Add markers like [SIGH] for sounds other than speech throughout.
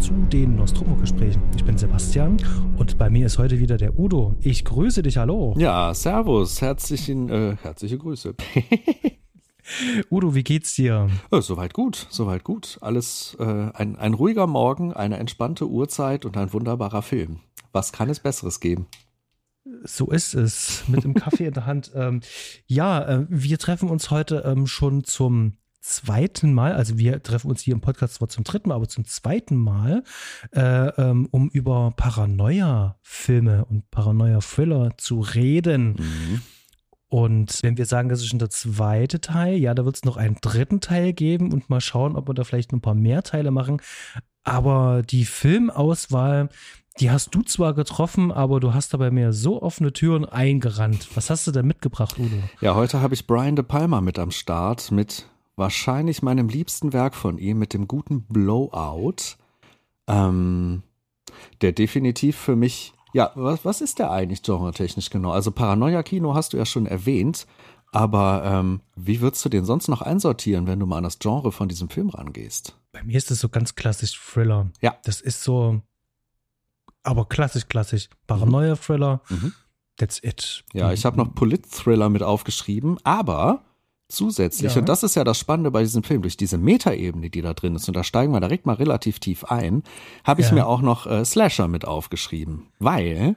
zu den Nostromo-Gesprächen. Ich bin Sebastian und bei mir ist heute wieder der Udo. Ich grüße dich, hallo. Ja, servus, herzlichen, äh, herzliche Grüße. [LAUGHS] Udo, wie geht's dir? Oh, soweit gut, soweit gut. Alles äh, ein, ein ruhiger Morgen, eine entspannte Uhrzeit und ein wunderbarer Film. Was kann es Besseres geben? So ist es, mit dem Kaffee in der Hand. [LAUGHS] Ähm, ja, äh, wir treffen uns heute ähm, schon zum zweiten Mal, also wir treffen uns hier im Podcast zwar zum dritten Mal, aber zum zweiten Mal, äh, ähm, um über Paranoia-Filme und Paranoia-Thriller zu reden. Mhm. Und wenn wir sagen, das ist schon der zweite Teil, ja, da wird es noch einen dritten Teil geben und mal schauen, ob wir da vielleicht ein paar mehr Teile machen. Aber die Filmauswahl, die hast du zwar getroffen, aber du hast da bei mir so offene Türen eingerannt. Was hast du denn mitgebracht, Udo? Ja, heute habe ich Brian De Palma mit am Start mit wahrscheinlich meinem liebsten Werk von ihm mit dem guten Blowout, ähm, der definitiv für mich, ja, was, was ist der eigentlich genre-technisch genau? Also Paranoia-Kino hast du ja schon erwähnt, aber ähm, wie würdest du den sonst noch einsortieren, wenn du mal an das Genre von diesem Film rangehst? Bei mir ist das so ganz klassisch Thriller. Ja. Das ist so, aber klassisch, klassisch. Paranoia-Thriller. Mhm. That's it. Ja, ich habe noch Polit-Thriller mit aufgeschrieben, aber zusätzlich, ja. und das ist ja das Spannende bei diesem Film, durch diese Metaebene, die da drin ist, und da steigen wir direkt mal relativ tief ein, habe ich ja. mir auch noch äh, Slasher mit aufgeschrieben, weil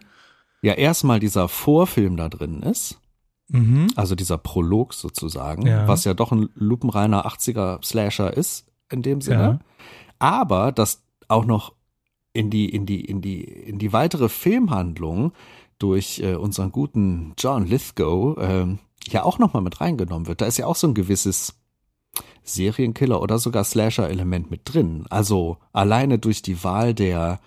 ja erstmal dieser Vorfilm da drin ist, mhm. also dieser Prolog sozusagen, ja. was ja doch ein lupenreiner 80er Slasher ist, in dem Sinne, aber das auch noch in die, in die, in die, in die weitere Filmhandlung durch äh, unseren guten John Lithgow, äh, ja auch nochmal mit reingenommen wird. Da ist ja auch so ein gewisses Serienkiller oder sogar Slasher-Element mit drin. Also alleine durch die Wahl der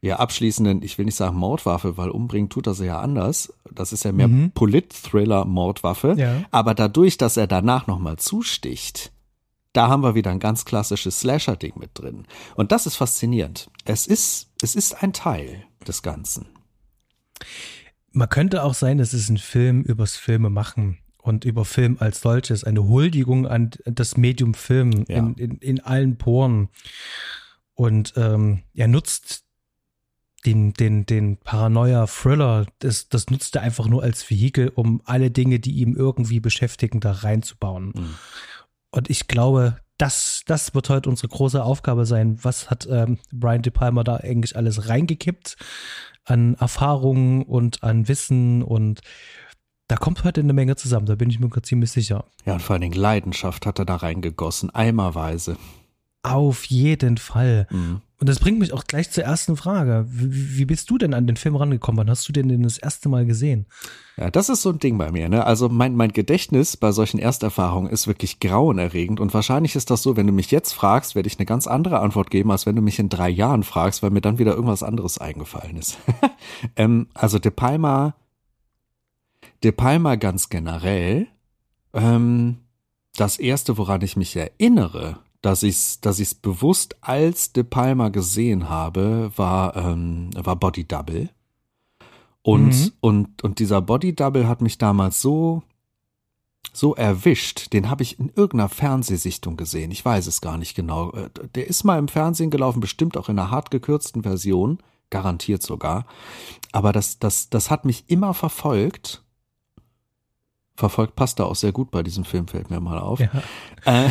ja abschließenden, ich will nicht sagen Mordwaffe, weil umbringen tut er sie ja anders. Das ist ja mehr mhm. Polit-Thriller-Mordwaffe. Ja. Aber dadurch, dass er danach nochmal zusticht, da haben wir wieder ein ganz klassisches Slasher-Ding mit drin. Und das ist faszinierend. Es ist, es ist ein Teil des Ganzen. Man könnte auch sein, es ist ein Film übers Filme machen und über Film als solches, eine Huldigung an das Medium Film ja. in, in, in, allen Poren. Und ähm, er nutzt den, den, den Paranoia-Thriller, das, das nutzt er einfach nur als Vehikel, um alle Dinge, die ihm irgendwie beschäftigen, da reinzubauen. Mhm. Und ich glaube, das, das wird heute unsere große Aufgabe sein. Was hat ähm, Brian De Palma da eigentlich alles reingekippt? an Erfahrungen und an Wissen und da kommt heute eine Menge zusammen, da bin ich mir ziemlich sicher. Ja, und vor allen Dingen Leidenschaft hat er da reingegossen, eimerweise. Auf jeden Fall. Mhm. Und das bringt mich auch gleich zur ersten Frage. Wie, wie, bist du denn an den Film rangekommen? Wann hast du den denn das erste Mal gesehen? Ja, das ist so ein Ding bei mir. Ne? Also mein, mein Gedächtnis bei solchen Ersterfahrungen ist wirklich grauenerregend. Und wahrscheinlich ist das so, wenn du mich jetzt fragst, werde ich eine ganz andere Antwort geben, als wenn du mich in drei Jahren fragst, weil mir dann wieder irgendwas anderes eingefallen ist. [LAUGHS] ähm, also De Palma, De Palma ganz generell. Ähm, das erste, woran ich mich erinnere, dass ich es dass ich's bewusst als De Palma gesehen habe, war, ähm, war Body Double. Und, mhm. und, und dieser Body Double hat mich damals so, so erwischt. Den habe ich in irgendeiner Fernsehsichtung gesehen. Ich weiß es gar nicht genau. Äh, der ist mal im Fernsehen gelaufen, bestimmt auch in einer hart gekürzten Version. Garantiert sogar. Aber das, das, das hat mich immer verfolgt. Verfolgt passt da auch sehr gut bei diesem Film, fällt mir mal auf. Ja. Äh,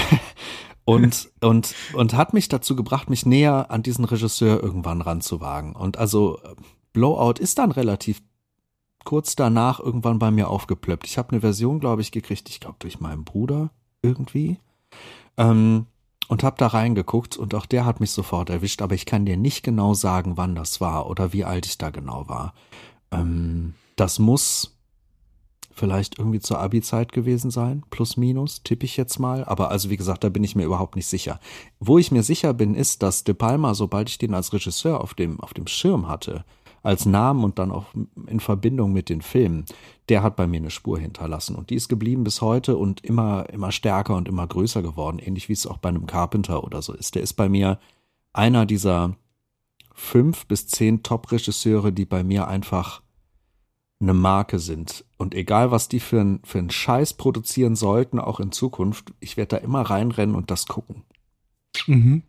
und, [LAUGHS] und, und hat mich dazu gebracht, mich näher an diesen Regisseur irgendwann ranzuwagen. Und also Blowout ist dann relativ kurz danach irgendwann bei mir aufgeplöppt. Ich habe eine Version, glaube ich, gekriegt, ich glaube durch meinen Bruder irgendwie. Ähm, und habe da reingeguckt und auch der hat mich sofort erwischt, aber ich kann dir nicht genau sagen, wann das war oder wie alt ich da genau war. Ähm, das muss vielleicht irgendwie zur Abi-Zeit gewesen sein, plus minus, tippe ich jetzt mal. Aber also wie gesagt, da bin ich mir überhaupt nicht sicher. Wo ich mir sicher bin, ist, dass De Palma, sobald ich den als Regisseur auf dem, auf dem Schirm hatte, als Namen und dann auch in Verbindung mit den Filmen, der hat bei mir eine Spur hinterlassen. Und die ist geblieben bis heute und immer, immer stärker und immer größer geworden, ähnlich wie es auch bei einem Carpenter oder so ist. Der ist bei mir einer dieser fünf bis zehn Top-Regisseure, die bei mir einfach eine Marke sind. Und egal, was die für, ein, für einen Scheiß produzieren sollten, auch in Zukunft, ich werde da immer reinrennen und das gucken. Mhm.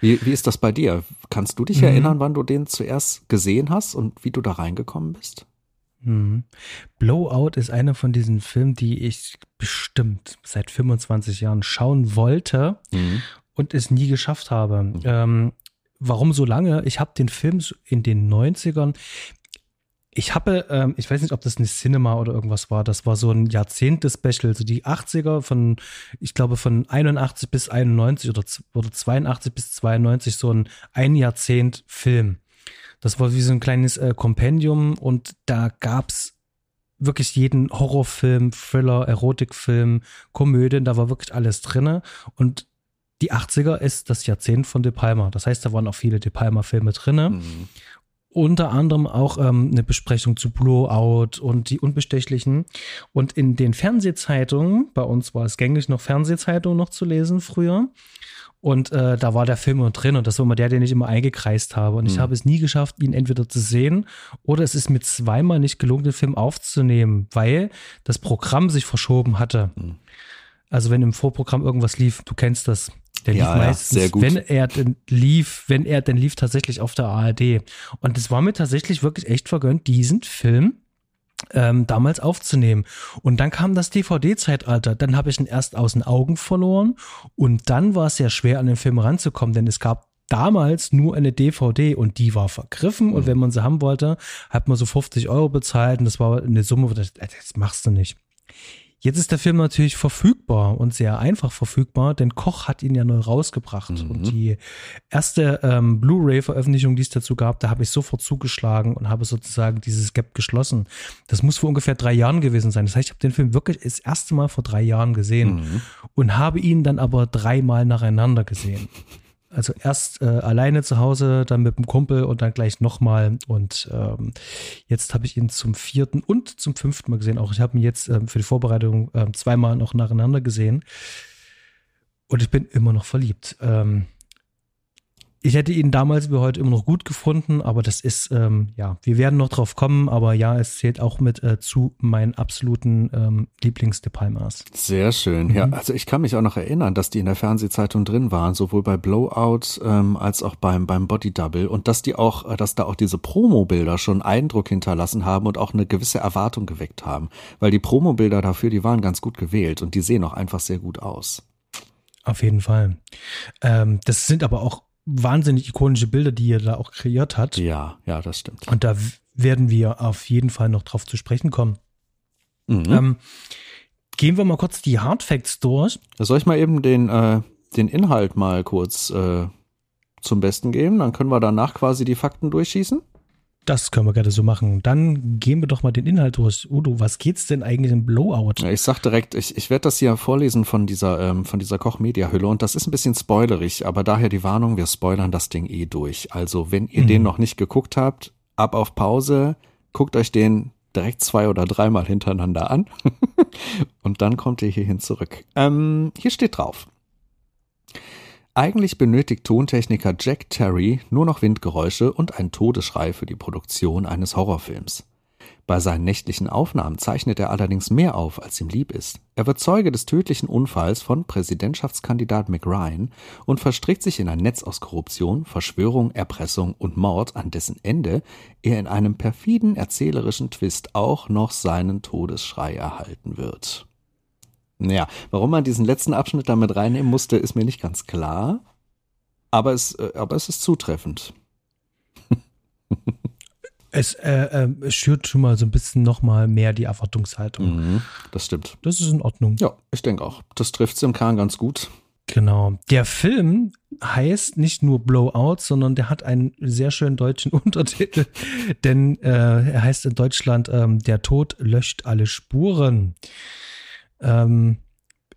Wie, wie ist das bei dir? Kannst du dich mhm. erinnern, wann du den zuerst gesehen hast und wie du da reingekommen bist? Mhm. Blowout ist einer von diesen Filmen, die ich bestimmt seit 25 Jahren schauen wollte mhm. und es nie geschafft habe. Mhm. Ähm, warum so lange? Ich habe den Film in den 90ern ich habe, ähm, ich weiß nicht, ob das eine Cinema oder irgendwas war, das war so ein Jahrzehnte-Special, so die 80er von, ich glaube von 81 bis 91 oder, oder 82 bis 92, so ein ein Jahrzehnt Film. Das war wie so ein kleines äh, Kompendium und da gab's wirklich jeden Horrorfilm, Thriller, Erotikfilm, Komödien, da war wirklich alles drinne und die 80er ist das Jahrzehnt von De Palma. Das heißt, da waren auch viele De Palma Filme drinne. Mhm unter anderem auch ähm, eine Besprechung zu Blowout und die Unbestechlichen. Und in den Fernsehzeitungen, bei uns war es gängig noch Fernsehzeitungen noch zu lesen früher. Und äh, da war der Film immer drin und das war immer der, den ich immer eingekreist habe. Und mhm. ich habe es nie geschafft, ihn entweder zu sehen oder es ist mir zweimal nicht gelungen, den Film aufzunehmen, weil das Programm sich verschoben hatte. Mhm. Also wenn im Vorprogramm irgendwas lief, du kennst das, der lief ja, meistens, ja, wenn er denn lief, wenn er denn lief, tatsächlich auf der ARD. Und es war mir tatsächlich wirklich echt vergönnt, diesen Film ähm, damals aufzunehmen. Und dann kam das DVD-Zeitalter. Dann habe ich ihn erst aus den Augen verloren und dann war es sehr schwer, an den Film ranzukommen, denn es gab damals nur eine DVD und die war vergriffen und mhm. wenn man sie haben wollte, hat man so 50 Euro bezahlt und das war eine Summe, das, das machst du nicht. Jetzt ist der Film natürlich verfügbar und sehr einfach verfügbar, denn Koch hat ihn ja neu rausgebracht. Mhm. Und die erste ähm, Blu-ray-Veröffentlichung, die es dazu gab, da habe ich sofort zugeschlagen und habe sozusagen dieses Gap geschlossen. Das muss vor ungefähr drei Jahren gewesen sein. Das heißt, ich habe den Film wirklich das erste Mal vor drei Jahren gesehen mhm. und habe ihn dann aber dreimal nacheinander gesehen. Also erst äh, alleine zu Hause, dann mit dem Kumpel und dann gleich nochmal. Und ähm, jetzt habe ich ihn zum vierten und zum fünften Mal gesehen. Auch ich habe ihn jetzt ähm, für die Vorbereitung ähm, zweimal noch nacheinander gesehen. Und ich bin immer noch verliebt. Ähm, ich hätte ihn damals wie heute immer noch gut gefunden, aber das ist, ähm, ja, wir werden noch drauf kommen, aber ja, es zählt auch mit äh, zu meinen absoluten ähm, Lieblings-De Palmas. Sehr schön, mhm. ja. Also ich kann mich auch noch erinnern, dass die in der Fernsehzeitung drin waren, sowohl bei Blowout ähm, als auch beim, beim Body Double und dass die auch, äh, dass da auch diese Promo-Bilder schon Eindruck hinterlassen haben und auch eine gewisse Erwartung geweckt haben. Weil die Promo-Bilder dafür, die waren ganz gut gewählt und die sehen auch einfach sehr gut aus. Auf jeden Fall. Ähm, das sind aber auch wahnsinnig ikonische Bilder, die er da auch kreiert hat. Ja, ja, das stimmt. Und da werden wir auf jeden Fall noch drauf zu sprechen kommen. Mhm. Ähm, gehen wir mal kurz die Hardfacts durch. Soll ich mal eben den, äh, den Inhalt mal kurz äh, zum Besten geben? Dann können wir danach quasi die Fakten durchschießen. Das können wir gerne so machen. Dann gehen wir doch mal den Inhalt durch. Udo, was geht's denn eigentlich im Blowout? Ich sag direkt, ich, ich werde das hier vorlesen von dieser, ähm, von dieser Koch-Media-Hülle und das ist ein bisschen spoilerig, aber daher die Warnung, wir spoilern das Ding eh durch. Also, wenn ihr mhm. den noch nicht geguckt habt, ab auf Pause, guckt euch den direkt zwei oder dreimal hintereinander an [LAUGHS] und dann kommt ihr hierhin zurück. Ähm, hier steht drauf. Eigentlich benötigt Tontechniker Jack Terry nur noch Windgeräusche und einen Todesschrei für die Produktion eines Horrorfilms. Bei seinen nächtlichen Aufnahmen zeichnet er allerdings mehr auf, als ihm lieb ist. Er wird Zeuge des tödlichen Unfalls von Präsidentschaftskandidat McRyan und verstrickt sich in ein Netz aus Korruption, Verschwörung, Erpressung und Mord, an dessen Ende er in einem perfiden erzählerischen Twist auch noch seinen Todesschrei erhalten wird. Ja, warum man diesen letzten Abschnitt damit reinnehmen musste, ist mir nicht ganz klar. Aber es, äh, aber es ist zutreffend. [LAUGHS] es, äh, äh, schürt schon mal so ein bisschen nochmal mehr die Erwartungshaltung. Mhm, das stimmt. Das ist in Ordnung. Ja, ich denke auch. Das trifft es im Kern ganz gut. Genau. Der Film heißt nicht nur Blowout, sondern der hat einen sehr schönen deutschen [LAUGHS] Untertitel, denn äh, er heißt in Deutschland ähm, Der Tod löscht alle Spuren. Ähm,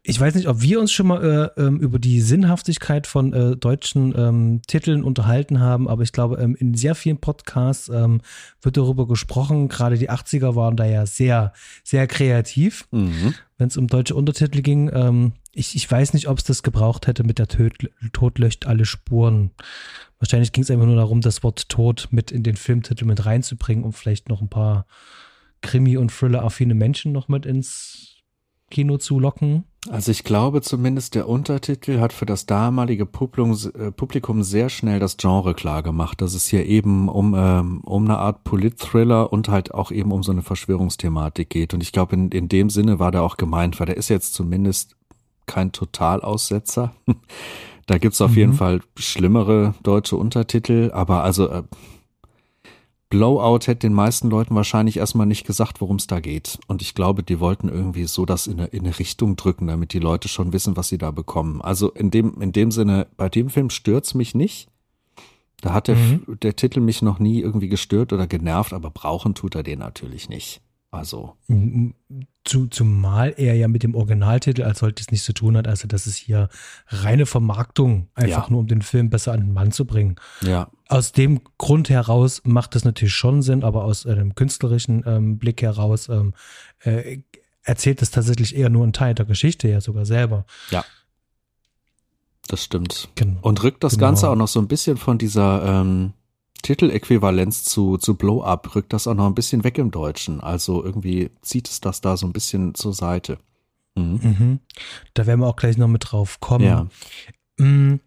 ich weiß nicht, ob wir uns schon mal äh, ähm, über die Sinnhaftigkeit von äh, deutschen ähm, Titeln unterhalten haben, aber ich glaube, ähm, in sehr vielen Podcasts ähm, wird darüber gesprochen. Gerade die 80er waren da ja sehr, sehr kreativ, mhm. wenn es um deutsche Untertitel ging. Ähm, ich, ich weiß nicht, ob es das gebraucht hätte mit der Tod, Tod löscht alle Spuren. Wahrscheinlich ging es einfach nur darum, das Wort Tod mit in den Filmtitel mit reinzubringen, um vielleicht noch ein paar Krimi- und Thriller-affine Menschen noch mit ins Kino zu locken. Also ich glaube zumindest, der Untertitel hat für das damalige Publikum, äh, Publikum sehr schnell das Genre klar gemacht, dass es hier eben um, ähm, um eine Art Polit-Thriller und halt auch eben um so eine Verschwörungsthematik geht. Und ich glaube, in, in dem Sinne war der auch gemeint, weil der ist jetzt zumindest kein Totalaussetzer. [LAUGHS] da gibt's auf mhm. jeden Fall schlimmere deutsche Untertitel, aber also äh, Blowout hätte den meisten Leuten wahrscheinlich erstmal nicht gesagt, worum es da geht. Und ich glaube, die wollten irgendwie so das in eine, in eine Richtung drücken, damit die Leute schon wissen, was sie da bekommen. Also in dem, in dem Sinne, bei dem Film stört's mich nicht. Da hat der, mhm. der Titel mich noch nie irgendwie gestört oder genervt, aber brauchen tut er den natürlich nicht. Also. Zu, zumal er ja mit dem Originaltitel als solches nichts zu tun hat, also das ist hier reine Vermarktung, einfach ja. nur um den Film besser an den Mann zu bringen. Ja. Aus dem Grund heraus macht das natürlich schon Sinn, aber aus einem künstlerischen ähm, Blick heraus ähm, äh, erzählt es tatsächlich eher nur einen Teil der Geschichte ja sogar selber. Ja. Das stimmt. Genau. Und rückt das genau. Ganze auch noch so ein bisschen von dieser ähm, Titeläquivalenz zu, zu Blow Up rückt das auch noch ein bisschen weg im Deutschen. Also irgendwie zieht es das da so ein bisschen zur Seite. Mhm. Mhm. Da werden wir auch gleich noch mit drauf kommen. Ja. Mhm.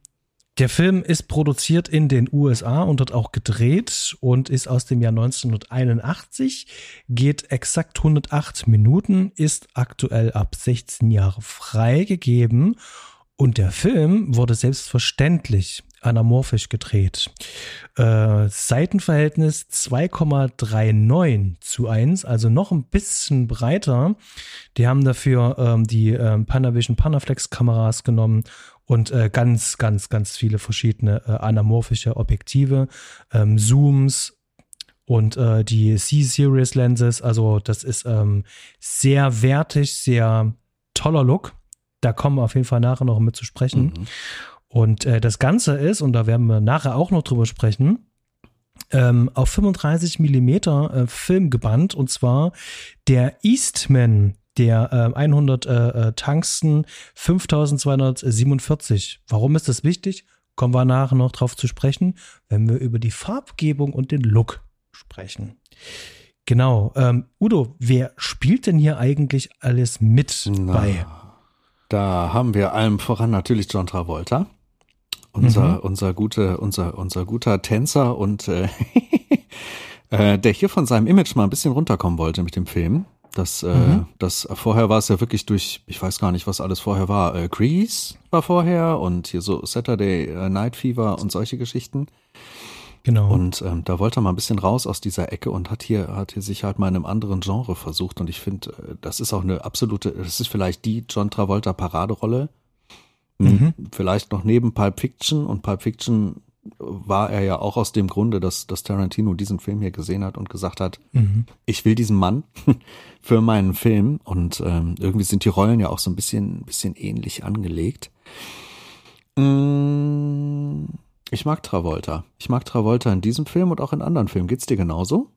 Der Film ist produziert in den USA und dort auch gedreht und ist aus dem Jahr 1981, geht exakt 108 Minuten, ist aktuell ab 16 Jahre freigegeben und der Film wurde selbstverständlich anamorphisch gedreht. Äh, Seitenverhältnis 2,39 zu 1, also noch ein bisschen breiter. Die haben dafür ähm, die ähm, Panavision Panaflex Kameras genommen und äh, ganz, ganz, ganz viele verschiedene äh, anamorphische Objektive, ähm, Zooms und äh, die C-Series Lenses. Also das ist ähm, sehr wertig, sehr toller Look. Da kommen wir auf jeden Fall nachher noch mit zu sprechen. Mhm. Und äh, das Ganze ist, und da werden wir nachher auch noch drüber sprechen, ähm, auf 35 Millimeter äh, Film gebannt und zwar der Eastman der äh, 100 äh, Tungsten 5247. Warum ist das wichtig? Kommen wir nachher noch drauf zu sprechen, wenn wir über die Farbgebung und den Look sprechen. Genau. Ähm, Udo, wer spielt denn hier eigentlich alles mit Na, bei? Da haben wir allem voran natürlich John Travolta unser, mhm. unser gute, unser, unser guter Tänzer und äh, [LAUGHS] äh, der hier von seinem Image mal ein bisschen runterkommen wollte mit dem Film. Das, äh, mhm. das vorher war es ja wirklich durch, ich weiß gar nicht, was alles vorher war. Äh, Grease war vorher und hier so Saturday äh, Night Fever und solche Geschichten. Genau. Und ähm, da wollte er mal ein bisschen raus aus dieser Ecke und hat hier, hat hier sich halt mal in einem anderen Genre versucht. Und ich finde, äh, das ist auch eine absolute, das ist vielleicht die John Travolta Paraderolle. Mhm. Vielleicht noch neben Pulp Fiction und Pulp Fiction war er ja auch aus dem Grunde, dass, dass Tarantino diesen Film hier gesehen hat und gesagt hat, mhm. ich will diesen Mann [LAUGHS] für meinen Film und ähm, irgendwie sind die Rollen ja auch so ein bisschen, bisschen ähnlich angelegt. Mm, ich mag Travolta. Ich mag Travolta in diesem Film und auch in anderen Filmen. Geht's dir genauso?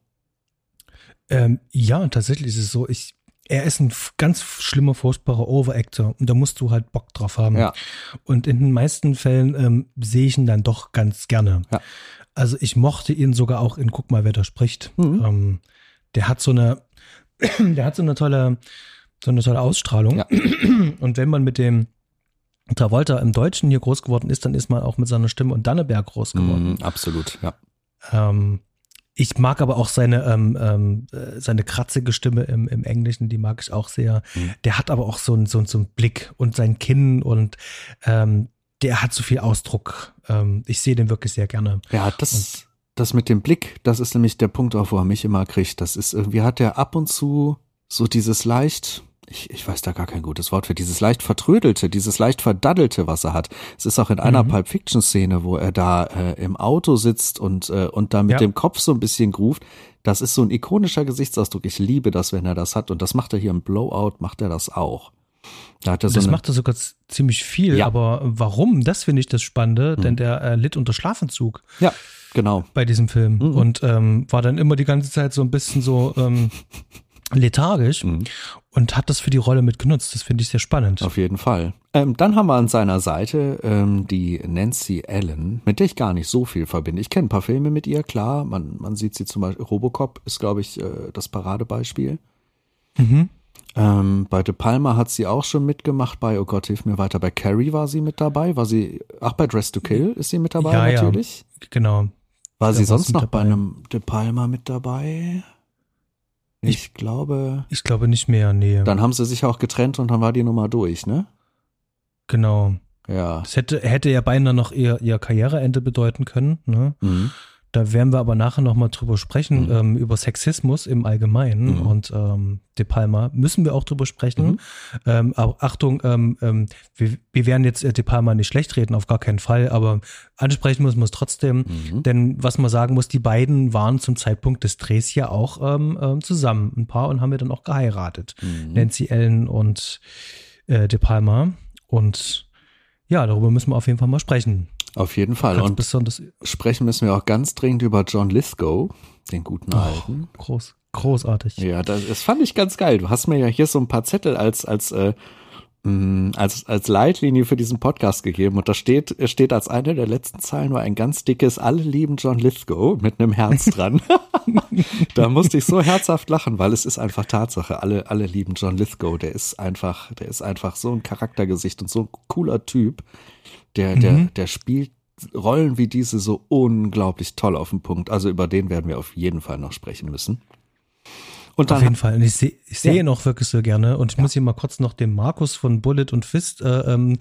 Ähm, ja, tatsächlich ist es so. Ich er ist ein ganz schlimmer, furchtbarer Overactor und da musst du halt Bock drauf haben. Ja. Und in den meisten Fällen ähm, sehe ich ihn dann doch ganz gerne. Ja. Also ich mochte ihn sogar auch in Guck mal, wer da spricht. Mhm. Ähm, der hat so eine, [CLEARS THROAT] der hat so eine tolle, so eine tolle Ausstrahlung. Ja. [CLEARS THROAT] Und wenn man mit dem Travolta im Deutschen hier groß geworden ist, dann ist man auch mit seiner Stimme und Danneberg groß geworden. Mhm, absolut, ja. Ähm, ich mag aber auch seine, ähm, ähm, äh, seine kratzige Stimme im, im Englischen, die mag ich auch sehr. Mhm. Der hat aber auch so einen so, so einen Blick und sein Kinn und ähm, der hat so viel Ausdruck. Ähm, ich sehe den wirklich sehr gerne. Ja, das, das mit dem Blick, das ist nämlich der Punkt, auch wo er mich immer kriegt. Das ist irgendwie, hat er ab und zu so dieses leicht, ich, ich weiß da gar kein gutes Wort für, dieses leicht vertrödelte, dieses leicht verdaddelte, was er hat. Es ist auch in einer mhm. Pulp Fiction Szene, wo er da äh, im Auto sitzt und, äh, und da mit ja. dem Kopf so ein bisschen gruft. Das ist so ein ikonischer Gesichtsausdruck. Ich liebe das, wenn er das hat. Und das macht er hier im Blowout, macht er das auch. Da hat er so das macht er sogar ziemlich viel. Ja. Aber warum? Das finde ich das Spannende, mhm. denn der äh, litt unter Schlafentzug. Ja, genau. Bei diesem Film. Mhm. Und ähm, war dann immer die ganze Zeit so ein bisschen so ähm, lethargisch mhm. Und hat das für die Rolle mitgenutzt. Das finde ich sehr spannend. Auf jeden Fall. Ähm, dann haben wir an seiner Seite ähm, die Nancy Allen, mit der ich gar nicht so viel verbinde. Ich kenne ein paar Filme mit ihr, klar. Man, man sieht sie zum Beispiel, Robocop ist, glaube ich, äh, das Paradebeispiel. Mhm. Ähm, bei De Palma hat sie auch schon mitgemacht. Bei, oh Gott, hilf mir weiter. Bei Carrie war sie mit dabei. War sie, ach, bei Dress to Kill ist sie mit dabei, ja, natürlich. Ja, genau. War da sie sonst noch dabei. bei einem De Palma mit dabei? Ich, ich, glaube. Ich glaube nicht mehr, nee. Dann haben sie sich auch getrennt und dann war die Nummer durch, ne? Genau. Ja. Das hätte, hätte ja beinahe noch ihr, ihr Karriereende bedeuten können, ne? Mhm. Da werden wir aber nachher nochmal drüber sprechen, mhm. ähm, über Sexismus im Allgemeinen. Mhm. Und ähm, De Palma müssen wir auch drüber sprechen. Mhm. Ähm, aber Achtung, ähm, ähm, wir, wir werden jetzt äh, De Palma nicht schlecht reden, auf gar keinen Fall, aber ansprechen müssen wir es trotzdem. Mhm. Denn was man sagen muss, die beiden waren zum Zeitpunkt des Drehs ja auch ähm, ähm, zusammen, ein Paar, und haben wir dann auch geheiratet. Mhm. Nancy Ellen und äh, De Palma. Und ja, darüber müssen wir auf jeden Fall mal sprechen. Auf jeden Fall. Ganz und besonders sprechen müssen wir auch ganz dringend über John Lithgow, den guten oh, alten. Groß, großartig. Ja, das, das fand ich ganz geil. Du hast mir ja hier so ein paar Zettel als als äh, mm, als, als Leitlinie für diesen Podcast gegeben und da steht, steht als eine der letzten Zeilen nur ein ganz dickes Alle lieben John Lithgow mit einem Herz [LAUGHS] dran. da musste ich so herzhaft lachen, weil es ist einfach Tatsache. Alle, alle lieben John Lithgow. Der ist einfach, der ist einfach so ein Charaktergesicht und so ein cooler Typ. Der, der, mhm. der spielt Rollen wie diese so unglaublich toll auf den Punkt. Also über den werden wir auf jeden Fall noch sprechen müssen. Und Auf jeden Fall. Und ich sehe ich sehe ja. ihn auch wirklich so gerne. Und ich ja. muss hier mal kurz noch den Markus von Bullet und Fist äh, ähm,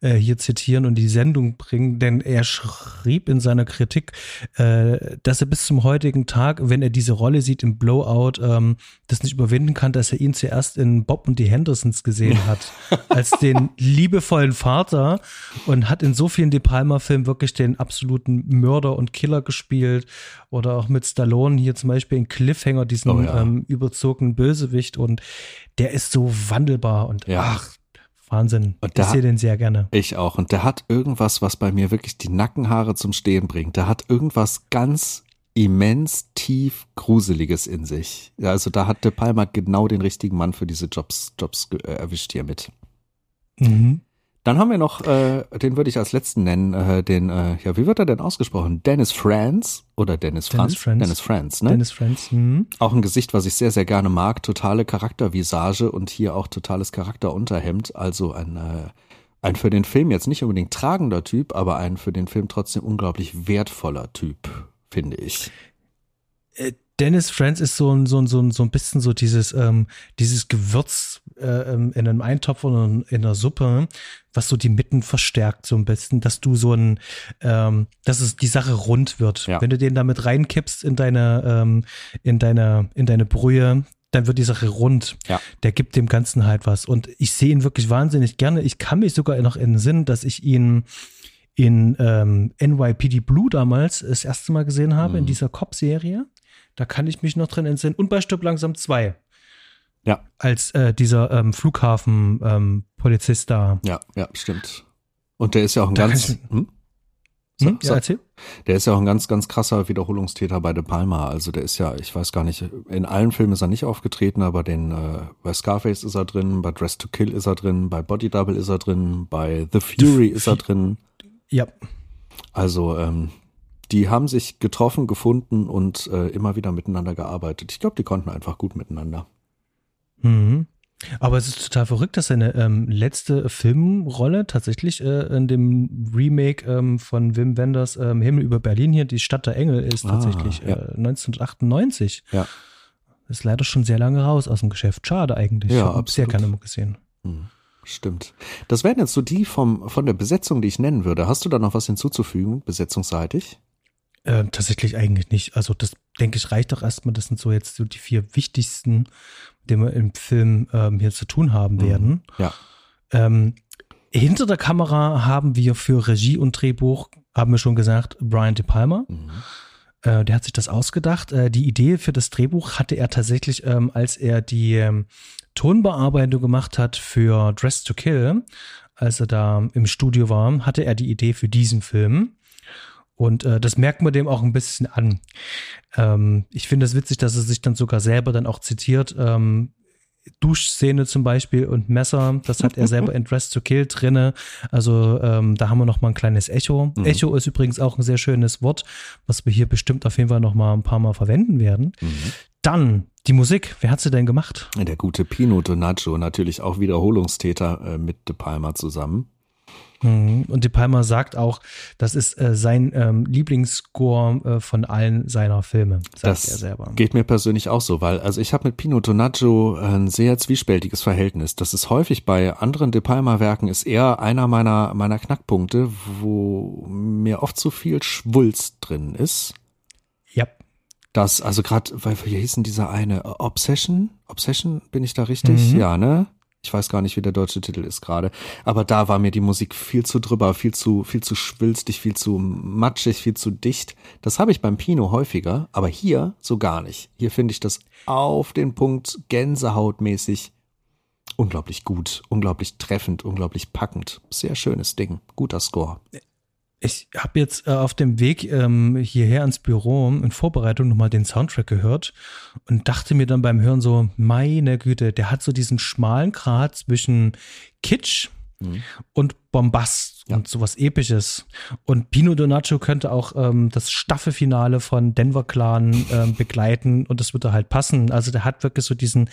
äh, hier zitieren und die Sendung bringen, denn er schrieb in seiner Kritik, äh, dass er bis zum heutigen Tag, wenn er diese Rolle sieht im Blowout, ähm, das nicht überwinden kann, dass er ihn zuerst in Bob und die Hendersons gesehen hat, [LAUGHS] als den liebevollen Vater und hat in so vielen De Palma-Filmen wirklich den absoluten Mörder und Killer gespielt oder auch mit Stallone hier zum Beispiel in Cliffhanger, diesen oh ja. ähm, überzogenen Bösewicht und der ist so wandelbar und ja. ach, Wahnsinn. Und ich sehe den sehr gerne. Ich auch. Und der hat irgendwas, was bei mir wirklich die Nackenhaare zum Stehen bringt. Der hat irgendwas ganz immens tief Gruseliges in sich. Ja, also da hat De Palma genau den richtigen Mann für diese Jobs, Jobs äh, erwischt hier mit. Mhm. Dann haben wir noch, äh, den würde ich als letzten nennen, äh, den, äh, ja, wie wird er denn ausgesprochen? Dennis Franz oder Dennis Franz? Dennis Franz. Dennis Franz, ne? Dennis Franz. Mhm. Auch ein Gesicht, was ich sehr, sehr gerne mag. Totale Charaktervisage und hier auch totales Charakterunterhemd. Also ein, äh, ein für den Film jetzt nicht unbedingt tragender Typ, aber ein für den Film trotzdem unglaublich wertvoller Typ, finde ich. Dennis Franz ist so ein, so ein, so ein, so ein bisschen so dieses, ähm, dieses Gewürz äh, ähm, in einem Eintopf oder in einer Suppe, was so die Mitten verstärkt, so ein bisschen, dass du so ein, ähm, dass es die Sache rund wird. Ja. Wenn du den damit reinkippst in deine, ähm, in deine, in deine Brühe, dann wird die Sache rund. Ja. Der gibt dem Ganzen halt was. Und ich sehe ihn wirklich wahnsinnig gerne. Ich kann mich sogar noch in den Sinn, dass ich ihn in ähm, NYPD Blue damals das erste Mal gesehen habe, mhm. in dieser Cop-Serie. Da kann ich mich noch drin entsinnen. Und bei Stück langsam zwei. Ja. Als äh, dieser ähm, Flughafen-Polizist ähm, da. Ja, ja, stimmt. Und der ist ja auch ein da ganz. Ich, hm? So, hm? Ja, erzähl. Der ist ja auch ein ganz, ganz krasser Wiederholungstäter bei De Palma. Also der ist ja, ich weiß gar nicht, in allen Filmen ist er nicht aufgetreten, aber den, äh, bei Scarface ist er drin, bei Dress to Kill ist er drin, bei Body Double ist er drin, bei The Fury ist er drin. Ja. Also ähm, die haben sich getroffen, gefunden und äh, immer wieder miteinander gearbeitet. Ich glaube, die konnten einfach gut miteinander. Mhm. Aber es ist total verrückt, dass seine ähm, letzte Filmrolle tatsächlich äh, in dem Remake ähm, von Wim Wenders ähm, Himmel über Berlin hier, die Stadt der Engel, ist ah, tatsächlich ja. äh, 1998. Ja. Ist leider schon sehr lange raus aus dem Geschäft. Schade eigentlich. Ja, ich habe sehr gerne mal gesehen. Hm. Stimmt. Das wären jetzt so die vom, von der Besetzung, die ich nennen würde. Hast du da noch was hinzuzufügen, besetzungsseitig? Äh, tatsächlich eigentlich nicht. Also das denke ich reicht doch erstmal. Das sind so jetzt so die vier wichtigsten, mit denen wir im Film ähm, hier zu tun haben mhm. werden. Ja. Ähm, hinter der Kamera haben wir für Regie und Drehbuch, haben wir schon gesagt, Brian De Palma. Mhm. Äh, der hat sich das ausgedacht. Äh, die Idee für das Drehbuch hatte er tatsächlich, ähm, als er die ähm, Tonbearbeitung gemacht hat für Dress to Kill, als er da im Studio war, hatte er die Idee für diesen Film. Und äh, das merkt man dem auch ein bisschen an. Ähm, ich finde es witzig, dass er sich dann sogar selber dann auch zitiert. Ähm, Duschszene zum Beispiel und Messer, das hat er selber [LAUGHS] in Dress to Kill drinne. Also ähm, da haben wir noch mal ein kleines Echo. Mhm. Echo ist übrigens auch ein sehr schönes Wort, was wir hier bestimmt auf jeden Fall noch mal ein paar Mal verwenden werden. Mhm. Dann die Musik, wer hat sie denn gemacht? Der gute Pino Donaggio, natürlich auch Wiederholungstäter äh, mit De Palma zusammen. Mhm. Und De Palma sagt auch, das ist äh, sein ähm, Lieblingsscore äh, von allen seiner Filme, sagt das er selber. Geht mir persönlich auch so, weil also ich habe mit Pino Donaggio ein sehr zwiespältiges Verhältnis. Das ist häufig bei anderen De Palma Werken ist eher einer meiner meiner Knackpunkte, wo mir oft zu viel Schwulst drin ist. Ja. Das also gerade, weil wie hieß denn dieser eine Obsession? Obsession bin ich da richtig? Mhm. Ja, ne? Ich weiß gar nicht, wie der deutsche Titel ist gerade. Aber da war mir die Musik viel zu drüber, viel zu, viel zu schwülstig, viel zu matschig, viel zu dicht. Das habe ich beim Pino häufiger, aber hier so gar nicht. Hier finde ich das auf den Punkt gänsehautmäßig unglaublich gut, unglaublich treffend, unglaublich packend. Sehr schönes Ding. Guter Score. Ich habe jetzt äh, auf dem Weg ähm, hierher ins Büro in Vorbereitung nochmal den Soundtrack gehört und dachte mir dann beim Hören so, meine Güte, der hat so diesen schmalen Grat zwischen Kitsch mhm. und Bombast ja. und sowas Episches. Und Pino Donaggio könnte auch ähm, das Staffelfinale von Denver Clan ähm, begleiten und das würde halt passen. Also der hat wirklich so diesen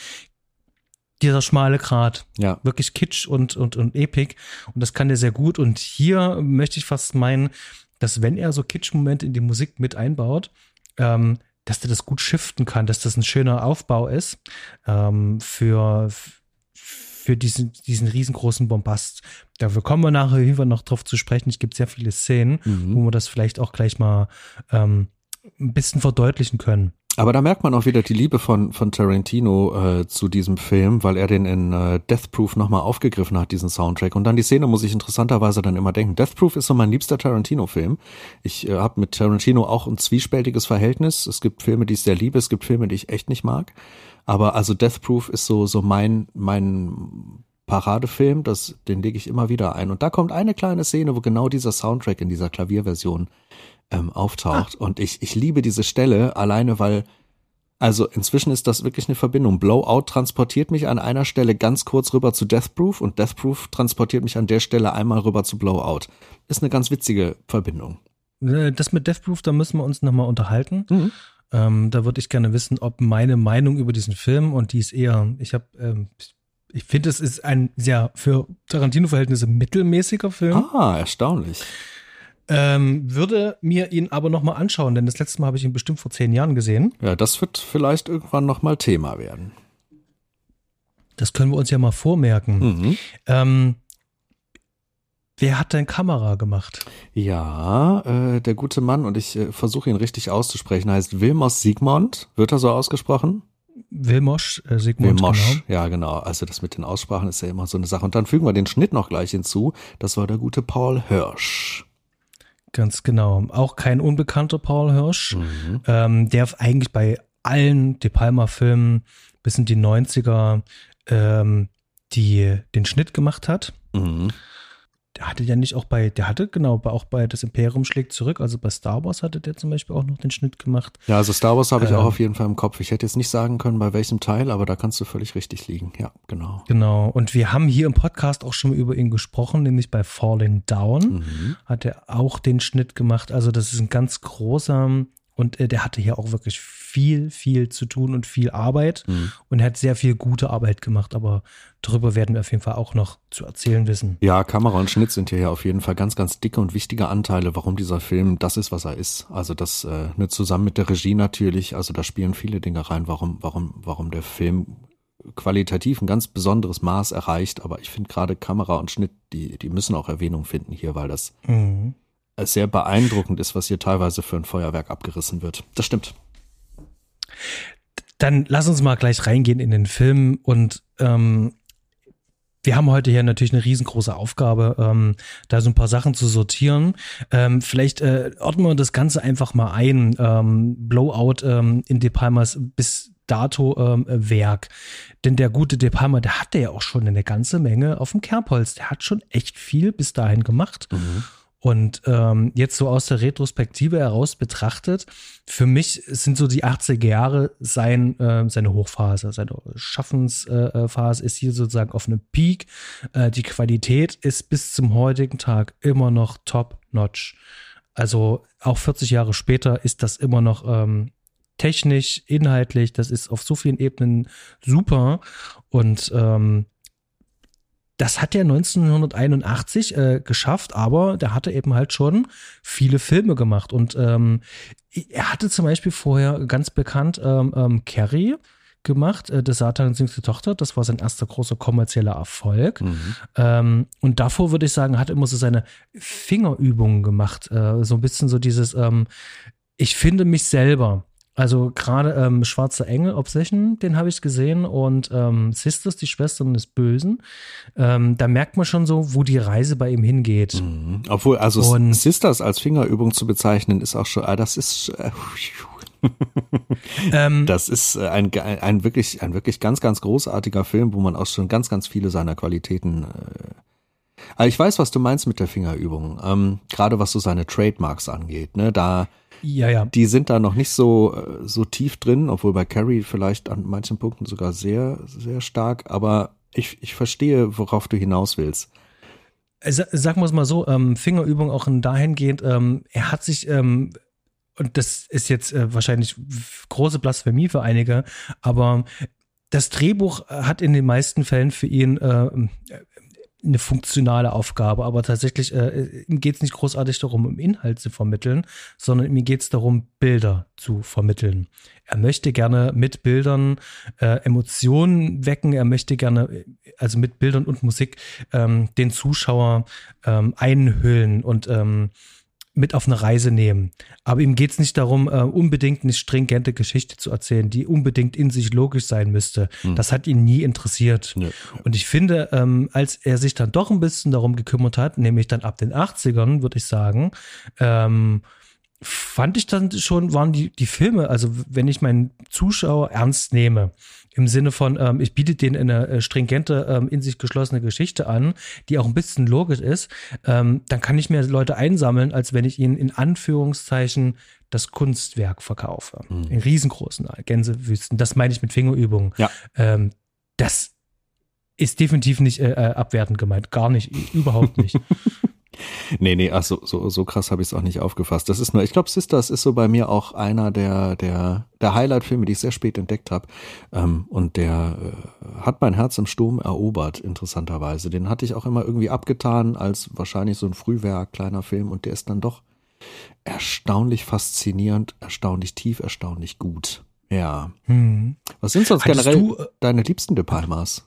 dieser schmale Grat. Ja. Wirklich Kitsch und, und, und Epic. Und das kann er sehr gut. Und hier möchte ich fast meinen, dass wenn er so Kitsch-Momente in die Musik mit einbaut, ähm, dass der das gut shiften kann, dass das ein schöner Aufbau ist ähm, für, für diesen, diesen riesengroßen Bombast. Dafür kommen wir nachher noch drauf zu sprechen. Es gibt sehr viele Szenen, mhm. wo wir das vielleicht auch gleich mal ähm, ein bisschen verdeutlichen können. Aber da merkt man auch wieder die Liebe von, von Tarantino äh, zu diesem Film, weil er den in äh, Death Proof nochmal aufgegriffen hat, diesen Soundtrack. Und dann die Szene muss ich interessanterweise dann immer denken. Death Proof ist so mein liebster Tarantino-Film. Ich äh, habe mit Tarantino auch ein zwiespältiges Verhältnis. Es gibt Filme, die ich sehr liebe, es gibt Filme, die ich echt nicht mag. Aber also Death Proof ist so, so mein, mein Paradefilm, das, den lege ich immer wieder ein. Und da kommt eine kleine Szene, wo genau dieser Soundtrack in dieser Klavierversion ähm, auftaucht. Ah. Und ich, ich liebe diese Stelle alleine, weil, also inzwischen ist das wirklich eine Verbindung. Blowout transportiert mich an einer Stelle ganz kurz rüber zu Deathproof und Deathproof transportiert mich an der Stelle einmal rüber zu Blowout. Ist eine ganz witzige Verbindung. Äh, das mit Deathproof, da müssen wir uns nochmal unterhalten. Mhm. Ähm, da würde ich gerne wissen, ob meine Meinung über diesen Film und die ist eher, ich habe, ähm, ich finde, es ist ein sehr für Tarantino-Verhältnisse mittelmäßiger Film. Ah, erstaunlich. Ähm, würde mir ihn aber nochmal anschauen, denn das letzte Mal habe ich ihn bestimmt vor zehn Jahren gesehen. Ja, das wird vielleicht irgendwann nochmal Thema werden. Das können wir uns ja mal vormerken. Mhm. Ähm, wer hat denn Kamera gemacht? Ja, äh, der gute Mann, und ich äh, versuche ihn richtig auszusprechen, heißt Wilmos Siegmund. Wird er so ausgesprochen? Wilmosch, äh, Sigmund. Wilmosch, genau. ja genau. Also das mit den Aussprachen ist ja immer so eine Sache. Und dann fügen wir den Schnitt noch gleich hinzu. Das war der gute Paul Hirsch. Ganz genau. Auch kein unbekannter Paul Hirsch, mhm. ähm, der eigentlich bei allen De Palma-Filmen bis in die 90er ähm, die den Schnitt gemacht hat. Mhm der hatte ja nicht auch bei, der hatte genau auch bei Das Imperium schlägt zurück, also bei Star Wars hatte der zum Beispiel auch noch den Schnitt gemacht. Ja, also Star Wars habe ich ähm, auch auf jeden Fall im Kopf. Ich hätte jetzt nicht sagen können, bei welchem Teil, aber da kannst du völlig richtig liegen. Ja, genau. Genau. Und wir haben hier im Podcast auch schon über ihn gesprochen, nämlich bei Falling Down mhm. hat er auch den Schnitt gemacht. Also das ist ein ganz großer und äh, der hatte hier auch wirklich viel, viel zu tun und viel Arbeit mhm. und hat sehr viel gute Arbeit gemacht, aber darüber werden wir auf jeden Fall auch noch zu erzählen wissen. Ja, Kamera und Schnitt sind hier ja auf jeden Fall ganz, ganz dicke und wichtige Anteile, warum dieser Film das ist, was er ist. Also das äh, ne, zusammen mit der Regie natürlich, also da spielen viele Dinge rein, warum, warum, warum der Film qualitativ ein ganz besonderes Maß erreicht, aber ich finde gerade Kamera und Schnitt, die, die müssen auch Erwähnung finden hier, weil das mhm. sehr beeindruckend ist, was hier teilweise für ein Feuerwerk abgerissen wird. Das stimmt. Dann lass uns mal gleich reingehen in den Film und ähm, wir haben heute hier natürlich eine riesengroße Aufgabe, ähm, da so ein paar Sachen zu sortieren. Ähm, vielleicht äh, ordnen wir das Ganze einfach mal ein. Ähm, Blowout ähm, in De Palmas bis dato ähm, Werk. Denn der gute De Palma, der hatte ja auch schon eine ganze Menge auf dem Kerbholz. Der hat schon echt viel bis dahin gemacht. Mhm. Und ähm, jetzt so aus der Retrospektive heraus betrachtet, für mich sind so die 80er Jahre sein, äh, seine Hochphase, seine Schaffensphase äh, ist hier sozusagen auf einem Peak. Äh, die Qualität ist bis zum heutigen Tag immer noch top-notch. Also auch 40 Jahre später ist das immer noch ähm, technisch, inhaltlich, das ist auf so vielen Ebenen super. Und ähm, das hat er 1981 äh, geschafft, aber der hatte eben halt schon viele Filme gemacht. Und ähm, er hatte zum Beispiel vorher ganz bekannt ähm, ähm, Carrie gemacht, äh, des Satans jüngste Tochter. Das war sein erster großer kommerzieller Erfolg. Mhm. Ähm, und davor würde ich sagen, hat immer so seine Fingerübungen gemacht. Äh, so ein bisschen so dieses, ähm, ich finde mich selber. Also gerade ähm, Schwarzer Engel, Obsession, den habe ich gesehen und ähm, Sisters, die Schwestern des Bösen. Ähm, da merkt man schon so, wo die Reise bei ihm hingeht. Mhm. Obwohl, also und, Sisters als Fingerübung zu bezeichnen, ist auch schon, ah, das ist äh, [LAUGHS] ähm, das ist äh, ein, ein, wirklich, ein wirklich ganz, ganz großartiger Film, wo man auch schon ganz, ganz viele seiner Qualitäten äh, aber ich weiß, was du meinst mit der Fingerübung. Ähm, Gerade was so seine Trademarks angeht, ne? Da ja, ja. Die sind da noch nicht so, äh, so tief drin, obwohl bei Carrie vielleicht an manchen Punkten sogar sehr, sehr stark. Aber ich, ich verstehe, worauf du hinaus willst. Sagen wir es mal so, ähm, Fingerübung auch dahingehend, ähm, er hat sich, ähm, und das ist jetzt äh, wahrscheinlich große Blasphemie für einige, aber das Drehbuch hat in den meisten Fällen für ihn äh, eine funktionale Aufgabe, aber tatsächlich äh, geht es nicht großartig darum, um Inhalt zu vermitteln, sondern mir geht es darum, Bilder zu vermitteln. Er möchte gerne mit Bildern äh, Emotionen wecken, er möchte gerne, also mit Bildern und Musik, ähm, den Zuschauer ähm, einhüllen und ähm, mit auf eine Reise nehmen. Aber ihm geht es nicht darum, äh, unbedingt eine stringente Geschichte zu erzählen, die unbedingt in sich logisch sein müsste. Hm. Das hat ihn nie interessiert. Ja. Und ich finde, ähm, als er sich dann doch ein bisschen darum gekümmert hat, nämlich dann ab den 80ern, würde ich sagen, ähm, fand ich dann schon, waren die, die Filme, also wenn ich meinen Zuschauer ernst nehme, im Sinne von, ähm, ich biete denen eine äh, stringente, ähm, in sich geschlossene Geschichte an, die auch ein bisschen logisch ist, ähm, dann kann ich mehr Leute einsammeln, als wenn ich ihnen in Anführungszeichen das Kunstwerk verkaufe. Mhm. In riesengroßen Gänsewüsten. Das meine ich mit Fingerübungen. Ja. Ähm, das ist definitiv nicht äh, äh abwertend gemeint. Gar nicht, überhaupt nicht. [LAUGHS] Nee, nee, ach so, so, so krass habe ich es auch nicht aufgefasst. Das ist nur, ich glaube, Sisters ist so bei mir auch einer der, der, der Highlight-Filme, die ich sehr spät entdeckt habe. Ähm, und der äh, hat mein Herz im Sturm erobert, interessanterweise. Den hatte ich auch immer irgendwie abgetan als wahrscheinlich so ein Frühwerk, kleiner Film. Und der ist dann doch erstaunlich faszinierend, erstaunlich tief, erstaunlich gut. Ja. Hm. Was sind sonst Hattest generell du, äh, deine liebsten De Palmas?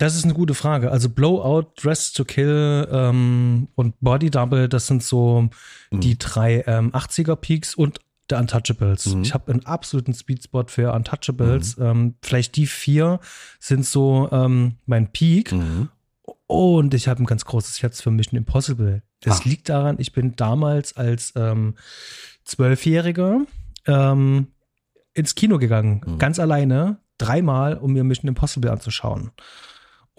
Das ist eine gute Frage. Also Blowout, Dress to Kill ähm, und Body Double, das sind so mhm. die drei ähm, 80er Peaks und der Untouchables. Mhm. Ich habe einen absoluten Speedspot für Untouchables. Mhm. Ähm, vielleicht die vier sind so ähm, mein Peak. Mhm. Und ich habe ein ganz großes Herz für Mission Impossible. Das ah. liegt daran, ich bin damals als ähm, Zwölfjähriger ähm, ins Kino gegangen, mhm. ganz alleine, dreimal, um mir Mission Impossible anzuschauen.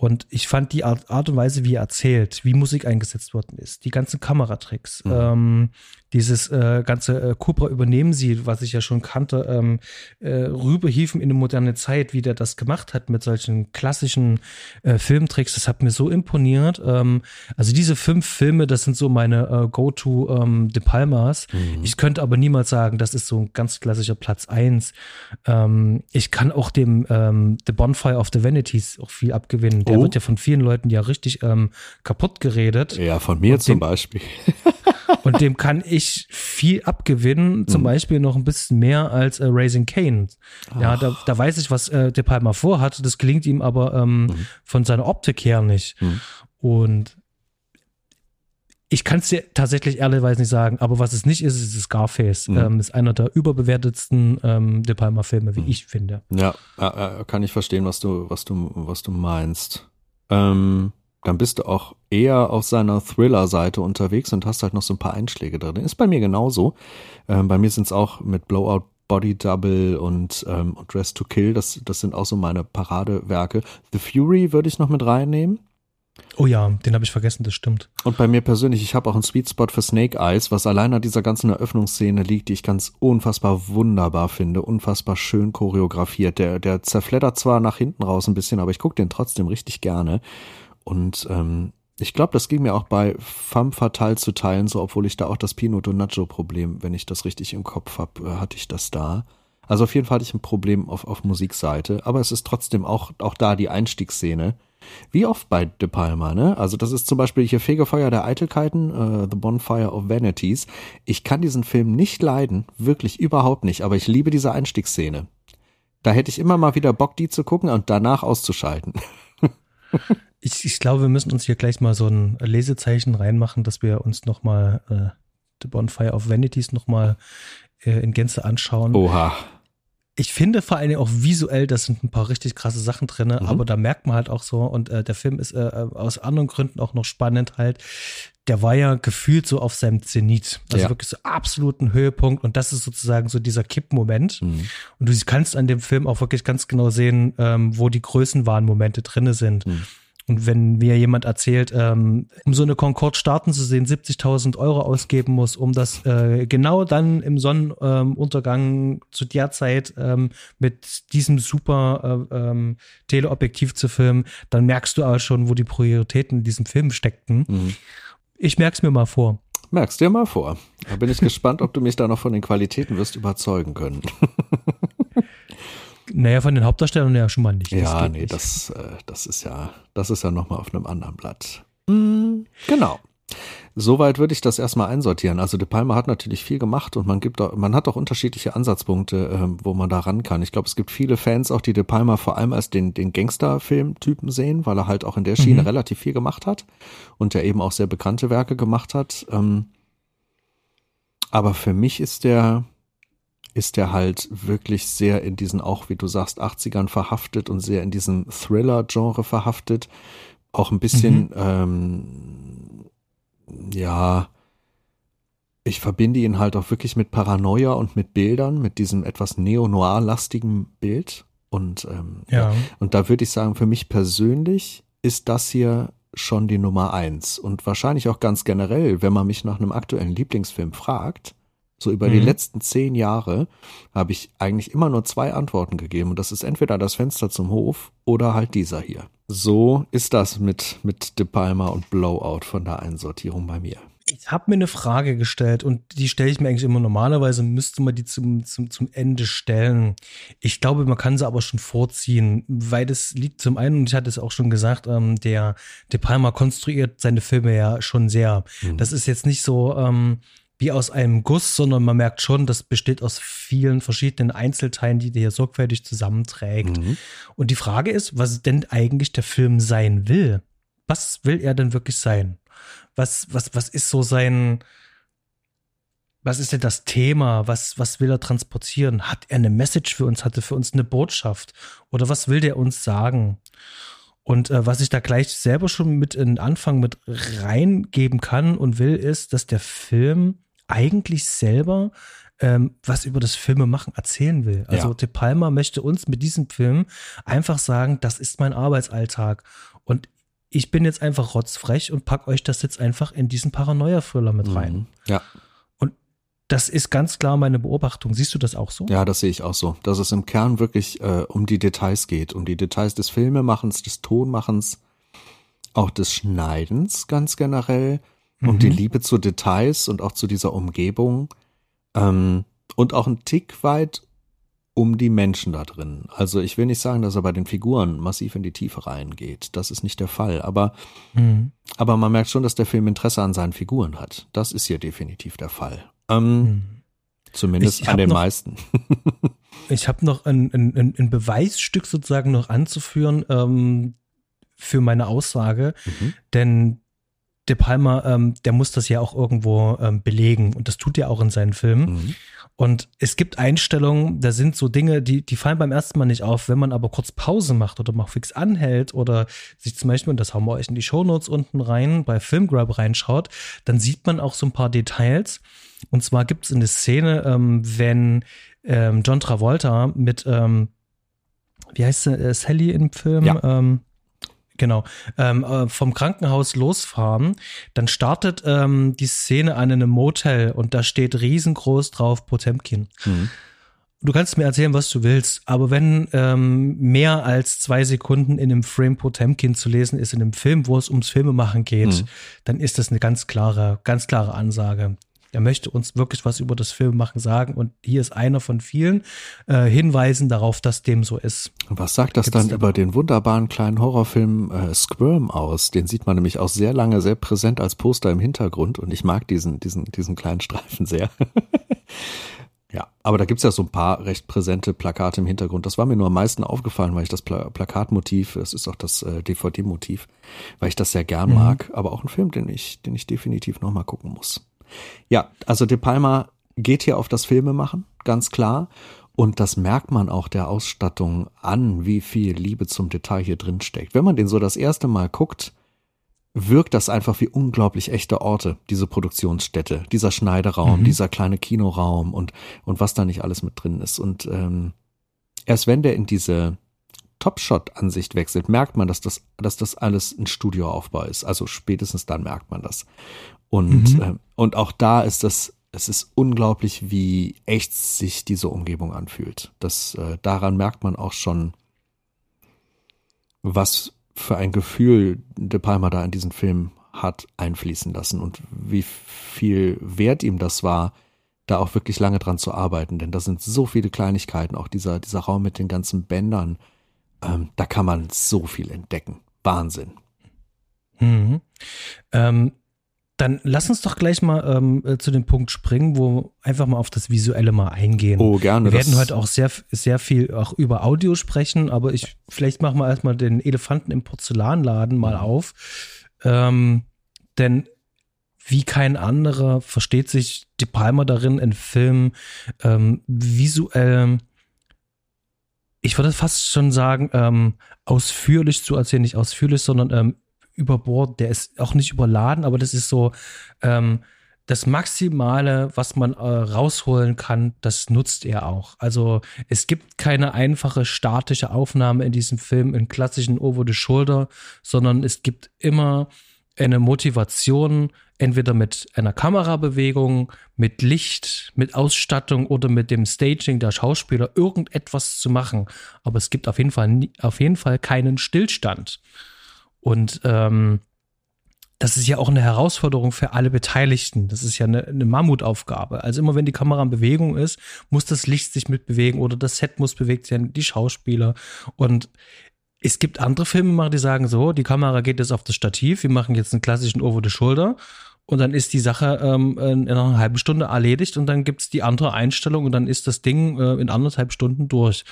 Und ich fand die Art, Art und Weise, wie er erzählt, wie Musik eingesetzt worden ist, die ganzen Kameratricks, mhm. ähm, dieses äh, ganze äh, Cobra übernehmen sie, was ich ja schon kannte, ähm, äh, rüberhieven in eine moderne Zeit, wie der das gemacht hat mit solchen klassischen äh, Filmtricks, das hat mir so imponiert. Ähm, also diese fünf Filme, das sind so meine äh, Go-To ähm, De Palmas. Mhm. Ich könnte aber niemals sagen, das ist so ein ganz klassischer Platz eins. Ähm, ich kann auch dem ähm, The Bonfire of the Vanities auch viel abgewinnen. Der oh. wird ja von vielen Leuten ja richtig ähm, kaputt geredet. Ja, von mir Und zum Beispiel. [LAUGHS] Und dem kann ich viel abgewinnen, zum mhm. Beispiel noch ein bisschen mehr als äh, Raising Kane. Ja, da, da, weiß ich, was äh, De Palma vorhat. Das gelingt ihm aber ähm, mhm. von seiner Optik her nicht. Mhm. Und ich kann es dir tatsächlich ehrlicherweise nicht sagen, aber was es nicht ist, ist Scarface. Mhm. Ähm, ist einer der überbewertetsten ähm, De Palma Filme, wie mhm. ich finde. Ja, äh, kann ich verstehen, was du, was du, was du meinst. Ähm, dann bist du auch eher auf seiner Thriller-Seite unterwegs und hast halt noch so ein paar Einschläge drin. Ist bei mir genauso. Ähm, bei mir sind es auch mit Blowout Body Double und, ähm, und Dress to Kill. Das, das sind auch so meine Paradewerke. The Fury würde ich noch mit reinnehmen. Oh ja, den habe ich vergessen, das stimmt. Und bei mir persönlich, ich habe auch einen Sweet Spot für Snake Eyes, was allein an dieser ganzen Eröffnungsszene liegt, die ich ganz unfassbar wunderbar finde, unfassbar schön choreografiert. Der, der zerfleddert zwar nach hinten raus ein bisschen, aber ich gucke den trotzdem richtig gerne. Und ähm, Ich glaube, das ging mir auch bei Femme Fatale zu teilen, so obwohl ich da auch das Pino Donaggio Problem, wenn ich das richtig im Kopf habe, äh, hatte ich das da. Also auf jeden Fall hatte ich ein Problem auf, auf Musikseite, aber es ist trotzdem auch, auch da die Einstiegsszene. Wie oft bei De Palma, ne? Also das ist zum Beispiel hier Fegefeuer der Eitelkeiten, uh, The Bonfire of Vanities. Ich kann diesen Film nicht leiden, wirklich überhaupt nicht, aber ich liebe diese Einstiegsszene. Da hätte ich immer mal wieder Bock, die zu gucken und danach auszuschalten. [LAUGHS] [LAUGHS] ich, ich glaube, wir müssen uns hier gleich mal so ein Lesezeichen reinmachen, dass wir uns nochmal äh, The Bonfire of Vanities nochmal äh, in Gänze anschauen. Oha. Ich finde vor allem auch visuell, das sind ein paar richtig krasse Sachen drin, mhm. aber da merkt man halt auch so, und äh, der Film ist äh, äh, aus anderen Gründen auch noch spannend halt. Der war ja gefühlt so auf seinem Zenit. Also ja. wirklich so absoluten Höhepunkt. Und das ist sozusagen so dieser Kippmoment. Mhm. Und du kannst an dem Film auch wirklich ganz genau sehen, ähm, wo die Größenwahnmomente drinne sind. Mhm. Und wenn mir jemand erzählt, ähm, um so eine Concorde starten zu sehen, 70.000 Euro ausgeben muss, um das äh, genau dann im Sonnenuntergang ähm, zu der Zeit ähm, mit diesem super äh, ähm, Teleobjektiv zu filmen, dann merkst du auch schon, wo die Prioritäten in diesem Film steckten. Mhm. Ich merk's mir mal vor. Merkst dir mal vor. Da bin ich [LAUGHS] gespannt, ob du mich da noch von den Qualitäten wirst überzeugen können. [LAUGHS] Naja, von den Hauptdarstellern ja schon mal nicht. Ja, nee, nicht. Das, äh, das ist ja, das ist ja nochmal auf einem anderen Blatt. Mhm. Genau. Soweit würde ich das erstmal einsortieren. Also De Palma hat natürlich viel gemacht und man gibt auch, man hat auch unterschiedliche Ansatzpunkte, äh, wo man da ran kann. Ich glaube, es gibt viele Fans auch, die De Palma vor allem als den, den Gangsterfilm-Typen sehen, weil er halt auch in der Schiene mhm. relativ viel gemacht hat und der eben auch sehr bekannte Werke gemacht hat. Ähm, aber für mich ist der, ist er halt wirklich sehr in diesen, auch wie du sagst, 80ern verhaftet und sehr in diesem Thriller-Genre verhaftet. Auch ein bisschen, mhm. ähm, ja, ich verbinde ihn halt auch wirklich mit Paranoia und mit Bildern, mit diesem etwas neo-noir-lastigen Bild. Und, ähm, ja. und da würde ich sagen, für mich persönlich ist das hier schon die Nummer eins. Und wahrscheinlich auch ganz generell, wenn man mich nach einem aktuellen Lieblingsfilm fragt, so über mhm. die letzten zehn Jahre habe ich eigentlich immer nur zwei Antworten gegeben und das ist entweder das Fenster zum Hof oder halt dieser hier. So ist das mit, mit De Palma und Blowout von der Einsortierung bei mir. Ich habe mir eine Frage gestellt und die stelle ich mir eigentlich immer normalerweise, müsste man die zum, zum, zum Ende stellen. Ich glaube, man kann sie aber schon vorziehen, weil das liegt zum einen, und ich hatte es auch schon gesagt, ähm, der De Palma konstruiert seine Filme ja schon sehr. Mhm. Das ist jetzt nicht so, ähm, wie aus einem Guss, sondern man merkt schon, das besteht aus vielen verschiedenen Einzelteilen, die der hier sorgfältig zusammenträgt. Mhm. Und die Frage ist, was denn eigentlich der Film sein will? Was will er denn wirklich sein? Was, was, was ist so sein, was ist denn das Thema? Was, was will er transportieren? Hat er eine Message für uns? Hat er für uns eine Botschaft? Oder was will der uns sagen? Und äh, was ich da gleich selber schon mit in Anfang mit reingeben kann und will, ist, dass der Film eigentlich selber ähm, was über das Filmemachen erzählen will. Also ja. De Palma möchte uns mit diesem Film einfach sagen, das ist mein Arbeitsalltag. Und ich bin jetzt einfach rotzfrech und pack euch das jetzt einfach in diesen Paranoia-Thriller mit rein. Mhm. Ja. Und das ist ganz klar meine Beobachtung. Siehst du das auch so? Ja, das sehe ich auch so. Dass es im Kern wirklich äh, um die Details geht, um die Details des Filmemachens, des Tonmachens, auch des Schneidens ganz generell um mhm. die Liebe zu Details und auch zu dieser Umgebung ähm, und auch ein Tick weit um die Menschen da drin. Also ich will nicht sagen, dass er bei den Figuren massiv in die Tiefe reingeht. Das ist nicht der Fall. Aber, mhm. aber man merkt schon, dass der Film Interesse an seinen Figuren hat. Das ist hier definitiv der Fall. Ähm, mhm. Zumindest an den noch, meisten. [LAUGHS] ich habe noch ein, ein, ein, Beweisstück sozusagen noch anzuführen ähm, für meine Aussage. Mhm. Denn De Palma, ähm, der muss das ja auch irgendwo ähm, belegen und das tut er auch in seinen Filmen. Mhm. Und es gibt Einstellungen, da sind so Dinge, die, die fallen beim ersten Mal nicht auf. Wenn man aber kurz Pause macht oder mal fix anhält oder sich zum Beispiel, und das haben wir euch in die Shownotes unten rein, bei Filmgrab reinschaut, dann sieht man auch so ein paar Details. Und zwar gibt es eine Szene, ähm, wenn ähm, John Travolta mit, ähm, wie heißt sie, äh, Sally im Film? Ja. Genau. Ähm, äh, vom Krankenhaus losfahren, dann startet ähm, die Szene an einem Motel und da steht riesengroß drauf Potemkin. Mhm. du kannst mir erzählen, was du willst, aber wenn ähm, mehr als zwei Sekunden in einem Frame Potemkin zu lesen ist in einem Film, wo es ums Filmemachen geht, mhm. dann ist das eine ganz klare, ganz klare Ansage. Er möchte uns wirklich was über das Filmemachen sagen und hier ist einer von vielen äh, Hinweisen darauf, dass dem so ist. Was sagt das Gibt's dann über den wunderbaren kleinen Horrorfilm äh, Squirm aus? Den sieht man nämlich auch sehr lange sehr präsent als Poster im Hintergrund und ich mag diesen, diesen, diesen kleinen Streifen sehr. [LAUGHS] Ja, aber da gibt's ja so ein paar recht präsente Plakate im Hintergrund. Das war mir nur am meisten aufgefallen, weil ich das Pla Plakatmotiv, das ist auch das äh, DVD-Motiv, weil ich das sehr gern mhm. mag, aber auch ein Film, den ich, den ich definitiv nochmal gucken muss. Ja, also De Palma geht hier auf das Filmemachen, ganz klar. Und das merkt man auch der Ausstattung an, wie viel Liebe zum Detail hier drin steckt. Wenn man den so das erste Mal guckt, wirkt das einfach wie unglaublich echte Orte, diese Produktionsstätte, dieser Schneideraum, mhm. dieser kleine Kinoraum und, und was da nicht alles mit drin ist. Und ähm, erst wenn der in diese Top-Shot-Ansicht wechselt, merkt man, dass das, dass das alles ein Studioaufbau ist. Also spätestens dann merkt man das. Und, mhm. äh, und auch da ist das, es ist unglaublich, wie echt sich diese Umgebung anfühlt. Das, äh, daran merkt man auch schon, was für ein Gefühl De Palma da in diesen Film hat einfließen lassen und wie viel wert ihm das war, da auch wirklich lange dran zu arbeiten, denn da sind so viele Kleinigkeiten, auch dieser, dieser Raum mit den ganzen Bändern, ähm, da kann man so viel entdecken. Wahnsinn. Mhm. Ähm, dann lass uns doch gleich mal ähm, äh, zu dem Punkt springen, wo einfach mal auf das Visuelle mal eingehen. Oh, gerne. Wir werden heute auch sehr, sehr viel auch über Audio sprechen, aber ich, vielleicht machen wir erstmal den Elefanten im Porzellanladen mal mhm. auf. Ähm, denn wie kein anderer versteht sich die Palmer darin, in Filmen ähm, visuell, ich würde fast schon sagen, ähm, ausführlich zu erzählen, nicht ausführlich, sondern ähm, über Bord, der ist auch nicht überladen, aber das ist so ähm, das Maximale, was man äh, rausholen kann, das nutzt er auch. Also es gibt keine einfache statische Aufnahme in diesem Film in klassischen Over the Shoulder, sondern es gibt immer eine Motivation, entweder mit einer Kamerabewegung, mit Licht, mit Ausstattung oder mit dem Staging der Schauspieler irgendetwas zu machen. Aber es gibt auf jeden Fall, auf jeden Fall keinen Stillstand. Und ähm, das ist ja auch eine Herausforderung für alle Beteiligten. Das ist ja eine, eine Mammutaufgabe. Also immer wenn die Kamera in Bewegung ist, muss das Licht sich mitbewegen oder das Set muss bewegt werden, die Schauspieler. Und es gibt andere Filmemacher, die sagen so, die Kamera geht jetzt auf das Stativ, wir machen jetzt einen klassischen Over the Shoulder und dann ist die Sache ähm, in einer halben Stunde erledigt und dann gibt's die andere Einstellung und dann ist das Ding äh, in anderthalb Stunden durch.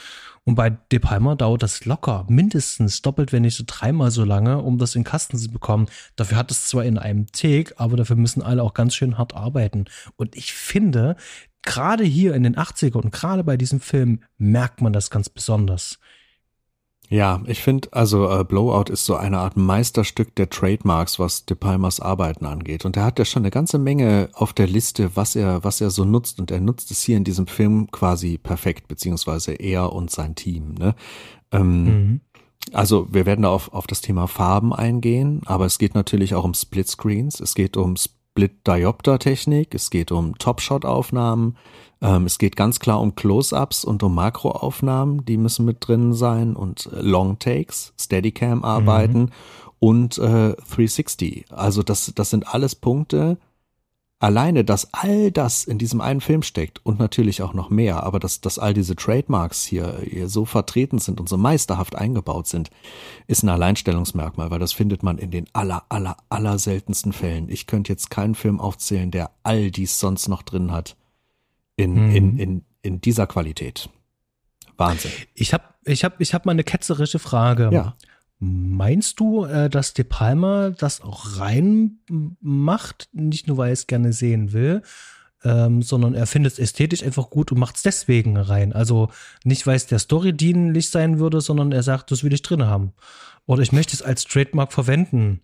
Und bei De Palma dauert das locker, mindestens doppelt, wenn nicht so dreimal so lange, um das in Kasten zu bekommen. Dafür hat es zwar in einem Take, aber dafür müssen alle auch ganz schön hart arbeiten. Und ich finde, gerade hier in den 80er und gerade bei diesem Film merkt man das ganz besonders. Ja, ich finde, also äh, Blowout ist so eine Art Meisterstück der Trademarks, was De Palmas Arbeiten angeht. Und er hat ja schon eine ganze Menge auf der Liste, was er, was er so nutzt. Und er nutzt es hier in diesem Film quasi perfekt, beziehungsweise er und sein Team. Ne? Ähm, mhm. Also wir werden da auf, auf das Thema Farben eingehen, aber es geht natürlich auch um Splitscreens, es geht um Split-Diopter-Technik, es geht um Top-Shot-Aufnahmen, ähm, es geht ganz klar um Close-ups und um Makroaufnahmen, die müssen mit drin sein und äh, Long Takes, Steadicam-Arbeiten mhm. und äh, 360. Also das, das sind alles Punkte. Alleine, dass all das in diesem einen Film steckt und natürlich auch noch mehr, aber dass, dass all diese Trademarks hier, hier so vertreten sind und so meisterhaft eingebaut sind, ist ein Alleinstellungsmerkmal, weil das findet man in den aller, aller, aller seltensten Fällen. Ich könnte jetzt keinen Film aufzählen, der all dies sonst noch drin hat in, mhm. in, in, in dieser Qualität. Wahnsinn. Ich habe ich hab, ich hab mal eine ketzerische Frage. Ja. Meinst du, äh, dass De Palma das auch rein macht, nicht nur weil er es gerne sehen will, ähm, sondern er findet es ästhetisch einfach gut und macht es deswegen rein. Also nicht, weil es der Story dienlich sein würde, sondern er sagt, das will ich drin haben. Oder ich möchte es als Trademark verwenden.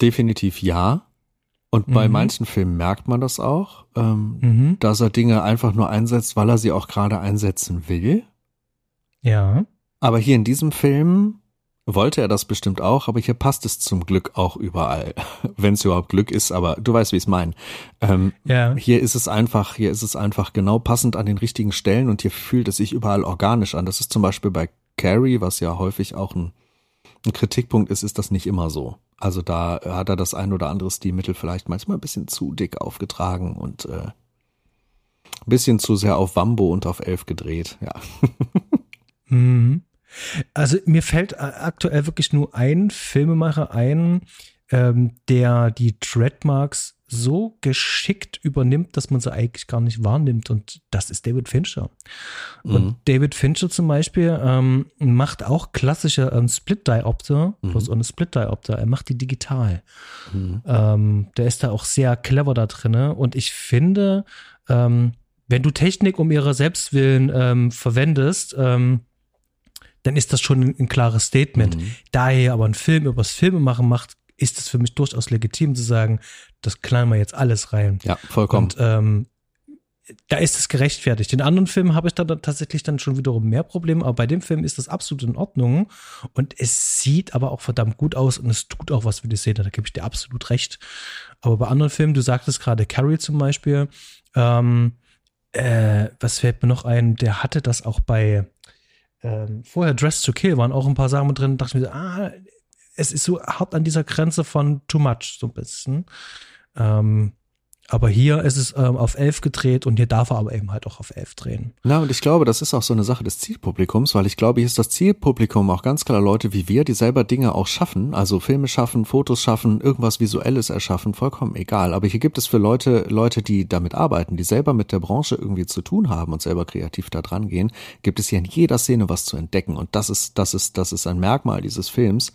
Definitiv ja. Und bei mhm. manchen Filmen merkt man das auch, ähm, mhm. dass er Dinge einfach nur einsetzt, weil er sie auch gerade einsetzen will. Ja. Aber hier in diesem Film wollte er das bestimmt auch, aber hier passt es zum Glück auch überall, [LAUGHS] wenn es überhaupt Glück ist. Aber du weißt, wie ich es meine. Ähm, ja. Hier ist es einfach, hier ist es einfach genau passend an den richtigen Stellen und hier fühlt es sich überall organisch an. Das ist zum Beispiel bei Carrie, was ja häufig auch ein, ein Kritikpunkt ist, ist das nicht immer so. Also da hat er das ein oder andere Stilmittel vielleicht manchmal ein bisschen zu dick aufgetragen und äh, ein bisschen zu sehr auf Wambo und auf Elf gedreht, ja. [LAUGHS] mhm. Also mir fällt aktuell wirklich nur ein Filmemacher ein, ähm, der die Trademarks so geschickt übernimmt, dass man sie eigentlich gar nicht wahrnimmt. Und das ist David Fincher. Mhm. Und David Fincher zum Beispiel ähm, macht auch klassische ähm, Split-Diopter, mhm. bloß ohne Split-Diopter. Er macht die digital. Mhm. Ähm, der ist da auch sehr clever da drin. Und ich finde, ähm, wenn du Technik um ihrer Selbstwillen ähm, verwendest, ähm, dann ist das schon ein, ein klares Statement. Mhm. Da er aber einen Film übers Filmemachen macht, ist es für mich durchaus legitim zu sagen, das knallen wir jetzt alles rein. Ja, vollkommen. Und ähm, da ist es gerechtfertigt. In anderen Filmen habe ich da tatsächlich dann schon wiederum mehr Probleme, aber bei dem Film ist das absolut in Ordnung und es sieht aber auch verdammt gut aus und es tut auch was für die Szene, da gebe ich dir absolut recht. Aber bei anderen Filmen, du sagtest gerade Carrie zum Beispiel, ähm, äh, was fällt mir noch ein, der hatte das auch bei ähm, vorher Dress to Kill, waren auch ein paar Sachen mit drin, dachte ich mir so, ah, es ist so hart an dieser Grenze von too much, so ein bisschen. Ähm, aber hier ist es ähm, auf elf gedreht und hier darf er aber eben halt auch auf elf drehen. Na, und ich glaube, das ist auch so eine Sache des Zielpublikums, weil ich glaube, hier ist das Zielpublikum auch ganz klar Leute wie wir, die selber Dinge auch schaffen, also Filme schaffen, Fotos schaffen, irgendwas Visuelles erschaffen, vollkommen egal. Aber hier gibt es für Leute, Leute, die damit arbeiten, die selber mit der Branche irgendwie zu tun haben und selber kreativ da dran gehen, gibt es hier in jeder Szene was zu entdecken. Und das ist, das ist, das ist ein Merkmal dieses Films,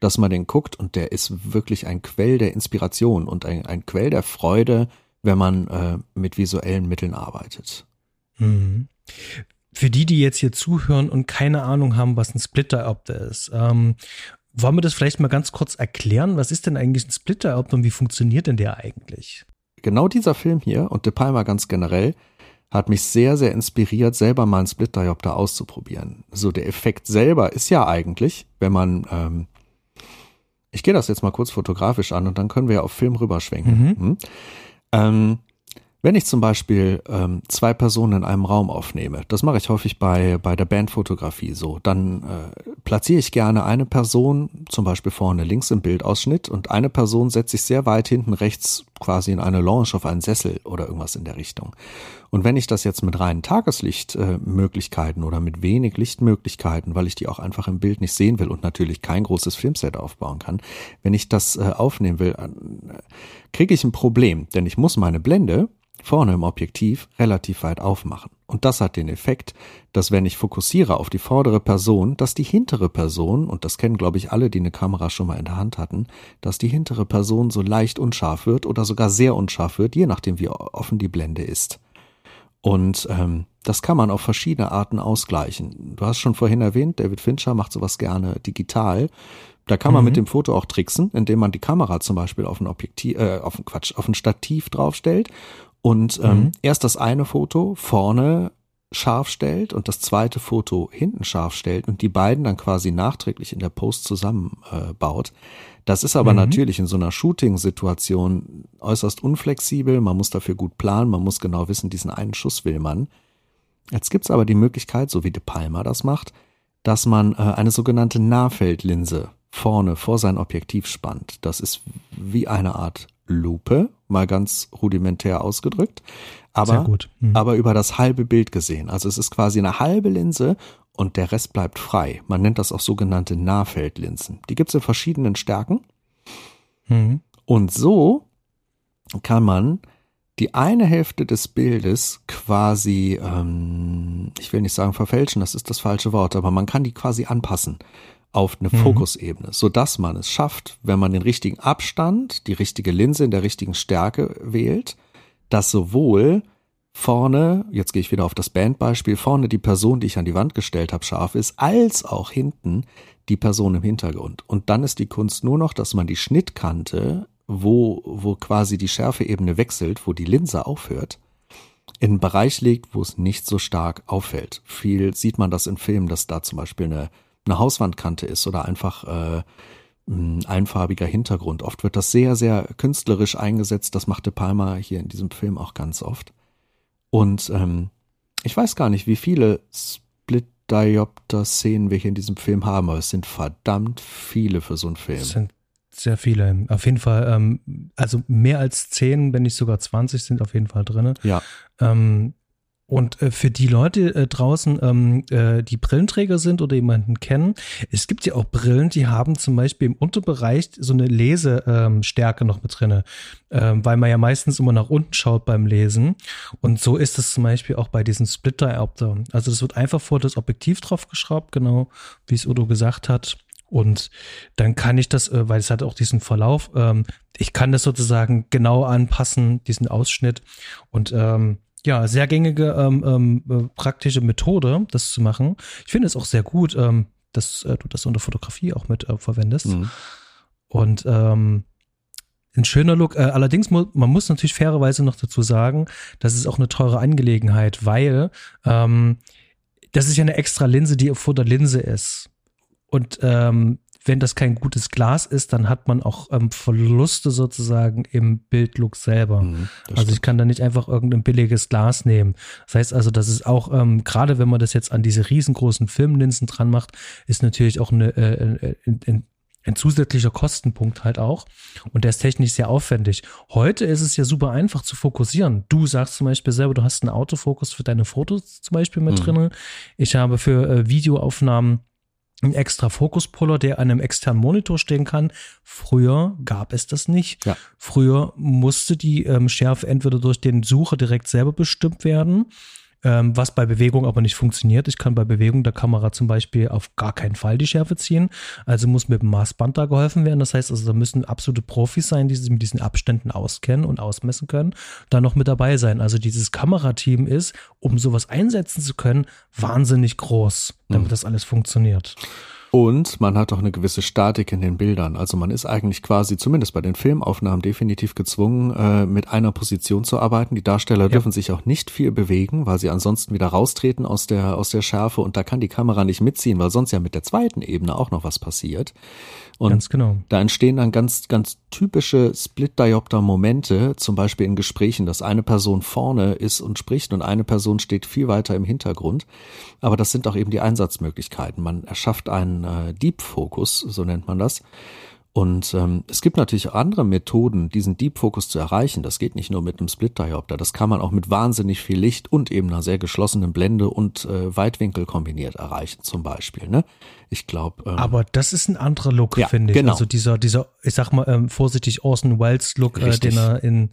dass man den guckt und der ist wirklich ein Quell der Inspiration und ein, ein Quell der Freude, wenn man äh, mit visuellen Mitteln arbeitet. Mhm. Für die, die jetzt hier zuhören und keine Ahnung haben, was ein Splitter-Opter ist, ähm, wollen wir das vielleicht mal ganz kurz erklären? Was ist denn eigentlich ein Splitter-Opter und wie funktioniert denn der eigentlich? Genau dieser Film hier und De Palma ganz generell hat mich sehr, sehr inspiriert, selber mal einen Split-Diopter auszuprobieren. So, der Effekt selber ist ja eigentlich, wenn man ähm, ich gehe das jetzt mal kurz fotografisch an und dann können wir ja auf Film rüberschwenken. Mhm. Hm? Ähm, wenn ich zum Beispiel ähm, zwei Personen in einem Raum aufnehme, das mache ich häufig bei, bei der Bandfotografie so, dann äh, platziere ich gerne eine Person, zum Beispiel vorne links im Bildausschnitt und eine Person setze ich sehr weit hinten rechts quasi in eine Lounge auf einen Sessel oder irgendwas in der Richtung. Und wenn ich das jetzt mit reinen Tageslichtmöglichkeiten äh, oder mit wenig Lichtmöglichkeiten, weil ich die auch einfach im Bild nicht sehen will und natürlich kein großes Filmset aufbauen kann, wenn ich das äh, aufnehmen will, äh, kriege ich ein Problem, denn ich muss meine Blende vorne im Objektiv relativ weit aufmachen. Und das hat den Effekt, dass wenn ich fokussiere auf die vordere Person, dass die hintere Person, und das kennen glaube ich alle, die eine Kamera schon mal in der Hand hatten, dass die hintere Person so leicht unscharf wird oder sogar sehr unscharf wird, je nachdem wie offen die Blende ist. Und ähm, das kann man auf verschiedene Arten ausgleichen. Du hast schon vorhin erwähnt, David Fincher macht sowas gerne digital. Da kann man mhm. mit dem Foto auch tricksen, indem man die Kamera zum Beispiel auf ein Objektiv, äh, auf ein Quatsch, auf ein Stativ draufstellt und ähm, mhm. erst das eine Foto vorne scharf stellt und das zweite Foto hinten scharf stellt und die beiden dann quasi nachträglich in der Post zusammenbaut. Äh, das ist aber mhm. natürlich in so einer Shooting-Situation äußerst unflexibel. Man muss dafür gut planen, man muss genau wissen, diesen einen Schuss will man. Jetzt gibt's aber die Möglichkeit, so wie De Palma das macht, dass man äh, eine sogenannte Nahfeldlinse vorne vor sein Objektiv spannt. Das ist wie eine Art Lupe, mal ganz rudimentär ausgedrückt, aber, mhm. aber über das halbe Bild gesehen. Also es ist quasi eine halbe Linse und der Rest bleibt frei. Man nennt das auch sogenannte Nahfeldlinsen. Die gibt es in verschiedenen Stärken. Mhm. Und so kann man die eine Hälfte des Bildes quasi, ähm, ich will nicht sagen verfälschen, das ist das falsche Wort, aber man kann die quasi anpassen auf eine mhm. Fokusebene, so dass man es schafft, wenn man den richtigen Abstand, die richtige Linse in der richtigen Stärke wählt, dass sowohl vorne, jetzt gehe ich wieder auf das Bandbeispiel, vorne die Person, die ich an die Wand gestellt habe, scharf ist, als auch hinten die Person im Hintergrund. Und dann ist die Kunst nur noch, dass man die Schnittkante, wo, wo quasi die Schärfeebene wechselt, wo die Linse aufhört, in einen Bereich legt, wo es nicht so stark auffällt. Viel sieht man das in Filmen, dass da zum Beispiel eine eine Hauswandkante ist oder einfach äh, einfarbiger Hintergrund. Oft wird das sehr, sehr künstlerisch eingesetzt. Das machte Palmer hier in diesem Film auch ganz oft. Und ähm, ich weiß gar nicht, wie viele Split-Diopter-Szenen wir hier in diesem Film haben, aber es sind verdammt viele für so einen Film. Es sind sehr viele. Auf jeden Fall, ähm, also mehr als zehn, wenn nicht sogar 20 sind auf jeden Fall drin. Ja. Ähm, und äh, für die Leute äh, draußen, ähm, äh, die Brillenträger sind oder jemanden kennen, es gibt ja auch Brillen, die haben zum Beispiel im Unterbereich so eine Lesestärke ähm, noch mit drinne, ähm, weil man ja meistens immer nach unten schaut beim Lesen. Und so ist es zum Beispiel auch bei diesen Splitter-Adapter. Also das wird einfach vor das Objektiv draufgeschraubt, genau wie es Udo gesagt hat. Und dann kann ich das, äh, weil es hat auch diesen Verlauf, ähm, ich kann das sozusagen genau anpassen, diesen Ausschnitt. Und ähm, ja, sehr gängige ähm, ähm, äh, praktische Methode, das zu machen. Ich finde es auch sehr gut, ähm, dass äh, du das unter Fotografie auch mit äh, verwendest. Mhm. Und ähm, ein schöner Look. Äh, allerdings, mu man muss natürlich fairerweise noch dazu sagen, das ist auch eine teure Angelegenheit, weil ähm, das ist ja eine extra Linse, die vor der Linse ist. Und ähm, wenn das kein gutes Glas ist, dann hat man auch ähm, Verluste sozusagen im Bildlook selber. Mhm, also stimmt. ich kann da nicht einfach irgendein billiges Glas nehmen. Das heißt also, das ist auch, ähm, gerade wenn man das jetzt an diese riesengroßen Filmlinsen dran macht, ist natürlich auch eine, äh, ein, ein, ein zusätzlicher Kostenpunkt halt auch. Und der ist technisch sehr aufwendig. Heute ist es ja super einfach zu fokussieren. Du sagst zum Beispiel selber, du hast einen Autofokus für deine Fotos zum Beispiel mit mhm. drin. Ich habe für äh, Videoaufnahmen ein extra Fokuspuller, der an einem externen Monitor stehen kann. Früher gab es das nicht. Ja. Früher musste die ähm, Schärfe entweder durch den Sucher direkt selber bestimmt werden ähm, was bei Bewegung aber nicht funktioniert. Ich kann bei Bewegung der Kamera zum Beispiel auf gar keinen Fall die Schärfe ziehen. Also muss mit dem Maßband da geholfen werden. Das heißt also, da müssen absolute Profis sein, die sich mit diesen Abständen auskennen und ausmessen können, da noch mit dabei sein. Also dieses Kamerateam ist, um sowas einsetzen zu können, wahnsinnig groß, damit mhm. das alles funktioniert. Und man hat auch eine gewisse Statik in den Bildern. Also man ist eigentlich quasi, zumindest bei den Filmaufnahmen, definitiv gezwungen, äh, mit einer Position zu arbeiten. Die Darsteller ja. dürfen sich auch nicht viel bewegen, weil sie ansonsten wieder raustreten aus der, aus der Schärfe und da kann die Kamera nicht mitziehen, weil sonst ja mit der zweiten Ebene auch noch was passiert. Und ganz genau. da entstehen dann ganz, ganz typische Split-Diopter-Momente, zum Beispiel in Gesprächen, dass eine Person vorne ist und spricht und eine Person steht viel weiter im Hintergrund. Aber das sind auch eben die Einsatzmöglichkeiten. Man erschafft einen äh, Deep Focus, so nennt man das. Und ähm, es gibt natürlich andere Methoden, diesen Deep Focus zu erreichen. Das geht nicht nur mit einem Split-Diopter, das kann man auch mit wahnsinnig viel Licht und eben einer sehr geschlossenen Blende und äh, Weitwinkel kombiniert erreichen, zum Beispiel. Ne? Ich glaube. Ähm, Aber das ist ein anderer Look, ja, finde ich. Genau. Also dieser, dieser, ich sag mal ähm, vorsichtig Orson Welles Look, äh, den er in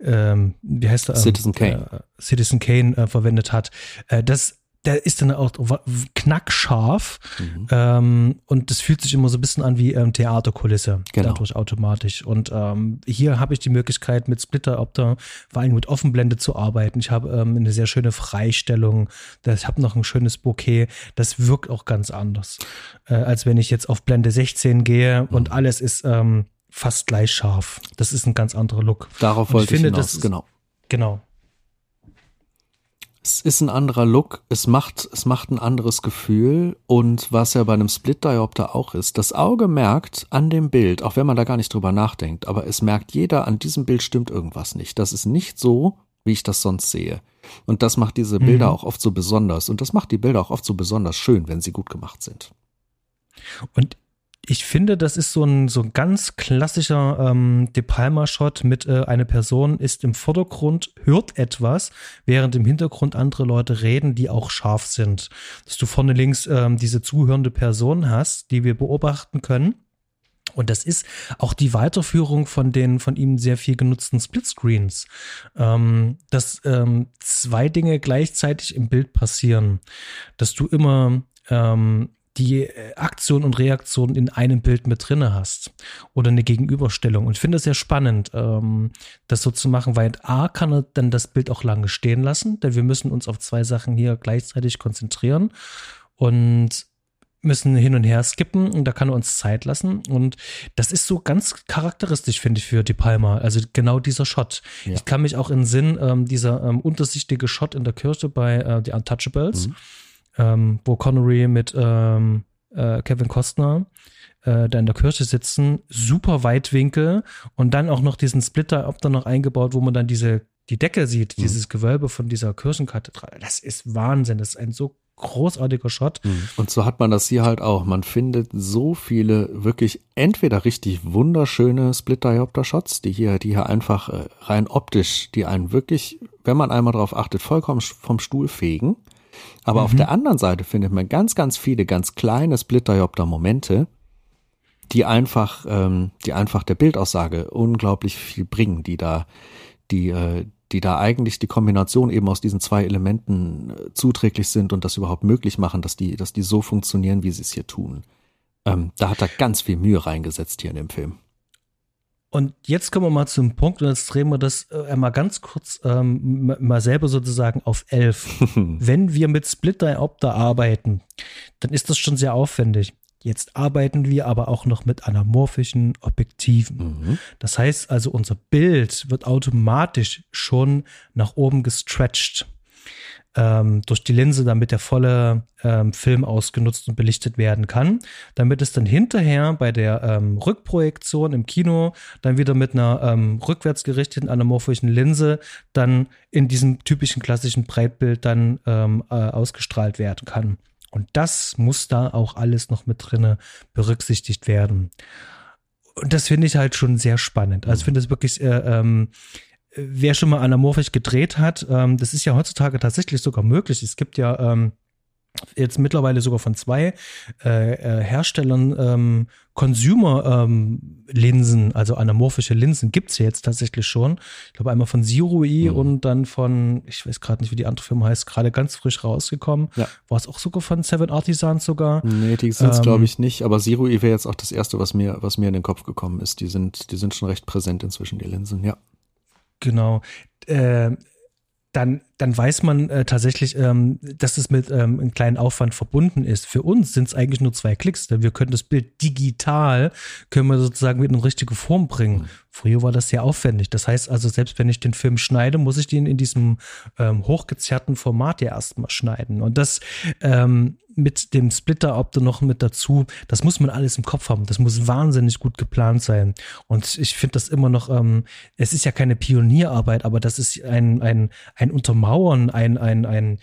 ähm, wie heißt er? Ähm, Citizen Kane. Äh, Citizen Kane äh, verwendet hat. Äh, das der ist dann auch knackscharf mhm. ähm, und das fühlt sich immer so ein bisschen an wie ähm, Theaterkulisse genau. dadurch automatisch. Und ähm, hier habe ich die Möglichkeit mit Splitter Opter vor allem mit Offenblende zu arbeiten. Ich habe ähm, eine sehr schöne Freistellung. Ich habe noch ein schönes Bouquet. Das wirkt auch ganz anders, äh, als wenn ich jetzt auf Blende 16 gehe mhm. und alles ist ähm, fast gleich scharf. Das ist ein ganz anderer Look. Darauf wollte ich, finde, hinaus, das genau. Genau es ist ein anderer Look, es macht, es macht ein anderes Gefühl und was ja bei einem Split-Diopter auch ist, das Auge merkt an dem Bild, auch wenn man da gar nicht drüber nachdenkt, aber es merkt jeder, an diesem Bild stimmt irgendwas nicht. Das ist nicht so, wie ich das sonst sehe. Und das macht diese Bilder mhm. auch oft so besonders und das macht die Bilder auch oft so besonders schön, wenn sie gut gemacht sind. Und ich finde, das ist so ein, so ein ganz klassischer ähm, De Palma-Shot mit äh, eine Person ist im Vordergrund, hört etwas, während im Hintergrund andere Leute reden, die auch scharf sind. Dass du vorne links ähm, diese zuhörende Person hast, die wir beobachten können. Und das ist auch die Weiterführung von den von ihm sehr viel genutzten Splitscreens, ähm, dass ähm, zwei Dinge gleichzeitig im Bild passieren, dass du immer ähm, die äh, Aktion und Reaktion in einem Bild mit drinne hast oder eine Gegenüberstellung. Und ich finde es sehr spannend, ähm, das so zu machen, weil A kann er dann das Bild auch lange stehen lassen, denn wir müssen uns auf zwei Sachen hier gleichzeitig konzentrieren und müssen hin und her skippen und da kann er uns Zeit lassen und das ist so ganz charakteristisch finde ich für Die Palma also genau dieser Shot ja. ich kann mich auch in Sinn ähm, dieser ähm, untersichtige Shot in der Kirche bei äh, The Untouchables mhm ähm, wo Connery mit ähm, äh, Kevin Costner äh, da in der Kirche sitzen, super Weitwinkel und dann auch noch diesen Splitter-Opter noch eingebaut, wo man dann diese die Decke sieht, mhm. dieses Gewölbe von dieser Kirchenkathedrale. Das ist Wahnsinn. Das ist ein so großartiger Shot. Mhm. Und so hat man das hier halt auch. Man findet so viele wirklich entweder richtig wunderschöne Split-Diopter-Shots, die hier, die hier einfach äh, rein optisch, die einen wirklich, wenn man einmal drauf achtet, vollkommen vom Stuhl fegen. Aber mhm. auf der anderen Seite findet man ganz, ganz viele ganz kleine Split-Diopter-Momente, die einfach, ähm, die einfach der Bildaussage unglaublich viel bringen, die da, die, äh, die da eigentlich die Kombination eben aus diesen zwei Elementen äh, zuträglich sind und das überhaupt möglich machen, dass die, dass die so funktionieren, wie sie es hier tun. Ähm, da hat er ganz viel Mühe reingesetzt hier in dem Film. Und jetzt kommen wir mal zum Punkt und jetzt drehen wir das äh, mal ganz kurz ähm, mal selber sozusagen auf elf. [LAUGHS] Wenn wir mit Split Diopter arbeiten, dann ist das schon sehr aufwendig. Jetzt arbeiten wir aber auch noch mit anamorphischen Objektiven. Mhm. Das heißt also, unser Bild wird automatisch schon nach oben gestretched ähm, durch die Linse, damit der volle ähm, Film ausgenutzt und belichtet werden kann, damit es dann hinterher bei der ähm, Rückprojektion im Kino dann wieder mit einer ähm, rückwärts anamorphischen Linse dann in diesem typischen klassischen Breitbild dann ähm, äh, ausgestrahlt werden kann. Und das muss da auch alles noch mit drinne berücksichtigt werden. Und das finde ich halt schon sehr spannend. Also ich finde es wirklich, äh, ähm, wer schon mal anamorphisch gedreht hat, ähm, das ist ja heutzutage tatsächlich sogar möglich. Es gibt ja ähm, jetzt mittlerweile sogar von zwei äh, äh, Herstellern ähm, Consumer-Linsen, ähm, also anamorphische Linsen, gibt es ja jetzt tatsächlich schon. Ich glaube einmal von Zirui mhm. und dann von, ich weiß gerade nicht, wie die andere Firma heißt, gerade ganz frisch rausgekommen. Ja. War es auch sogar von Seven Artisans sogar? Nee, die sind es ähm, glaube ich nicht, aber Zirui wäre jetzt auch das erste, was mir, was mir in den Kopf gekommen ist. Die sind, die sind schon recht präsent inzwischen, die Linsen, ja. Genau. Äh, dann, dann weiß man äh, tatsächlich, ähm, dass es mit ähm, einem kleinen Aufwand verbunden ist. Für uns sind es eigentlich nur zwei Klicks, denn wir können das Bild digital, können wir sozusagen wieder in richtige Form bringen. Mhm. Früher war das sehr aufwendig. Das heißt also, selbst wenn ich den Film schneide, muss ich den in diesem ähm, hochgezerrten Format ja erstmal schneiden. Und das ähm, mit dem Splitter-Opto noch mit dazu, das muss man alles im Kopf haben. Das muss wahnsinnig gut geplant sein. Und ich finde das immer noch, ähm, es ist ja keine Pionierarbeit, aber das ist ein, ein, ein Untermauern, ein, ein, ein,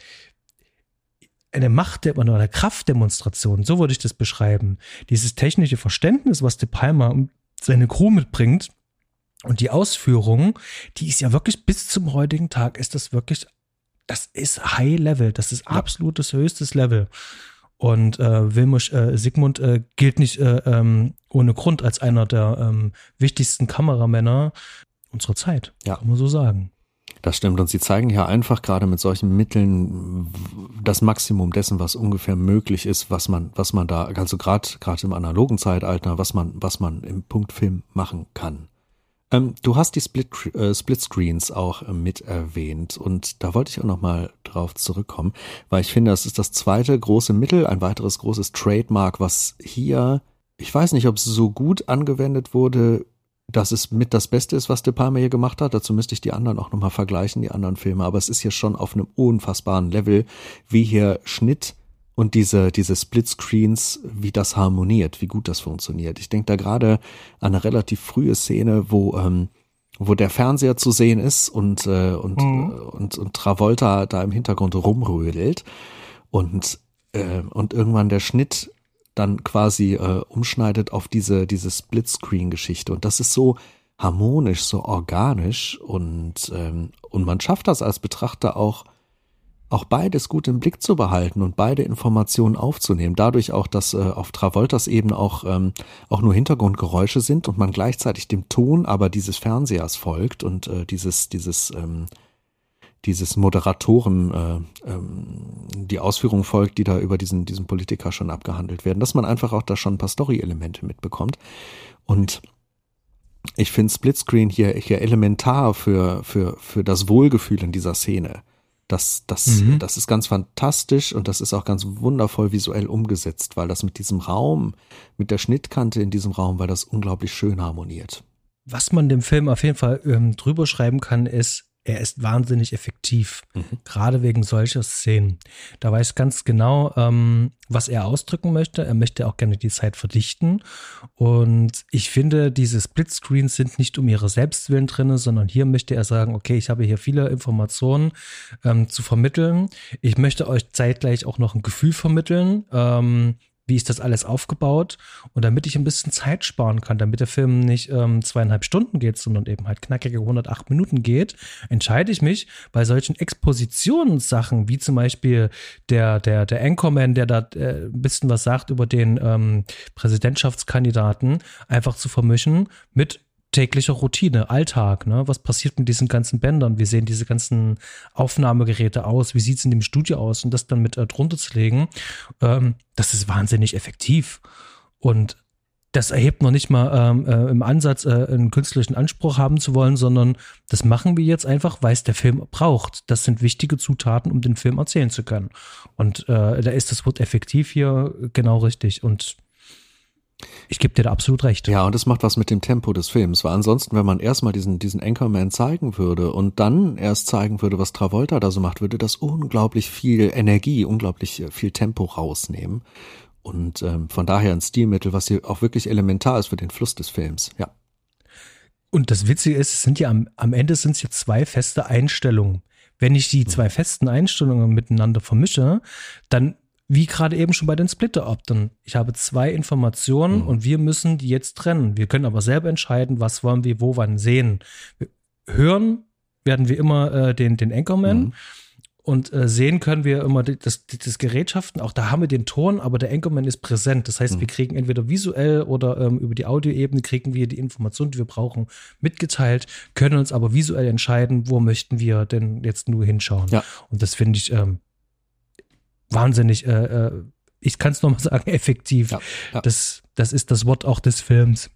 eine Macht oder eine Kraftdemonstration, so würde ich das beschreiben. Dieses technische Verständnis, was De Palma und seine Crew mitbringt und die Ausführung, die ist ja wirklich bis zum heutigen Tag ist das wirklich das ist High Level, das ist absolutes höchstes Level. Und äh, Wilmus äh, Sigmund äh, gilt nicht äh, ähm, ohne Grund als einer der ähm, wichtigsten Kameramänner unserer Zeit, ja. kann man so sagen. Das stimmt. Und sie zeigen ja einfach gerade mit solchen Mitteln das Maximum dessen, was ungefähr möglich ist, was man, was man da, also gerade gerade im analogen Zeitalter, was man, was man im Punktfilm machen kann. Ähm, du hast die Split, äh, Split Screens auch äh, mit erwähnt und da wollte ich auch nochmal drauf zurückkommen, weil ich finde, das ist das zweite große Mittel, ein weiteres großes Trademark, was hier, ich weiß nicht, ob es so gut angewendet wurde, dass es mit das Beste ist, was De Palma hier gemacht hat. Dazu müsste ich die anderen auch nochmal vergleichen, die anderen Filme, aber es ist hier schon auf einem unfassbaren Level, wie hier Schnitt und diese, diese Splitscreens, wie das harmoniert, wie gut das funktioniert. Ich denke da gerade an eine relativ frühe Szene, wo, ähm, wo der Fernseher zu sehen ist und, äh, und, mhm. Äh, und, und Travolta da im Hintergrund rumrödelt und, äh, und irgendwann der Schnitt dann quasi äh, umschneidet auf diese, diese Splitscreen-Geschichte. Und das ist so harmonisch, so organisch und, ähm, und man schafft das als Betrachter auch auch beides gut im Blick zu behalten und beide Informationen aufzunehmen. Dadurch auch, dass äh, auf Travoltas Ebene auch, ähm, auch nur Hintergrundgeräusche sind und man gleichzeitig dem Ton aber dieses Fernsehers folgt und äh, dieses, dieses, ähm, dieses Moderatoren äh, ähm, die Ausführung folgt, die da über diesen, diesen Politiker schon abgehandelt werden, dass man einfach auch da schon ein paar Story-Elemente mitbekommt. Und ich finde Splitscreen hier, hier elementar für, für, für das Wohlgefühl in dieser Szene. Das, das, mhm. das ist ganz fantastisch und das ist auch ganz wundervoll visuell umgesetzt, weil das mit diesem Raum, mit der Schnittkante in diesem Raum, weil das unglaublich schön harmoniert. Was man dem Film auf jeden Fall ähm, drüber schreiben kann, ist, er ist wahnsinnig effektiv, mhm. gerade wegen solcher Szenen. Da weiß ganz genau, ähm, was er ausdrücken möchte. Er möchte auch gerne die Zeit verdichten. Und ich finde, diese Splitscreens sind nicht um ihre Selbstwillen drin, sondern hier möchte er sagen, okay, ich habe hier viele Informationen ähm, zu vermitteln. Ich möchte euch zeitgleich auch noch ein Gefühl vermitteln. Ähm, wie ist das alles aufgebaut? Und damit ich ein bisschen Zeit sparen kann, damit der Film nicht ähm, zweieinhalb Stunden geht, sondern eben halt knackige 108 Minuten geht, entscheide ich mich bei solchen Expositionssachen, wie zum Beispiel der, der, der Anchorman, der da äh, ein bisschen was sagt über den ähm, Präsidentschaftskandidaten, einfach zu vermischen mit täglicher Routine, Alltag, ne? Was passiert mit diesen ganzen Bändern? Wie sehen diese ganzen Aufnahmegeräte aus? Wie sieht es in dem Studio aus? Und das dann mit äh, drunter zu legen, ähm, das ist wahnsinnig effektiv. Und das erhebt noch nicht mal ähm, äh, im Ansatz, äh, einen künstlerischen Anspruch haben zu wollen, sondern das machen wir jetzt einfach, weil es der Film braucht. Das sind wichtige Zutaten, um den Film erzählen zu können. Und äh, da ist das Wort effektiv hier genau richtig. Und ich gebe dir da absolut recht. Ja, und das macht was mit dem Tempo des Films, weil ansonsten, wenn man erstmal diesen, diesen Anchorman zeigen würde und dann erst zeigen würde, was Travolta da so macht, würde das unglaublich viel Energie, unglaublich äh, viel Tempo rausnehmen. Und ähm, von daher ein Stilmittel, was hier auch wirklich elementar ist für den Fluss des Films, ja. Und das Witzige ist, es sind ja am, am Ende sind es ja zwei feste Einstellungen. Wenn ich die zwei festen Einstellungen miteinander vermische, dann wie gerade eben schon bei den Splitter-Opten. Ich habe zwei Informationen mhm. und wir müssen die jetzt trennen. Wir können aber selber entscheiden, was wollen wir wo wann sehen. Hören werden wir immer äh, den, den Anchorman. Mhm. Und äh, sehen können wir immer das, das Gerätschaften. Auch da haben wir den Ton, aber der Anchorman ist präsent. Das heißt, mhm. wir kriegen entweder visuell oder ähm, über die Audioebene kriegen wir die Informationen, die wir brauchen, mitgeteilt, können uns aber visuell entscheiden, wo möchten wir denn jetzt nur hinschauen. Ja. Und das finde ich ähm, wahnsinnig, äh, äh ich kann es nochmal sagen, effektiv. Ja, ja. Das, das ist das Wort auch des Films.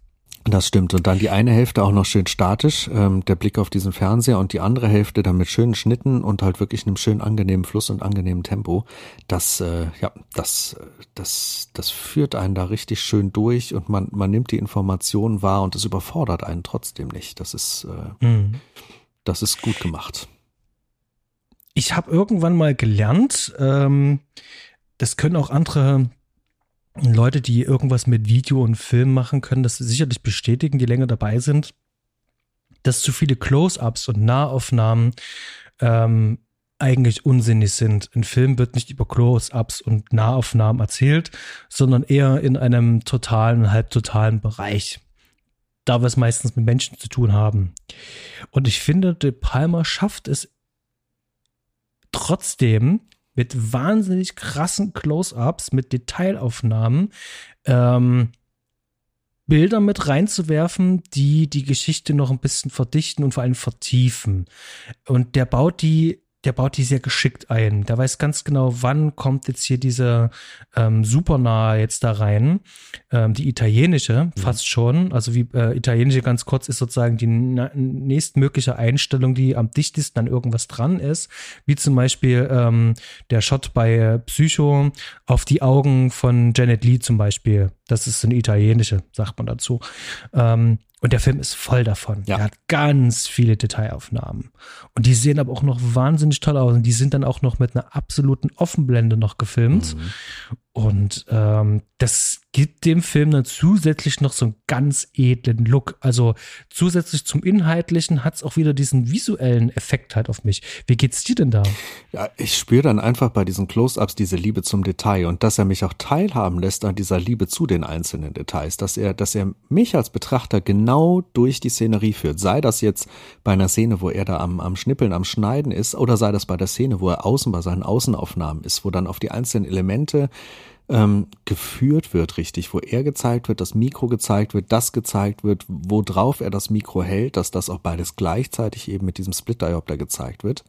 Das stimmt. Und dann die eine Hälfte auch noch schön statisch, ähm, der Blick auf diesen Fernseher und die andere Hälfte dann mit schönen Schnitten und halt wirklich einem schönen angenehmen Fluss und angenehmen Tempo. Das, äh, ja, das, das, das führt einen da richtig schön durch und man, man nimmt die Informationen wahr und es überfordert einen trotzdem nicht. Das ist, äh, mhm. das ist gut gemacht ich habe irgendwann mal gelernt, ähm, das können auch andere Leute, die irgendwas mit Video und Film machen können, das sicherlich bestätigen, die länger dabei sind, dass zu viele Close-ups und Nahaufnahmen ähm, eigentlich unsinnig sind. Ein Film wird nicht über Close-ups und Nahaufnahmen erzählt, sondern eher in einem totalen, halbtotalen Bereich. Da wir es meistens mit Menschen zu tun haben. Und ich finde, De Palmer schafft es trotzdem mit wahnsinnig krassen Close-ups, mit Detailaufnahmen, ähm, Bilder mit reinzuwerfen, die die Geschichte noch ein bisschen verdichten und vor allem vertiefen. Und der baut die der baut die sehr geschickt ein. Der weiß ganz genau, wann kommt jetzt hier diese ähm, Supernah jetzt da rein. Ähm, die italienische, mhm. fast schon. Also wie äh, italienische ganz kurz ist sozusagen die nächstmögliche Einstellung, die am dichtesten an irgendwas dran ist. Wie zum Beispiel ähm, der Shot bei Psycho auf die Augen von Janet Lee zum Beispiel. Das ist eine italienische, sagt man dazu. Ähm, und der Film ist voll davon. Ja. Er hat ganz viele Detailaufnahmen. Und die sehen aber auch noch wahnsinnig toll aus. Und die sind dann auch noch mit einer absoluten Offenblende noch gefilmt. Mhm. Und ähm, das gibt dem Film dann zusätzlich noch so einen ganz edlen Look. Also zusätzlich zum Inhaltlichen hat es auch wieder diesen visuellen Effekt halt auf mich. Wie geht's dir denn da? Ja, ich spüre dann einfach bei diesen Close-ups diese Liebe zum Detail und dass er mich auch teilhaben lässt an dieser Liebe zu den einzelnen Details, dass er, dass er mich als Betrachter genau durch die Szenerie führt. Sei das jetzt bei einer Szene, wo er da am, am Schnippeln, am Schneiden ist, oder sei das bei der Szene, wo er außen bei seinen Außenaufnahmen ist, wo dann auf die einzelnen Elemente ähm, geführt wird, richtig, wo er gezeigt wird, das Mikro gezeigt wird, das gezeigt wird, worauf er das Mikro hält, dass das auch beides gleichzeitig eben mit diesem Split-Diopter gezeigt wird.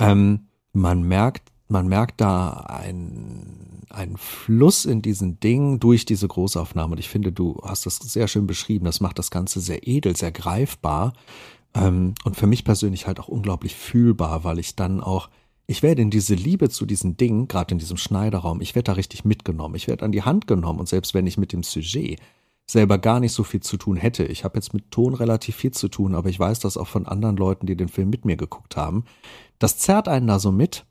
Ähm, man merkt, man merkt da ein, ein Fluss in diesen Dingen durch diese Großaufnahme. Und ich finde, du hast das sehr schön beschrieben. Das macht das Ganze sehr edel, sehr greifbar. Ähm, und für mich persönlich halt auch unglaublich fühlbar, weil ich dann auch ich werde in diese Liebe zu diesen Dingen, gerade in diesem Schneiderraum, ich werde da richtig mitgenommen. Ich werde an die Hand genommen und selbst wenn ich mit dem Sujet selber gar nicht so viel zu tun hätte. Ich habe jetzt mit Ton relativ viel zu tun, aber ich weiß das auch von anderen Leuten, die den Film mit mir geguckt haben. Das zerrt einen da so mit,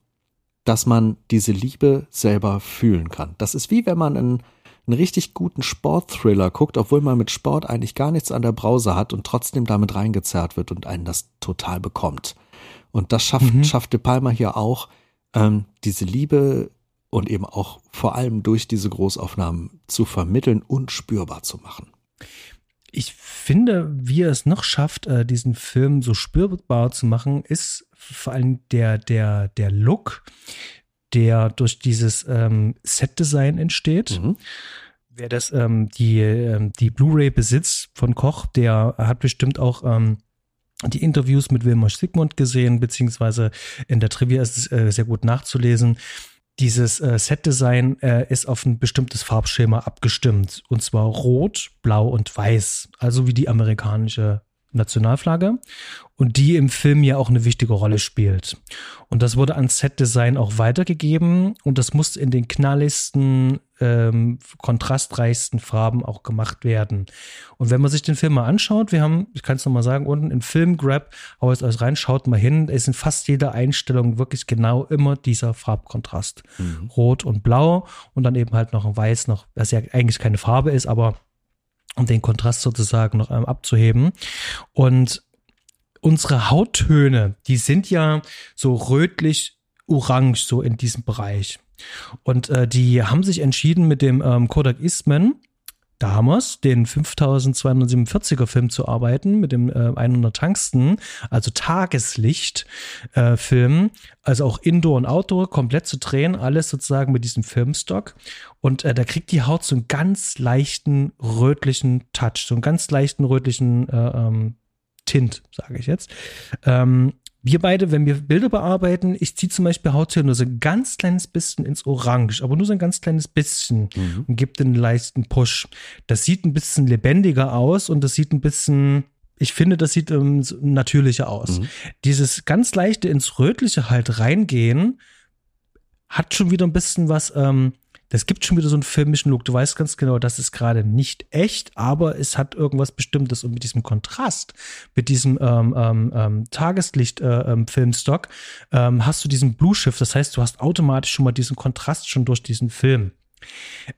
dass man diese Liebe selber fühlen kann. Das ist wie wenn man einen, einen richtig guten Sportthriller guckt, obwohl man mit Sport eigentlich gar nichts an der Brause hat und trotzdem damit reingezerrt wird und einen das total bekommt. Und das schafft, mhm. schafft De Palma hier auch, ähm, diese Liebe und eben auch vor allem durch diese Großaufnahmen zu vermitteln und spürbar zu machen. Ich finde, wie er es noch schafft, äh, diesen Film so spürbar zu machen, ist vor allem der, der, der Look, der durch dieses ähm, Set-Design entsteht. Mhm. Wer das, ähm, die, ähm, die Blu-ray besitzt von Koch, der hat bestimmt auch ähm, die Interviews mit Wilmer Sigmund gesehen, beziehungsweise in der Trivia ist es äh, sehr gut nachzulesen dieses äh, Set-Design äh, ist auf ein bestimmtes Farbschema abgestimmt. Und zwar rot, blau und weiß. Also wie die amerikanische Nationalflagge und die im Film ja auch eine wichtige Rolle spielt. Und das wurde an Set-Design auch weitergegeben und das muss in den knalligsten, ähm, kontrastreichsten Farben auch gemacht werden. Und wenn man sich den Film mal anschaut, wir haben, ich kann es nochmal sagen, unten im Film Grab, hau es euch rein, schaut mal hin, ist in fast jeder Einstellung wirklich genau immer dieser Farbkontrast. Mhm. Rot und Blau und dann eben halt noch ein Weiß, noch, was ja eigentlich keine Farbe ist, aber um den Kontrast sozusagen noch ähm, abzuheben. Und unsere Hauttöne, die sind ja so rötlich orange so in diesem Bereich. Und äh, die haben sich entschieden mit dem ähm, Kodak Eastman damals den 5247er Film zu arbeiten mit dem äh, 100 Tangsten, also Tageslicht äh, Film, also auch Indoor und Outdoor komplett zu drehen, alles sozusagen mit diesem Filmstock und äh, da kriegt die Haut so einen ganz leichten rötlichen Touch, so einen ganz leichten rötlichen äh, ähm, Tint, sage ich jetzt. Ähm, wir beide, wenn wir Bilder bearbeiten, ich ziehe zum Beispiel Hauttöne nur so ein ganz kleines bisschen ins Orange, aber nur so ein ganz kleines bisschen mhm. und gebe den leichten Push. Das sieht ein bisschen lebendiger aus und das sieht ein bisschen, ich finde, das sieht ähm, natürlicher aus. Mhm. Dieses ganz leichte ins Rötliche halt reingehen, hat schon wieder ein bisschen was, ähm, das gibt schon wieder so einen filmischen Look. Du weißt ganz genau, das ist gerade nicht echt, aber es hat irgendwas Bestimmtes. Und mit diesem Kontrast, mit diesem ähm, ähm, ähm Tageslicht-Filmstock, äh, ähm, ähm, hast du diesen Blue Shift. Das heißt, du hast automatisch schon mal diesen Kontrast schon durch diesen Film.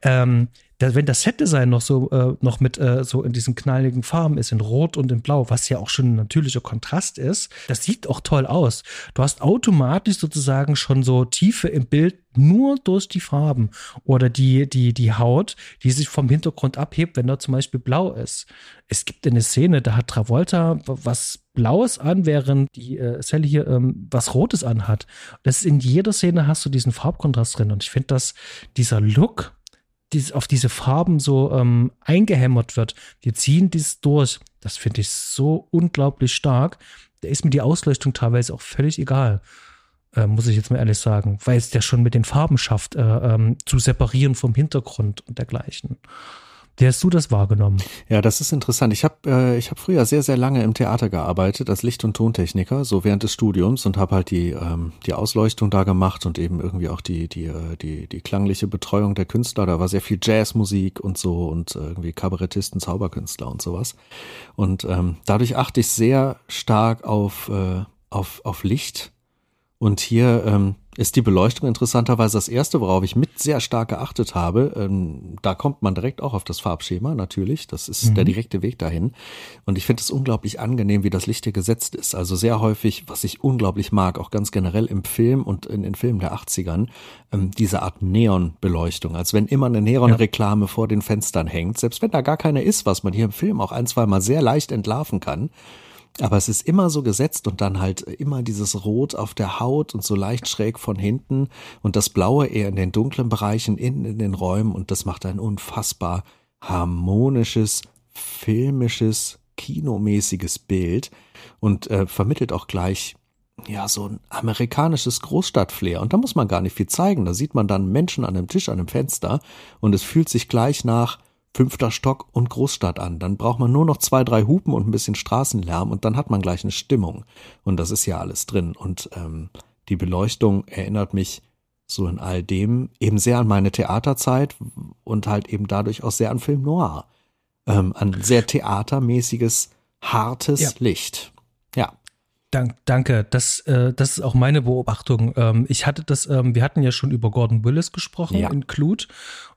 Ähm, da, wenn das Setdesign noch so äh, noch mit äh, so in diesen knalligen Farben ist, in Rot und in Blau, was ja auch schon ein natürlicher Kontrast ist, das sieht auch toll aus. Du hast automatisch sozusagen schon so Tiefe im Bild nur durch die Farben oder die, die, die Haut, die sich vom Hintergrund abhebt, wenn da zum Beispiel blau ist. Es gibt eine Szene, da hat Travolta was Blaues an, während die äh, Sally hier ähm, was Rotes anhat. Das ist in jeder Szene hast du diesen Farbkontrast drin und ich finde, dass dieser Look dies, auf diese Farben so ähm, eingehämmert wird. Wir ziehen dies durch. Das finde ich so unglaublich stark. Da ist mir die Ausleuchtung teilweise auch völlig egal. Äh, muss ich jetzt mal ehrlich sagen, weil es ja schon mit den Farben schafft, äh, ähm, zu separieren vom Hintergrund und dergleichen. Wie hast du das wahrgenommen? Ja, das ist interessant. Ich habe äh, ich hab früher sehr, sehr lange im Theater gearbeitet als Licht- und Tontechniker, so während des Studiums und habe halt die, ähm, die Ausleuchtung da gemacht und eben irgendwie auch die, die, äh, die, die klangliche Betreuung der Künstler. Da war sehr viel Jazzmusik und so und äh, irgendwie Kabarettisten, Zauberkünstler und sowas. Und ähm, dadurch achte ich sehr stark auf, äh, auf, auf Licht. Und hier ähm, ist die Beleuchtung interessanterweise das erste, worauf ich mit sehr stark geachtet habe. Ähm, da kommt man direkt auch auf das Farbschema, natürlich. Das ist mhm. der direkte Weg dahin. Und ich finde es unglaublich angenehm, wie das Licht hier gesetzt ist. Also sehr häufig, was ich unglaublich mag, auch ganz generell im Film und in den Filmen der 80ern, ähm, diese Art Neonbeleuchtung. Als wenn immer eine Neonreklame ja. vor den Fenstern hängt. Selbst wenn da gar keine ist, was man hier im Film auch ein, zwei Mal sehr leicht entlarven kann. Aber es ist immer so gesetzt und dann halt immer dieses Rot auf der Haut und so leicht schräg von hinten und das Blaue eher in den dunklen Bereichen, innen in den Räumen und das macht ein unfassbar harmonisches, filmisches, kinomäßiges Bild und äh, vermittelt auch gleich ja, so ein amerikanisches Großstadtflair. Und da muss man gar nicht viel zeigen. Da sieht man dann Menschen an einem Tisch, an einem Fenster und es fühlt sich gleich nach fünfter Stock und Großstadt an. Dann braucht man nur noch zwei, drei Hupen und ein bisschen Straßenlärm und dann hat man gleich eine Stimmung. Und das ist ja alles drin. Und ähm, die Beleuchtung erinnert mich so in all dem eben sehr an meine Theaterzeit und halt eben dadurch auch sehr an Film Noir. ähm, ein sehr theatermäßiges, hartes ja. Licht. Ja. Dank, danke. Das, äh, das ist auch meine Beobachtung. Ähm, ich hatte das, ähm, wir hatten ja schon über Gordon Willis gesprochen ja. in Clute.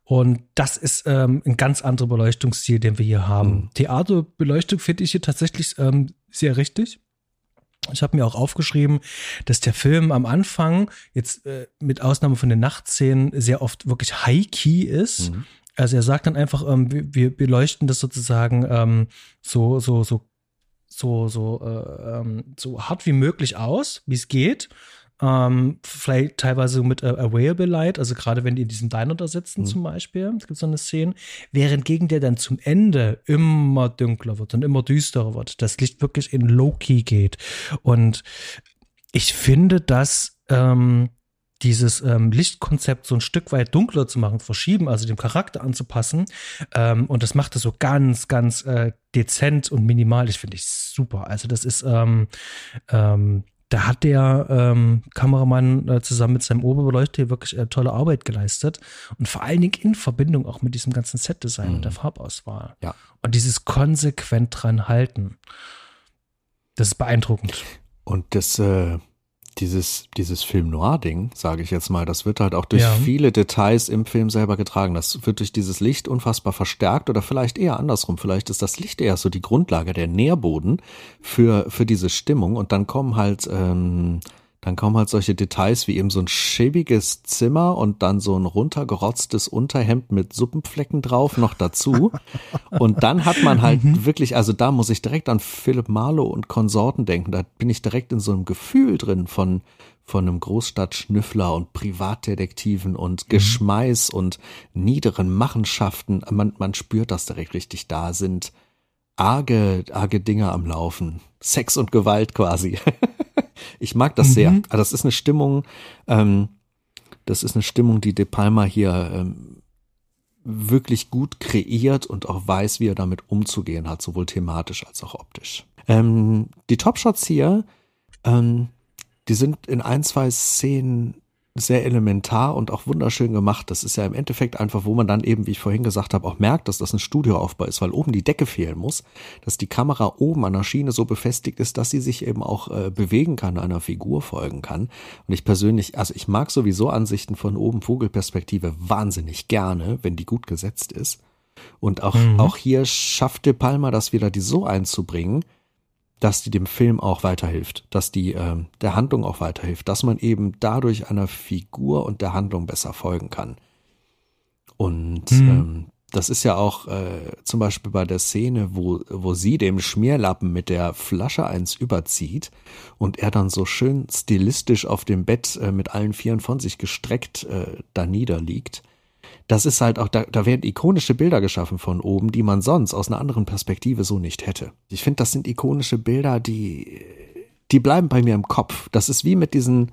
Und das ist ähm, ein ganz anderer Beleuchtungsstil, den wir hier haben. Mhm. Theaterbeleuchtung finde ich hier tatsächlich ähm, sehr richtig. Ich habe mir auch aufgeschrieben, dass der Film am Anfang, jetzt äh, mit Ausnahme von den Nachtszenen, sehr oft wirklich high-key ist. Mhm. Also er sagt dann einfach, ähm, wir, wir beleuchten das sozusagen ähm, so, so, so, so, so, äh, ähm, so hart wie möglich aus, wie es geht. Ähm, vielleicht teilweise mit äh, Available Light, also gerade wenn die in diesem Diner da sitzen mhm. zum Beispiel, es gibt so eine Szene, während gegen der dann zum Ende immer dunkler wird und immer düsterer wird, das Licht wirklich in Low-Key geht. Und ich finde, dass ähm, dieses ähm, Lichtkonzept so ein Stück weit dunkler zu machen, verschieben, also dem Charakter anzupassen. Ähm, und das macht es so ganz, ganz äh, dezent und minimal. Ich finde ich super. Also das ist ähm, ähm, da hat der ähm, Kameramann äh, zusammen mit seinem Oberbeleuchter hier wirklich äh, tolle Arbeit geleistet. Und vor allen Dingen in Verbindung auch mit diesem ganzen Setdesign mhm. und der Farbauswahl. Ja. Und dieses konsequent dran halten. Das ist beeindruckend. Und das, äh, dieses, dieses Film-Noir-Ding, sage ich jetzt mal, das wird halt auch durch ja. viele Details im Film selber getragen. Das wird durch dieses Licht unfassbar verstärkt oder vielleicht eher andersrum. Vielleicht ist das Licht eher so die Grundlage, der Nährboden für, für diese Stimmung und dann kommen halt, ähm, dann kommen halt solche Details wie eben so ein schäbiges Zimmer und dann so ein runtergerotztes Unterhemd mit Suppenflecken drauf noch dazu. [LAUGHS] und dann hat man halt mhm. wirklich, also da muss ich direkt an Philipp Marlowe und Konsorten denken. Da bin ich direkt in so einem Gefühl drin von, von einem Großstadtschnüffler und Privatdetektiven und mhm. Geschmeiß und niederen Machenschaften. Man, man spürt das direkt richtig. Da sind arge, arge Dinge am Laufen. Sex und Gewalt quasi. [LAUGHS] Ich mag das mhm. sehr. Also das ist eine Stimmung, ähm, das ist eine Stimmung, die De Palma hier ähm, wirklich gut kreiert und auch weiß, wie er damit umzugehen hat, sowohl thematisch als auch optisch. Ähm, die Topshots hier, ähm, die sind in ein, zwei Szenen sehr elementar und auch wunderschön gemacht. Das ist ja im Endeffekt einfach, wo man dann eben, wie ich vorhin gesagt habe, auch merkt, dass das ein Studioaufbau ist, weil oben die Decke fehlen muss, dass die Kamera oben an der Schiene so befestigt ist, dass sie sich eben auch äh, bewegen kann, einer Figur folgen kann. Und ich persönlich, also ich mag sowieso Ansichten von oben Vogelperspektive wahnsinnig gerne, wenn die gut gesetzt ist. Und auch, mhm. auch hier schafft De Palma das wieder, die so einzubringen, dass die dem Film auch weiterhilft, dass die äh, der Handlung auch weiterhilft, dass man eben dadurch einer Figur und der Handlung besser folgen kann. Und mhm. ähm, das ist ja auch äh, zum Beispiel bei der Szene, wo, wo sie dem Schmierlappen mit der Flasche eins überzieht und er dann so schön stilistisch auf dem Bett äh, mit allen Vieren von sich gestreckt äh, da niederliegt das ist halt auch, da, da werden ikonische Bilder geschaffen von oben, die man sonst aus einer anderen Perspektive so nicht hätte. Ich finde, das sind ikonische Bilder, die, die bleiben bei mir im Kopf. Das ist wie mit diesen,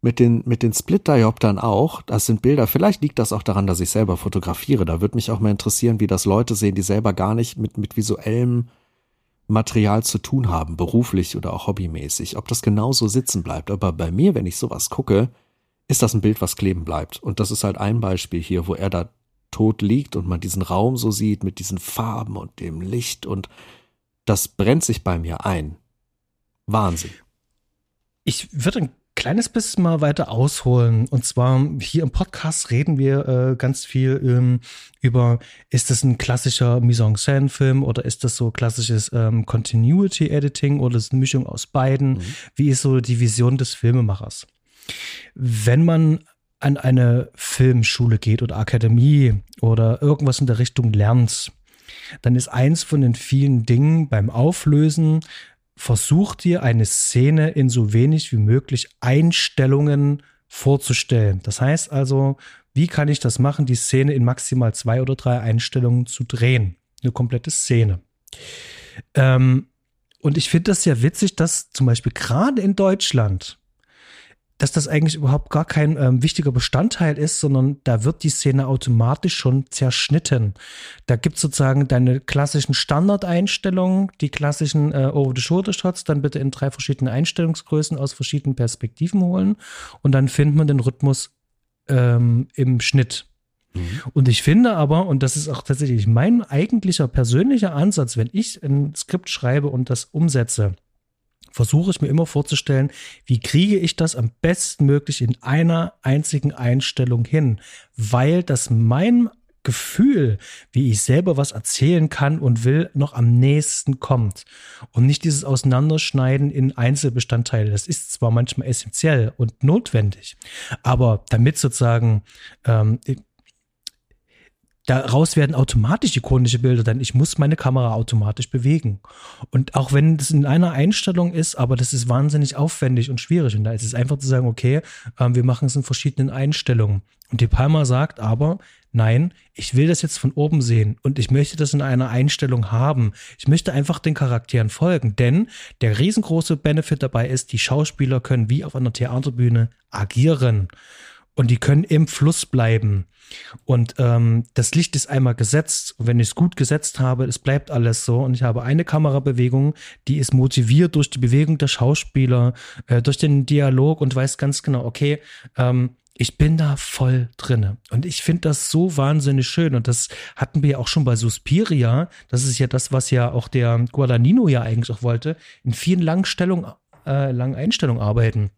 mit den, mit den Split-Dioptern auch. Das sind Bilder. Vielleicht liegt das auch daran, dass ich selber fotografiere. Da würde mich auch mal interessieren, wie das Leute sehen, die selber gar nicht mit, mit visuellem Material zu tun haben, beruflich oder auch hobbymäßig. Ob das genauso sitzen bleibt. Aber bei mir, wenn ich sowas gucke, ist das ein Bild, was kleben bleibt. Und das ist halt ein Beispiel hier, wo er da tot liegt und man diesen Raum so sieht mit diesen Farben und dem Licht und das brennt sich bei mir ein. Wahnsinn. Ich würde ein kleines bisschen mal weiter ausholen. Und zwar hier im Podcast reden wir äh, ganz viel ähm, über, ist das ein klassischer Mise-en-Scène-Film oder ist das so klassisches ähm, Continuity-Editing oder ist es eine Mischung aus beiden? Mhm. Wie ist so die Vision des Filmemachers? Wenn man an eine Filmschule geht oder Akademie oder irgendwas in der Richtung lernt, dann ist eins von den vielen Dingen beim Auflösen, versucht dir eine Szene in so wenig wie möglich Einstellungen vorzustellen. Das heißt also, wie kann ich das machen, die Szene in maximal zwei oder drei Einstellungen zu drehen? Eine komplette Szene. Ähm, und ich finde das sehr witzig, dass zum Beispiel gerade in Deutschland dass das eigentlich überhaupt gar kein ähm, wichtiger Bestandteil ist, sondern da wird die Szene automatisch schon zerschnitten. Da gibt sozusagen deine klassischen Standardeinstellungen, die klassischen äh, Over-the-Shoulder-Shots, dann bitte in drei verschiedene Einstellungsgrößen aus verschiedenen Perspektiven holen und dann findet man den Rhythmus ähm, im Schnitt. Mhm. Und ich finde aber, und das ist auch tatsächlich mein eigentlicher persönlicher Ansatz, wenn ich ein Skript schreibe und das umsetze, versuche ich mir immer vorzustellen, wie kriege ich das am bestmöglich in einer einzigen Einstellung hin, weil das meinem Gefühl, wie ich selber was erzählen kann und will, noch am nächsten kommt. Und nicht dieses Auseinanderschneiden in Einzelbestandteile. Das ist zwar manchmal essentiell und notwendig, aber damit sozusagen ähm, daraus werden automatisch ikonische Bilder, denn ich muss meine Kamera automatisch bewegen. Und auch wenn das in einer Einstellung ist, aber das ist wahnsinnig aufwendig und schwierig. Und da ist es einfach zu sagen, okay, äh, wir machen es in verschiedenen Einstellungen. Und die Palmer sagt aber, nein, ich will das jetzt von oben sehen und ich möchte das in einer Einstellung haben. Ich möchte einfach den Charakteren folgen, denn der riesengroße Benefit dabei ist, die Schauspieler können wie auf einer Theaterbühne agieren und die können im Fluss bleiben. Und ähm, das Licht ist einmal gesetzt. Und wenn ich es gut gesetzt habe, es bleibt alles so. Und ich habe eine Kamerabewegung, die ist motiviert durch die Bewegung der Schauspieler, äh, durch den Dialog und weiß ganz genau, okay, ähm, ich bin da voll drinne. Und ich finde das so wahnsinnig schön. Und das hatten wir ja auch schon bei Suspiria. Das ist ja das, was ja auch der Guadagnino ja eigentlich auch wollte. In vielen langen Stellungen, äh, langen Einstellungen arbeiten.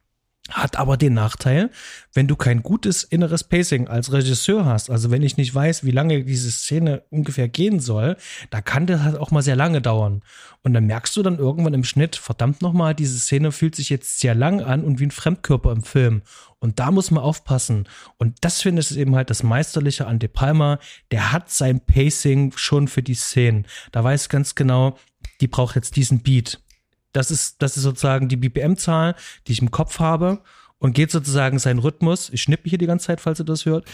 Hat aber den Nachteil, wenn du kein gutes inneres Pacing als Regisseur hast, also wenn ich nicht weiß, wie lange diese Szene ungefähr gehen soll, da kann das halt auch mal sehr lange dauern. Und dann merkst du dann irgendwann im Schnitt, verdammt nochmal, diese Szene fühlt sich jetzt sehr lang an und wie ein Fremdkörper im Film. Und da muss man aufpassen. Und das finde ich eben halt das Meisterliche an De Palma. Der hat sein Pacing schon für die Szenen. Da weiß ganz genau, die braucht jetzt diesen Beat das ist, das ist sozusagen die BPM-Zahl, die ich im Kopf habe und geht sozusagen sein Rhythmus. Ich schnippe hier die ganze Zeit, falls ihr das hört.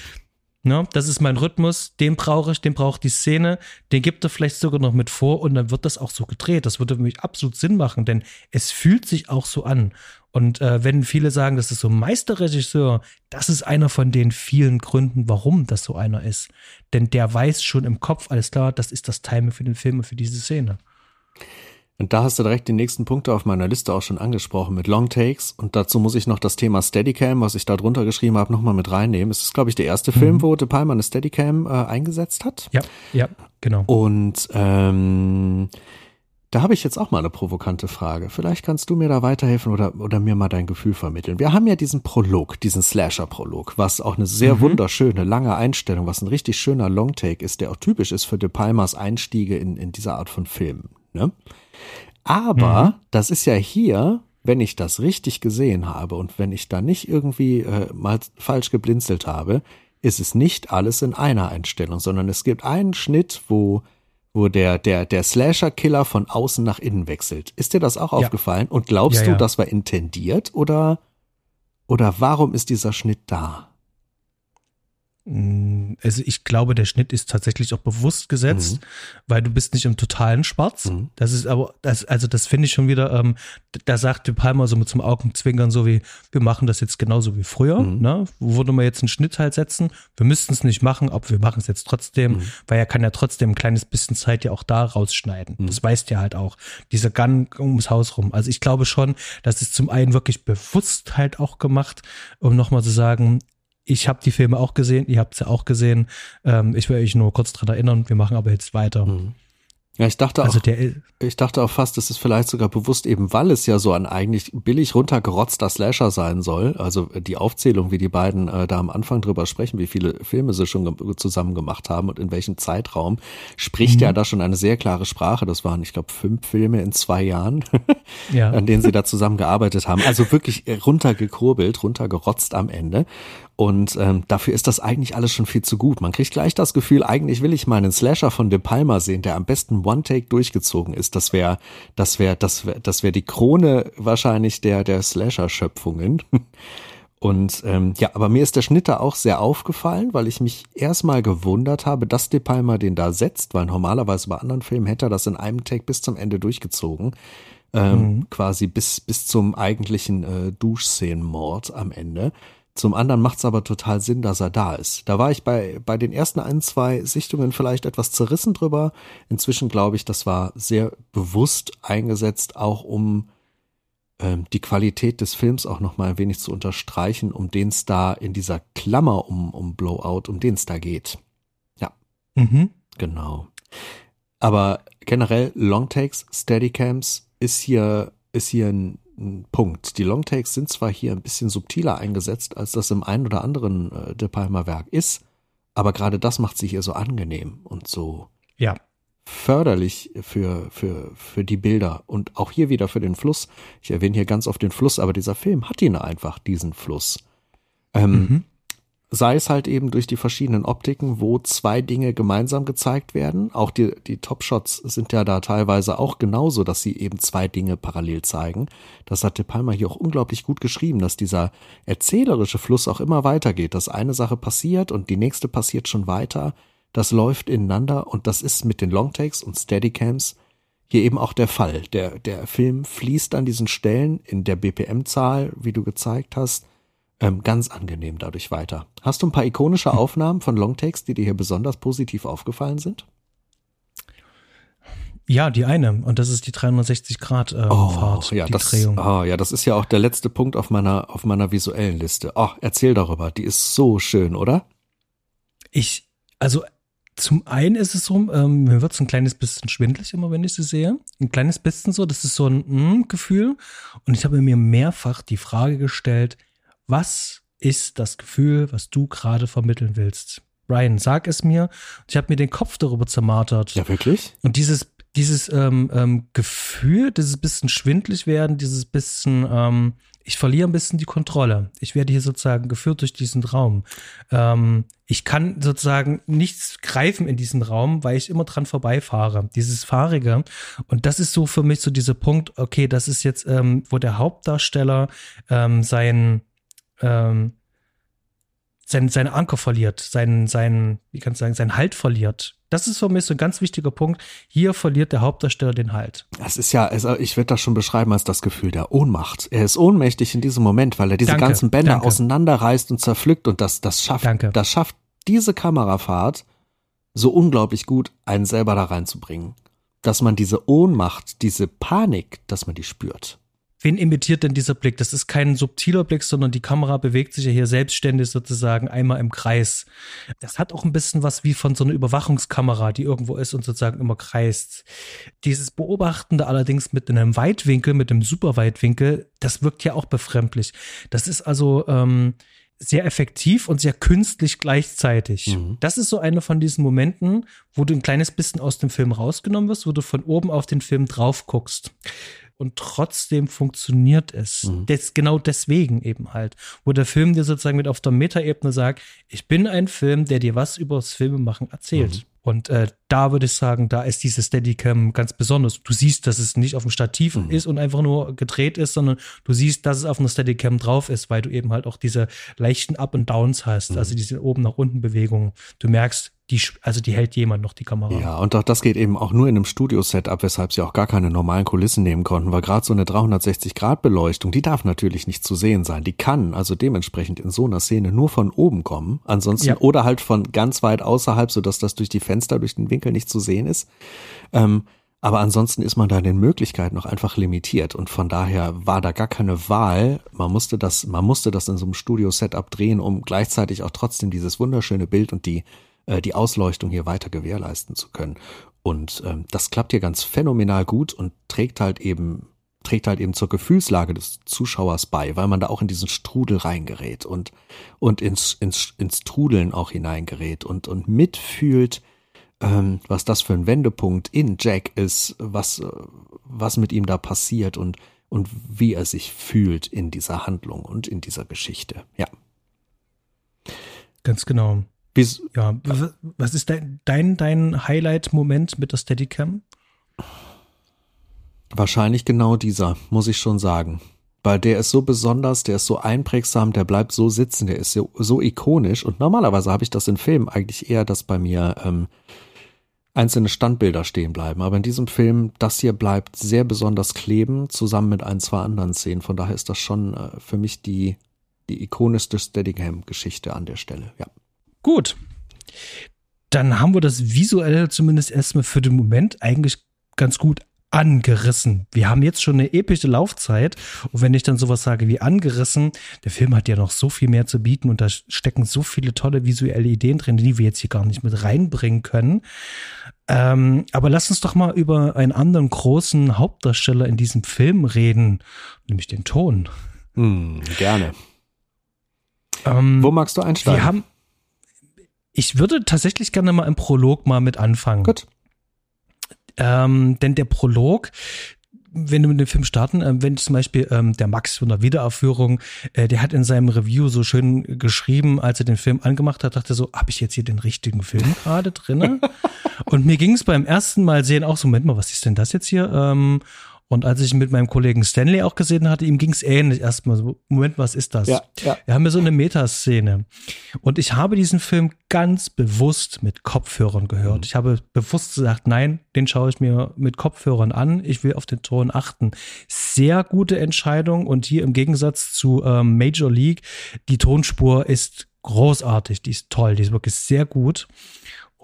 Ne? Das ist mein Rhythmus, den brauche ich, den braucht die Szene, den gibt er vielleicht sogar noch mit vor und dann wird das auch so gedreht. Das würde für mich absolut Sinn machen, denn es fühlt sich auch so an. Und äh, wenn viele sagen, das ist so ein Meisterregisseur, das ist einer von den vielen Gründen, warum das so einer ist. Denn der weiß schon im Kopf, alles klar, das ist das Timing für den Film und für diese Szene. Und da hast du direkt die nächsten Punkte auf meiner Liste auch schon angesprochen mit Long Takes. Und dazu muss ich noch das Thema Steadicam, was ich da drunter geschrieben habe, nochmal mit reinnehmen. Es ist, glaube ich, der erste mhm. Film, wo De Palma eine Steadicam äh, eingesetzt hat. Ja, ja, genau. Und ähm, da habe ich jetzt auch mal eine provokante Frage. Vielleicht kannst du mir da weiterhelfen oder, oder mir mal dein Gefühl vermitteln. Wir haben ja diesen Prolog, diesen Slasher-Prolog, was auch eine sehr mhm. wunderschöne, lange Einstellung, was ein richtig schöner Longtake ist, der auch typisch ist für De Palmas Einstiege in, in dieser Art von Filmen. Ne? Aber mhm. das ist ja hier, wenn ich das richtig gesehen habe und wenn ich da nicht irgendwie äh, mal falsch geblinzelt habe, ist es nicht alles in einer Einstellung, sondern es gibt einen Schnitt, wo wo der der der Slasher Killer von außen nach innen wechselt. Ist dir das auch ja. aufgefallen und glaubst ja, ja. du, das war intendiert oder oder warum ist dieser Schnitt da? Mm, also ich glaube, der Schnitt ist tatsächlich auch bewusst gesetzt, mhm. weil du bist nicht im totalen Schwarz. Mhm. Das ist aber, das, also das finde ich schon wieder, ähm, da sagt die Palmer so mit zum Augenzwinkern so wie, wir machen das jetzt genauso wie früher, mhm. ne? Wo würde man jetzt einen Schnitt halt setzen? Wir müssten es nicht machen, aber wir machen es jetzt trotzdem, mhm. weil er kann ja trotzdem ein kleines bisschen Zeit ja auch da rausschneiden. Mhm. Das weißt ja halt auch. Dieser Gun ums Haus rum. Also ich glaube schon, das ist zum einen wirklich bewusst halt auch gemacht, um nochmal zu sagen, ich habe die Filme auch gesehen, ihr habt sie auch gesehen. Ähm, ich will euch nur kurz dran erinnern, wir machen aber jetzt weiter. Mhm. Ja, ich dachte also auch, der, ich dachte auch fast, dass es vielleicht sogar bewusst eben, weil es ja so ein eigentlich billig runtergerotzter Slasher sein soll. Also die Aufzählung, wie die beiden äh, da am Anfang drüber sprechen, wie viele Filme sie schon zusammen gemacht haben und in welchem Zeitraum, spricht mhm. ja da schon eine sehr klare Sprache. Das waren, ich glaube, fünf Filme in zwei Jahren, [LAUGHS] ja. an denen sie da zusammen gearbeitet haben. Also wirklich runtergekurbelt, runtergerotzt am Ende. Und ähm, dafür ist das eigentlich alles schon viel zu gut. Man kriegt gleich das Gefühl, eigentlich will ich mal einen Slasher von De Palma sehen, der am besten One-Take durchgezogen ist. Das wäre, das wäre, das wäre, das wäre die Krone wahrscheinlich der der Slasher-Schöpfungen. [LAUGHS] Und ähm, ja, aber mir ist der Schnitt da auch sehr aufgefallen, weil ich mich erstmal gewundert habe, dass De Palma den da setzt, weil normalerweise bei anderen Filmen hätte er das in einem Take bis zum Ende durchgezogen. Ähm, mhm. Quasi bis, bis zum eigentlichen äh, Duschszenenmord am Ende. Zum anderen macht es aber total Sinn, dass er da ist. Da war ich bei, bei den ersten ein, zwei Sichtungen vielleicht etwas zerrissen drüber. Inzwischen glaube ich, das war sehr bewusst eingesetzt, auch um ähm, die Qualität des Films auch noch mal ein wenig zu unterstreichen, um den es da in dieser Klammer um, um Blowout, um den es da geht. Ja. Mhm. Genau. Aber generell Longtakes, Steadycams ist hier, ist hier ein, Punkt. Die Longtakes sind zwar hier ein bisschen subtiler eingesetzt, als das im einen oder anderen äh, De Palma Werk ist, aber gerade das macht sich hier so angenehm und so ja. förderlich für, für, für die Bilder und auch hier wieder für den Fluss. Ich erwähne hier ganz oft den Fluss, aber dieser Film hat ihn einfach, diesen Fluss. Ähm, mhm sei es halt eben durch die verschiedenen Optiken, wo zwei Dinge gemeinsam gezeigt werden. Auch die, die Top-Shots sind ja da teilweise auch genauso, dass sie eben zwei Dinge parallel zeigen. Das hat De Palma hier auch unglaublich gut geschrieben, dass dieser erzählerische Fluss auch immer weitergeht, dass eine Sache passiert und die nächste passiert schon weiter. Das läuft ineinander und das ist mit den Longtakes und Steadycams hier eben auch der Fall. Der, der Film fließt an diesen Stellen in der BPM-Zahl, wie du gezeigt hast, ähm, ganz angenehm dadurch weiter. Hast du ein paar ikonische hm. [LAUGHS] Aufnahmen von Longtakes, die dir hier besonders positiv aufgefallen sind? Ja, die eine. Und das ist die 360 Grad äh, oh, Fahrt, ja, die das, Drehung. Oh, ja, das ist ja auch der letzte Punkt auf meiner, auf meiner visuellen Liste. Oh, erzähl darüber. Die ist so schön, oder? Ich, also zum einen ist es so, ähm, mir wird es ein kleines bisschen schwindlig immer, wenn ich sie sehe. Ein kleines bisschen so, das ist so ein mm, Gefühl. Und ich habe mir mehrfach die Frage gestellt, was ist das Gefühl, was du gerade vermitteln willst? Brian, sag es mir. Ich habe mir den Kopf darüber zermartert. Ja, wirklich? Und dieses, dieses ähm, ähm, Gefühl, dieses bisschen schwindlig werden, dieses bisschen, ähm, ich verliere ein bisschen die Kontrolle. Ich werde hier sozusagen geführt durch diesen Raum. Ähm, ich kann sozusagen nichts greifen in diesen Raum, weil ich immer dran vorbeifahre. Dieses Fahrige. Und das ist so für mich so dieser Punkt, okay, das ist jetzt, ähm, wo der Hauptdarsteller ähm, sein ähm, sein, seine Anker verliert, seinen, seinen, wie kann ich sagen, seinen Halt verliert. Das ist für mich so ein ganz wichtiger Punkt. Hier verliert der Hauptdarsteller den Halt. Das ist ja, also ich würde das schon beschreiben als das Gefühl der Ohnmacht. Er ist ohnmächtig in diesem Moment, weil er diese danke, ganzen Bänder danke. auseinanderreißt und zerpflückt und das, das schafft, danke. das schafft diese Kamerafahrt so unglaublich gut, einen selber da reinzubringen. Dass man diese Ohnmacht, diese Panik, dass man die spürt wen imitiert denn dieser Blick? Das ist kein subtiler Blick, sondern die Kamera bewegt sich ja hier selbstständig sozusagen einmal im Kreis. Das hat auch ein bisschen was wie von so einer Überwachungskamera, die irgendwo ist und sozusagen immer kreist. Dieses Beobachtende allerdings mit einem Weitwinkel, mit einem Superweitwinkel, das wirkt ja auch befremdlich. Das ist also ähm, sehr effektiv und sehr künstlich gleichzeitig. Mhm. Das ist so eine von diesen Momenten, wo du ein kleines bisschen aus dem Film rausgenommen wirst, wo du von oben auf den Film drauf guckst und trotzdem funktioniert es. Mhm. Das, genau deswegen eben halt, wo der Film dir sozusagen mit auf der Metaebene sagt, ich bin ein Film, der dir was über das Filmemachen erzählt. Mhm. Und äh, da würde ich sagen, da ist diese Steadicam ganz besonders. Du siehst, dass es nicht auf dem Stativ mhm. ist und einfach nur gedreht ist, sondern du siehst, dass es auf einer Steadicam drauf ist, weil du eben halt auch diese leichten Up und Downs hast, mhm. also diese oben nach unten Bewegungen. Du merkst, die, also die hält jemand noch die Kamera. Ja, und auch das geht eben auch nur in einem Studio-Setup, weshalb sie auch gar keine normalen Kulissen nehmen konnten, weil gerade so eine 360-Grad-Beleuchtung, die darf natürlich nicht zu sehen sein. Die kann also dementsprechend in so einer Szene nur von oben kommen, ansonsten ja. oder halt von ganz weit außerhalb, sodass das durch die Fenster, durch den Winkel nicht zu sehen ist. Ähm, aber ansonsten ist man da in den Möglichkeiten noch einfach limitiert und von daher war da gar keine Wahl. Man musste das, man musste das in so einem Studio-Setup drehen, um gleichzeitig auch trotzdem dieses wunderschöne Bild und die äh, die Ausleuchtung hier weiter gewährleisten zu können. Und ähm, das klappt hier ganz phänomenal gut und trägt halt eben trägt halt eben zur Gefühlslage des Zuschauers bei, weil man da auch in diesen Strudel reingerät und und ins ins ins Trudeln auch hineingerät und und mitfühlt, ähm, was das für ein Wendepunkt in Jack ist, was was mit ihm da passiert und und wie er sich fühlt in dieser Handlung und in dieser Geschichte. Ja. Ganz genau. Wie's, ja, was ist dein, dein, dein Highlight-Moment mit der Steadicam? Wahrscheinlich genau dieser, muss ich schon sagen. Weil der ist so besonders, der ist so einprägsam, der bleibt so sitzen, der ist so, so ikonisch. Und normalerweise habe ich das in Filmen eigentlich eher, dass bei mir ähm, einzelne Standbilder stehen bleiben. Aber in diesem Film, das hier bleibt sehr besonders kleben, zusammen mit ein, zwei anderen Szenen. Von daher ist das schon äh, für mich die, die ikonischste Steadicam-Geschichte an der Stelle, ja. Gut. Dann haben wir das visuell zumindest erstmal für den Moment eigentlich ganz gut angerissen. Wir haben jetzt schon eine epische Laufzeit. Und wenn ich dann sowas sage wie angerissen, der Film hat ja noch so viel mehr zu bieten und da stecken so viele tolle visuelle Ideen drin, die wir jetzt hier gar nicht mit reinbringen können. Ähm, aber lass uns doch mal über einen anderen großen Hauptdarsteller in diesem Film reden, nämlich den Ton. Hm, gerne. Ähm, Wo magst du einsteigen? Wir haben, ich würde tatsächlich gerne mal im Prolog mal mit anfangen. Gut. Ähm, denn der Prolog, wenn du mit dem Film starten, äh, wenn zum Beispiel ähm, der Max von der Wiederaufführung, äh, der hat in seinem Review so schön geschrieben, als er den Film angemacht hat, dachte so, habe ich jetzt hier den richtigen Film gerade drinne? [LAUGHS] Und mir ging es beim ersten Mal sehen auch so, Moment mal, was ist denn das jetzt hier? Ähm, und als ich mit meinem Kollegen Stanley auch gesehen hatte, ihm ging es ähnlich erstmal so, Moment, was ist das? Ja, ja. Wir haben ja so eine Metaszene. Und ich habe diesen Film ganz bewusst mit Kopfhörern gehört. Mhm. Ich habe bewusst gesagt, nein, den schaue ich mir mit Kopfhörern an. Ich will auf den Ton achten. Sehr gute Entscheidung. Und hier im Gegensatz zu ähm, Major League, die Tonspur ist großartig, die ist toll, die ist wirklich sehr gut.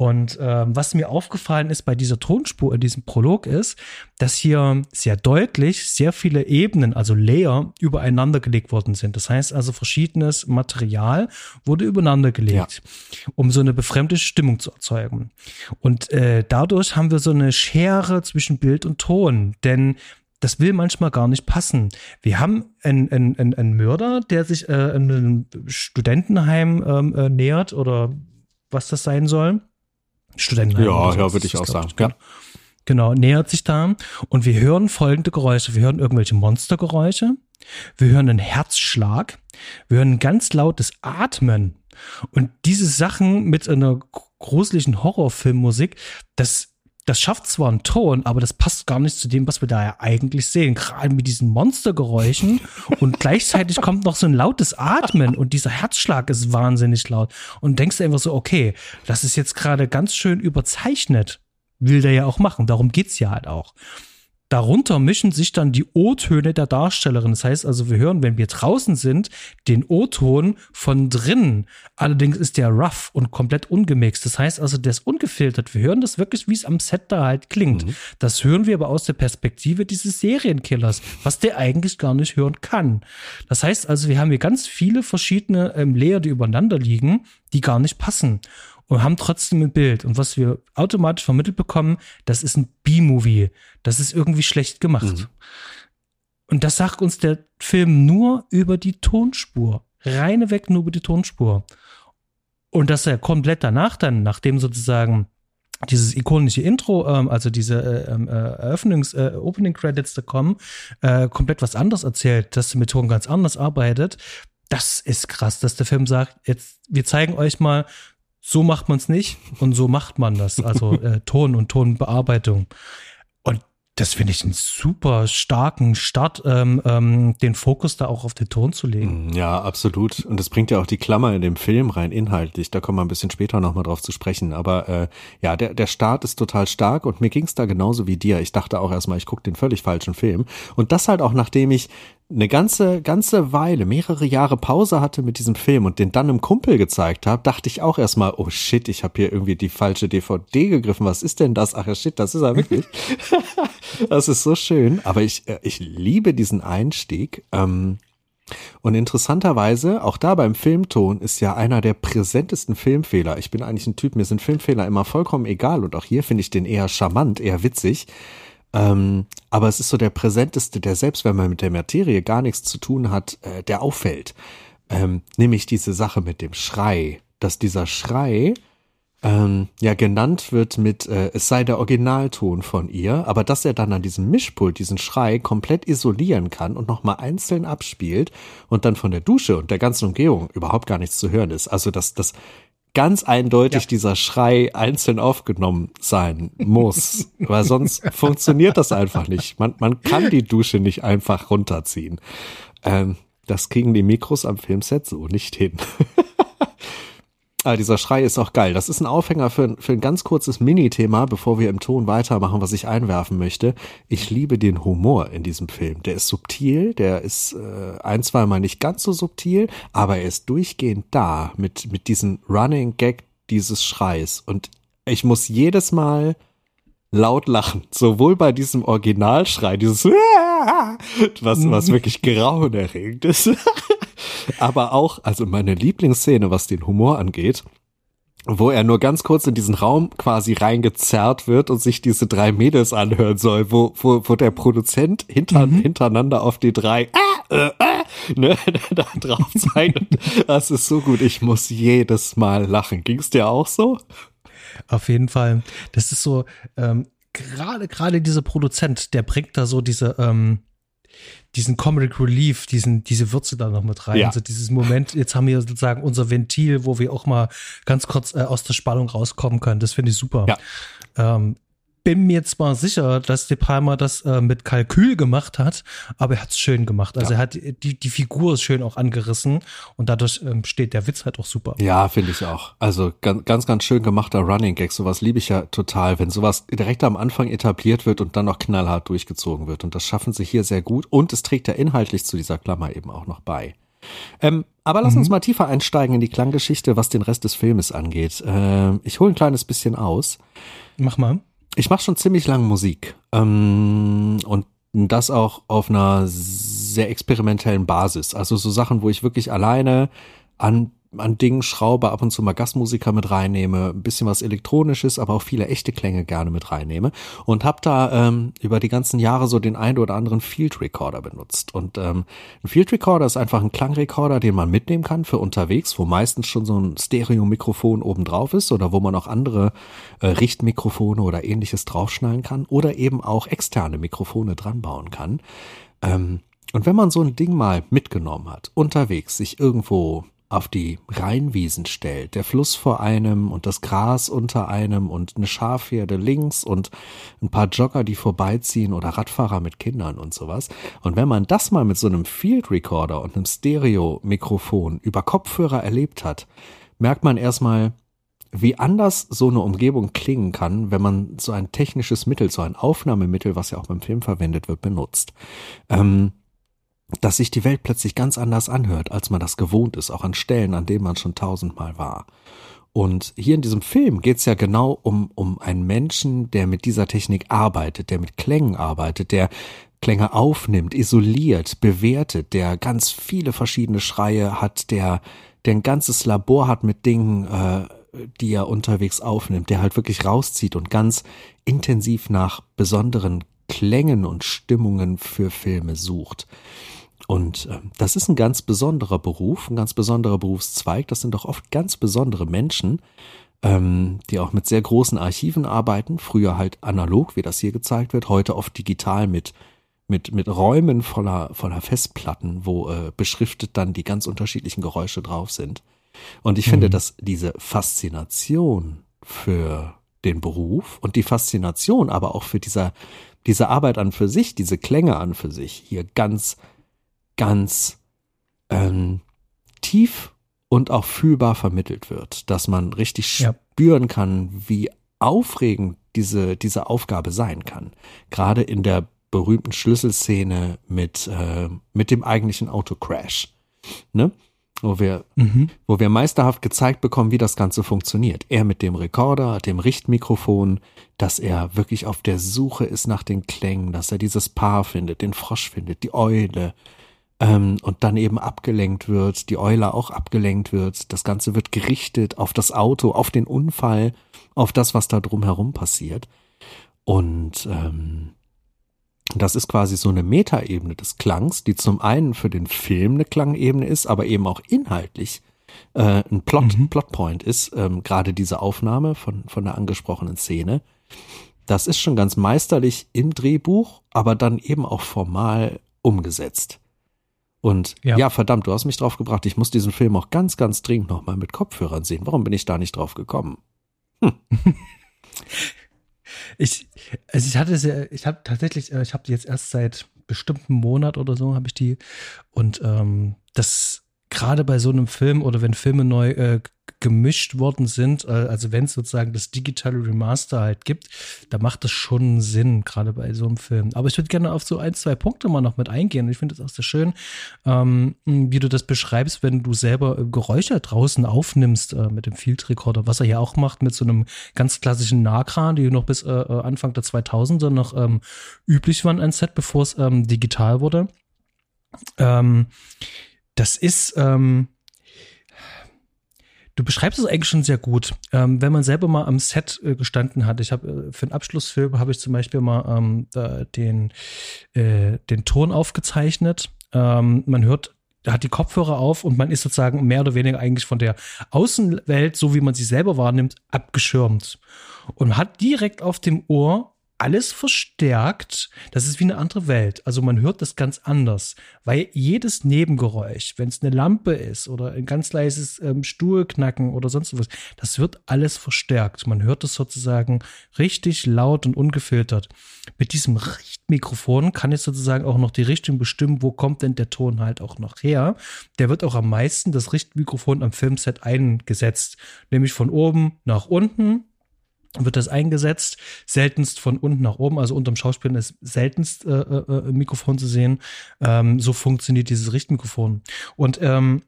Und ähm, was mir aufgefallen ist bei dieser Tonspur in diesem Prolog ist, dass hier sehr deutlich sehr viele Ebenen, also Layer, übereinander gelegt worden sind. Das heißt also, verschiedenes Material wurde übereinander gelegt, ja. um so eine befremde Stimmung zu erzeugen. Und äh, dadurch haben wir so eine Schere zwischen Bild und Ton, denn das will manchmal gar nicht passen. Wir haben einen, einen, einen Mörder, der sich äh, einem Studentenheim ähm, äh, nähert oder was das sein soll. Studentenheim. Ja, ja, würde ich auch sagen. Ja. Genau, nähert sich da und wir hören folgende Geräusche. Wir hören irgendwelche Monstergeräusche. Wir hören einen Herzschlag. Wir hören ein ganz lautes Atmen. Und diese Sachen mit einer gruseligen Horrorfilmmusik, das das schafft zwar einen Ton, aber das passt gar nicht zu dem, was wir da ja eigentlich sehen. Gerade mit diesen Monstergeräuschen [LAUGHS] und gleichzeitig kommt noch so ein lautes Atmen und dieser Herzschlag ist wahnsinnig laut. Und denkst du einfach so, okay, das ist jetzt gerade ganz schön überzeichnet. Will der ja auch machen. Darum geht's ja halt auch. Darunter mischen sich dann die O-Töne der Darstellerin. Das heißt also, wir hören, wenn wir draußen sind, den O-Ton von drinnen. Allerdings ist der rough und komplett ungemixt. Das heißt also, der ist ungefiltert. Wir hören das wirklich, wie es am Set da halt klingt. Mhm. Das hören wir aber aus der Perspektive dieses Serienkillers, was der eigentlich gar nicht hören kann. Das heißt also, wir haben hier ganz viele verschiedene ähm, Layer, die übereinander liegen, die gar nicht passen und haben trotzdem ein Bild. Und was wir automatisch vermittelt bekommen, das ist ein B-Movie. Das ist irgendwie schlecht gemacht. Mhm. Und das sagt uns der Film nur über die Tonspur. Reine weg nur über die Tonspur. Und dass er komplett danach dann, nachdem sozusagen dieses ikonische Intro, ähm, also diese äh, ähm, äh, Eröffnungs-, äh, Opening Credits da kommen, äh, komplett was anderes erzählt, dass die Methode ganz anders arbeitet. Das ist krass, dass der Film sagt, jetzt, wir zeigen euch mal, so macht man es nicht und so macht man das. Also [LAUGHS] äh, Ton und Tonbearbeitung. Und das finde ich einen super starken Start, ähm, ähm, den Fokus da auch auf den Ton zu legen. Mm, ja, absolut. Und das bringt ja auch die Klammer in dem Film rein, inhaltlich. Da kommen wir ein bisschen später nochmal drauf zu sprechen. Aber äh, ja, der, der Start ist total stark und mir ging es da genauso wie dir. Ich dachte auch erstmal, ich gucke den völlig falschen Film. Und das halt auch, nachdem ich eine ganze, ganze Weile, mehrere Jahre Pause hatte mit diesem Film und den dann einem Kumpel gezeigt habe, dachte ich auch erstmal, oh shit, ich habe hier irgendwie die falsche DVD gegriffen. Was ist denn das? Ach ja, shit, das ist er wirklich. [LAUGHS] das ist so schön. Aber ich, äh, ich liebe diesen Einstieg. Ähm, und interessanterweise, auch da beim Filmton ist ja einer der präsentesten Filmfehler. Ich bin eigentlich ein Typ, mir sind Filmfehler immer vollkommen egal und auch hier finde ich den eher charmant, eher witzig. Ähm, aber es ist so der präsenteste, der selbst wenn man mit der Materie gar nichts zu tun hat, äh, der auffällt. Ähm, nämlich diese Sache mit dem Schrei. Dass dieser Schrei ähm, ja genannt wird mit, äh, es sei der Originalton von ihr, aber dass er dann an diesem Mischpult diesen Schrei komplett isolieren kann und nochmal einzeln abspielt und dann von der Dusche und der ganzen Umgebung überhaupt gar nichts zu hören ist. Also dass das ganz eindeutig ja. dieser Schrei einzeln aufgenommen sein muss, [LAUGHS] weil sonst funktioniert das einfach nicht. Man, man kann die Dusche nicht einfach runterziehen. Ähm, das kriegen die Mikros am Filmset so nicht hin. [LAUGHS] Ah, dieser Schrei ist auch geil. Das ist ein Aufhänger für, für ein ganz kurzes Mini-Thema, bevor wir im Ton weitermachen, was ich einwerfen möchte. Ich liebe den Humor in diesem Film. Der ist subtil, der ist äh, ein, zweimal nicht ganz so subtil, aber er ist durchgehend da mit, mit diesem Running Gag dieses Schreis. Und ich muss jedes Mal laut lachen. Sowohl bei diesem Originalschrei, dieses [LAUGHS] was, was wirklich grauenerregend ist, [LAUGHS] aber auch, also meine Lieblingsszene, was den Humor angeht, wo er nur ganz kurz in diesen Raum quasi reingezerrt wird und sich diese drei Mädels anhören soll, wo, wo, wo der Produzent hinter, mhm. hintereinander auf die drei äh, äh, äh, ne, [LAUGHS] da drauf zeigt. Das ist so gut. Ich muss jedes Mal lachen. Ging es dir auch so? Auf jeden Fall. Das ist so, ähm, gerade, gerade dieser Produzent, der bringt da so diese, ähm, diesen Comedic Relief, diesen, diese Würze da noch mit rein. Ja. Also dieses Moment, jetzt haben wir sozusagen unser Ventil, wo wir auch mal ganz kurz äh, aus der Spannung rauskommen können. Das finde ich super. Ja. Ähm, bin mir zwar sicher, dass De Palma das äh, mit Kalkül gemacht hat, aber er hat es schön gemacht. Also ja. er hat die, die Figur ist schön auch angerissen und dadurch ähm, steht der Witz halt auch super. Ja, finde ich auch. Also ganz, ganz, ganz schön gemachter Running Gag. Sowas liebe ich ja total, wenn sowas direkt am Anfang etabliert wird und dann noch knallhart durchgezogen wird. Und das schaffen sie hier sehr gut und es trägt ja inhaltlich zu dieser Klammer eben auch noch bei. Ähm, aber lass mhm. uns mal tiefer einsteigen in die Klanggeschichte, was den Rest des Filmes angeht. Äh, ich hole ein kleines bisschen aus. Mach mal ich mache schon ziemlich lange Musik ähm, und das auch auf einer sehr experimentellen Basis. Also so Sachen, wo ich wirklich alleine an an Dingen schraube, ab und zu mal Gastmusiker mit reinnehme, ein bisschen was Elektronisches, aber auch viele echte Klänge gerne mit reinnehme und habe da ähm, über die ganzen Jahre so den ein oder anderen Field Recorder benutzt. Und ähm, ein Field Recorder ist einfach ein Klangrekorder, den man mitnehmen kann für unterwegs, wo meistens schon so ein Stereo-Mikrofon oben drauf ist oder wo man auch andere äh, Richtmikrofone oder ähnliches draufschnallen kann oder eben auch externe Mikrofone dran bauen kann. Ähm, und wenn man so ein Ding mal mitgenommen hat, unterwegs, sich irgendwo auf die Rheinwiesen stellt, der Fluss vor einem und das Gras unter einem und eine Schafherde links und ein paar Jogger, die vorbeiziehen oder Radfahrer mit Kindern und sowas. Und wenn man das mal mit so einem Field Recorder und einem Stereo-Mikrofon über Kopfhörer erlebt hat, merkt man erstmal, wie anders so eine Umgebung klingen kann, wenn man so ein technisches Mittel, so ein Aufnahmemittel, was ja auch beim Film verwendet wird, benutzt. Ähm, dass sich die Welt plötzlich ganz anders anhört, als man das gewohnt ist, auch an Stellen, an denen man schon tausendmal war. Und hier in diesem Film geht es ja genau um, um einen Menschen, der mit dieser Technik arbeitet, der mit Klängen arbeitet, der Klänge aufnimmt, isoliert, bewertet, der ganz viele verschiedene Schreie hat, der, der ein ganzes Labor hat mit Dingen, äh, die er unterwegs aufnimmt, der halt wirklich rauszieht und ganz intensiv nach besonderen Klängen und Stimmungen für Filme sucht. Und äh, das ist ein ganz besonderer Beruf, ein ganz besonderer Berufszweig. Das sind doch oft ganz besondere Menschen, ähm, die auch mit sehr großen Archiven arbeiten. Früher halt analog, wie das hier gezeigt wird, heute oft digital mit mit, mit Räumen voller, voller Festplatten, wo äh, beschriftet dann die ganz unterschiedlichen Geräusche drauf sind. Und ich mhm. finde, dass diese Faszination für den Beruf und die Faszination aber auch für dieser, diese Arbeit an für sich, diese Klänge an für sich hier ganz ganz ähm, tief und auch fühlbar vermittelt wird, dass man richtig ja. spüren kann, wie aufregend diese, diese Aufgabe sein kann. Gerade in der berühmten Schlüsselszene mit, äh, mit dem eigentlichen Autocrash. Ne? Wo wir, mhm. wo wir meisterhaft gezeigt bekommen, wie das Ganze funktioniert. Er mit dem Rekorder, dem Richtmikrofon, dass er wirklich auf der Suche ist nach den Klängen, dass er dieses Paar findet, den Frosch findet, die Eule, ähm, und dann eben abgelenkt wird, die Eule auch abgelenkt wird. Das Ganze wird gerichtet auf das Auto, auf den Unfall, auf das, was da drumherum passiert. Und ähm, das ist quasi so eine Metaebene des Klangs, die zum einen für den Film eine Klangebene ist, aber eben auch inhaltlich äh, ein Plot, mhm. Plotpoint ist, ähm, gerade diese Aufnahme von, von der angesprochenen Szene. Das ist schon ganz meisterlich im Drehbuch, aber dann eben auch formal umgesetzt. Und ja. ja. verdammt, du hast mich drauf gebracht. Ich muss diesen Film auch ganz, ganz dringend nochmal mit Kopfhörern sehen. Warum bin ich da nicht drauf gekommen? Hm. [LAUGHS] ich, also ich hatte sehr, ich habe tatsächlich, äh, ich habe die jetzt erst seit bestimmten Monat oder so habe ich die und ähm, das gerade bei so einem Film oder wenn Filme neu äh, gemischt worden sind, äh, also wenn es sozusagen das digitale Remaster halt gibt, da macht das schon Sinn, gerade bei so einem Film. Aber ich würde gerne auf so ein, zwei Punkte mal noch mit eingehen. Ich finde es auch sehr schön, ähm, wie du das beschreibst, wenn du selber äh, Geräusche draußen aufnimmst äh, mit dem Field Recorder, was er ja auch macht mit so einem ganz klassischen Nahkran, die noch bis äh, äh Anfang der 2000er noch ähm, üblich waren, ein Set, bevor es ähm, digital wurde. Ähm, das ist, ähm, Du beschreibst es eigentlich schon sehr gut. Ähm, wenn man selber mal am Set äh, gestanden hat, ich habe äh, für einen Abschlussfilm habe ich zum Beispiel mal ähm, den äh, den Ton aufgezeichnet. Ähm, man hört hat die Kopfhörer auf und man ist sozusagen mehr oder weniger eigentlich von der Außenwelt, so wie man sie selber wahrnimmt, abgeschirmt und hat direkt auf dem Ohr alles verstärkt. Das ist wie eine andere Welt. Also man hört das ganz anders, weil jedes Nebengeräusch, wenn es eine Lampe ist oder ein ganz leises ähm, Stuhlknacken oder sonst was, das wird alles verstärkt. Man hört es sozusagen richtig laut und ungefiltert. Mit diesem Richtmikrofon kann ich sozusagen auch noch die Richtung bestimmen, wo kommt denn der Ton halt auch noch her. Der wird auch am meisten das Richtmikrofon am Filmset eingesetzt, nämlich von oben nach unten wird das eingesetzt, seltenst von unten nach oben, also unterm Schauspielern ist seltenst äh, äh, Mikrofon zu sehen. Ähm, so funktioniert dieses Richtmikrofon. Und ähm,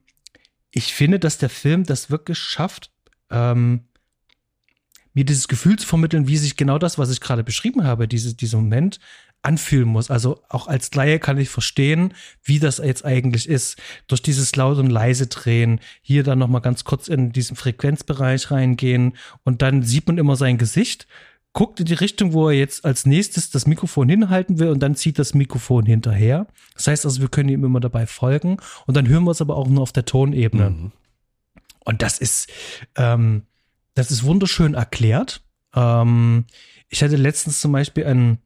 ich finde, dass der Film das wirklich schafft, ähm, mir dieses Gefühl zu vermitteln, wie sich genau das, was ich gerade beschrieben habe, diese, dieser Moment anfühlen muss. Also auch als Laie kann ich verstehen, wie das jetzt eigentlich ist. Durch dieses laut und leise drehen, hier dann noch mal ganz kurz in diesen Frequenzbereich reingehen und dann sieht man immer sein Gesicht, guckt in die Richtung, wo er jetzt als nächstes das Mikrofon hinhalten will und dann zieht das Mikrofon hinterher. Das heißt also, wir können ihm immer dabei folgen und dann hören wir es aber auch nur auf der Tonebene. Mhm. Und das ist, ähm, das ist wunderschön erklärt. Ähm, ich hatte letztens zum Beispiel einen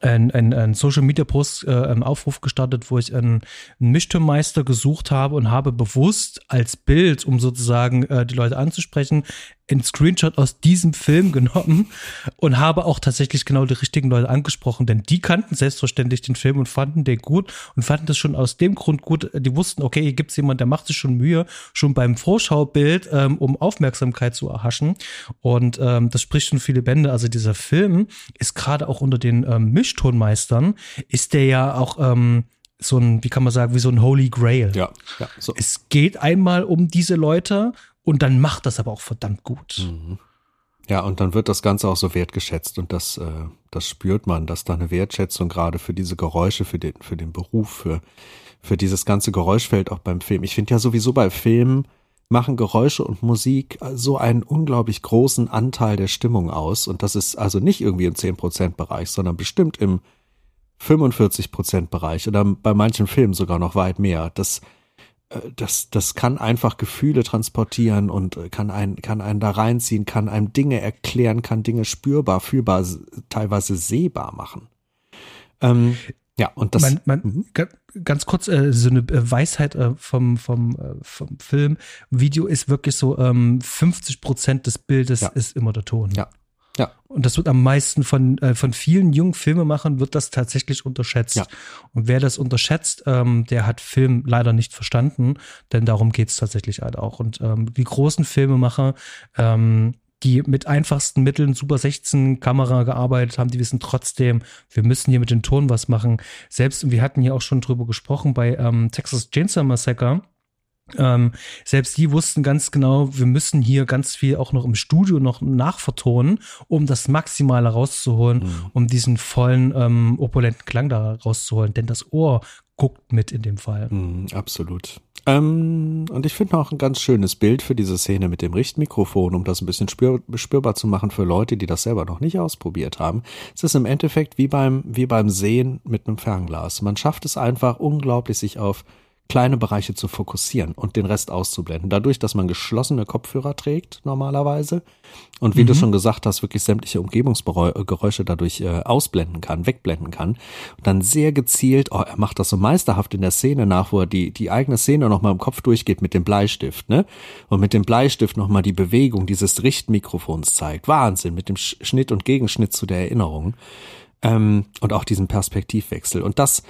ein, ein, ein Social Media Post, äh, einen Aufruf gestartet, wo ich einen, einen Mischtonmeister gesucht habe und habe bewusst als Bild, um sozusagen äh, die Leute anzusprechen, einen Screenshot aus diesem Film genommen und habe auch tatsächlich genau die richtigen Leute angesprochen, denn die kannten selbstverständlich den Film und fanden den gut und fanden das schon aus dem Grund gut. Die wussten, okay, hier gibt's jemand, der macht sich schon Mühe, schon beim Vorschaubild, ähm, um Aufmerksamkeit zu erhaschen. Und ähm, das spricht schon viele Bände. Also dieser Film ist gerade auch unter den ähm, Mischtonmeistern, ist der ja auch ähm, so ein, wie kann man sagen, wie so ein Holy Grail. Ja, ja so. Es geht einmal um diese Leute und dann macht das aber auch verdammt gut. Mhm. Ja, und dann wird das Ganze auch so wertgeschätzt und das, äh, das spürt man, dass da eine Wertschätzung gerade für diese Geräusche, für den, für den Beruf, für, für dieses ganze Geräuschfeld auch beim Film. Ich finde ja sowieso bei Filmen machen Geräusche und Musik so einen unglaublich großen Anteil der Stimmung aus und das ist also nicht irgendwie im 10% Bereich, sondern bestimmt im 45% Bereich oder bei manchen Filmen sogar noch weit mehr. Das, das, das kann einfach Gefühle transportieren und äh, kann einen, kann einen da reinziehen, kann einem Dinge erklären, kann Dinge spürbar, fühlbar, teilweise sehbar machen. Ähm, ja, und das. Man, man, mhm. Ganz kurz, äh, so eine äh, Weisheit äh, vom, vom, äh, vom Film. Video ist wirklich so, ähm, 50 Prozent des Bildes ja. ist immer der Ton. Ja, ja. Und das wird am meisten von, äh, von vielen jungen Filmemachern wird das tatsächlich unterschätzt. Ja. Und wer das unterschätzt, ähm, der hat Film leider nicht verstanden, denn darum geht's tatsächlich halt auch. Und ähm, die großen Filmemacher, ähm, die mit einfachsten Mitteln Super 16 Kamera gearbeitet haben, die wissen trotzdem, wir müssen hier mit dem Ton was machen. Selbst, wir hatten hier auch schon drüber gesprochen bei ähm, Texas Chainsaw Massacre ähm, selbst die wussten ganz genau, wir müssen hier ganz viel auch noch im Studio noch nachvertonen, um das Maximale rauszuholen, mhm. um diesen vollen, ähm, opulenten Klang da rauszuholen. Denn das Ohr guckt mit in dem Fall. Mhm, absolut. Ähm, und ich finde auch ein ganz schönes Bild für diese Szene mit dem Richtmikrofon, um das ein bisschen spür, spürbar zu machen für Leute, die das selber noch nicht ausprobiert haben. Es ist im Endeffekt wie beim, wie beim Sehen mit einem Fernglas. Man schafft es einfach unglaublich, sich auf kleine Bereiche zu fokussieren und den Rest auszublenden. Dadurch, dass man geschlossene Kopfhörer trägt normalerweise und wie mhm. du schon gesagt hast, wirklich sämtliche Umgebungsgeräusche dadurch äh, ausblenden kann, wegblenden kann und dann sehr gezielt, oh, er macht das so meisterhaft in der Szene nach, wo er die, die eigene Szene nochmal im Kopf durchgeht mit dem Bleistift, ne? Und mit dem Bleistift nochmal die Bewegung dieses Richtmikrofons zeigt. Wahnsinn, mit dem Schnitt und Gegenschnitt zu der Erinnerung. Ähm, und auch diesen Perspektivwechsel. Und das,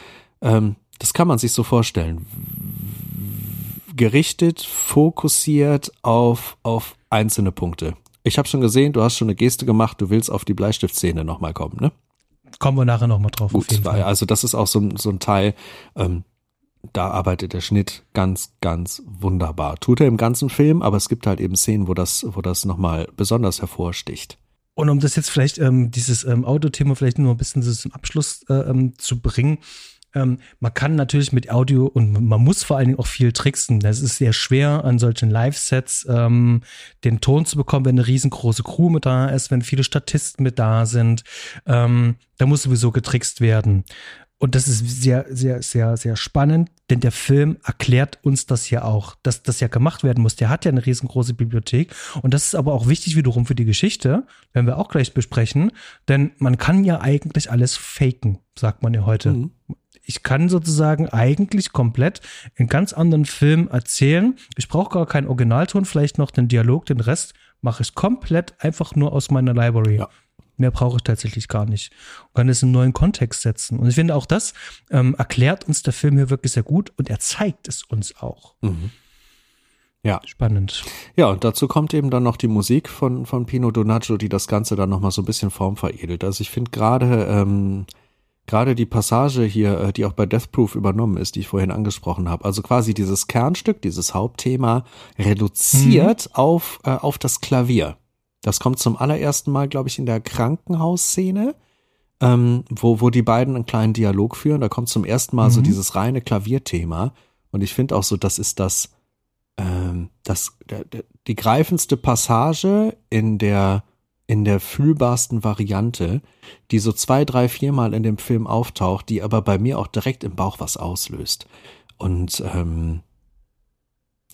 ähm, das kann man sich so vorstellen. gerichtet, fokussiert auf, auf einzelne Punkte. Ich habe schon gesehen, du hast schon eine Geste gemacht, du willst auf die Bleistiftszene nochmal kommen, ne? Kommen wir nachher nochmal drauf. Gut, also das ist auch so, so ein Teil, ähm, da arbeitet der Schnitt ganz, ganz wunderbar. Tut er im ganzen Film, aber es gibt halt eben Szenen, wo das, wo das nochmal besonders hervorsticht. Und um das jetzt vielleicht, ähm, dieses ähm, Autothema vielleicht nur ein bisschen zum Abschluss äh, ähm, zu bringen, ähm, man kann natürlich mit Audio und man muss vor allen Dingen auch viel tricksen. Das ist sehr schwer, an solchen Live-Sets ähm, den Ton zu bekommen, wenn eine riesengroße Crew mit da ist, wenn viele Statisten mit da sind. Ähm, da muss sowieso getrickst werden. Und das ist sehr, sehr, sehr, sehr spannend, denn der Film erklärt uns das ja auch, dass das ja gemacht werden muss. Der hat ja eine riesengroße Bibliothek. Und das ist aber auch wichtig wiederum für die Geschichte, werden wir auch gleich besprechen. Denn man kann ja eigentlich alles faken, sagt man ja heute. Mhm. Ich kann sozusagen eigentlich komplett in ganz anderen Film erzählen. Ich brauche gar keinen Originalton, vielleicht noch den Dialog, den Rest mache ich komplett einfach nur aus meiner Library. Ja. Mehr brauche ich tatsächlich gar nicht. Und kann es in einen neuen Kontext setzen. Und ich finde auch das ähm, erklärt uns der Film hier wirklich sehr gut und er zeigt es uns auch. Mhm. Ja. Spannend. Ja, und dazu kommt eben dann noch die Musik von, von Pino Donaggio, die das Ganze dann nochmal so ein bisschen Form veredelt. Also ich finde gerade, ähm, gerade die Passage hier, äh, die auch bei Death Proof übernommen ist, die ich vorhin angesprochen habe. Also quasi dieses Kernstück, dieses Hauptthema reduziert mhm. auf, äh, auf das Klavier. Das kommt zum allerersten Mal, glaube ich, in der Krankenhausszene, ähm, wo, wo die beiden einen kleinen Dialog führen. Da kommt zum ersten Mal mhm. so dieses reine Klavierthema. Und ich finde auch so, das ist das, ähm, das, der, der, die greifendste Passage in der, in der fühlbarsten Variante, die so zwei, drei, viermal in dem Film auftaucht, die aber bei mir auch direkt im Bauch was auslöst. Und ähm,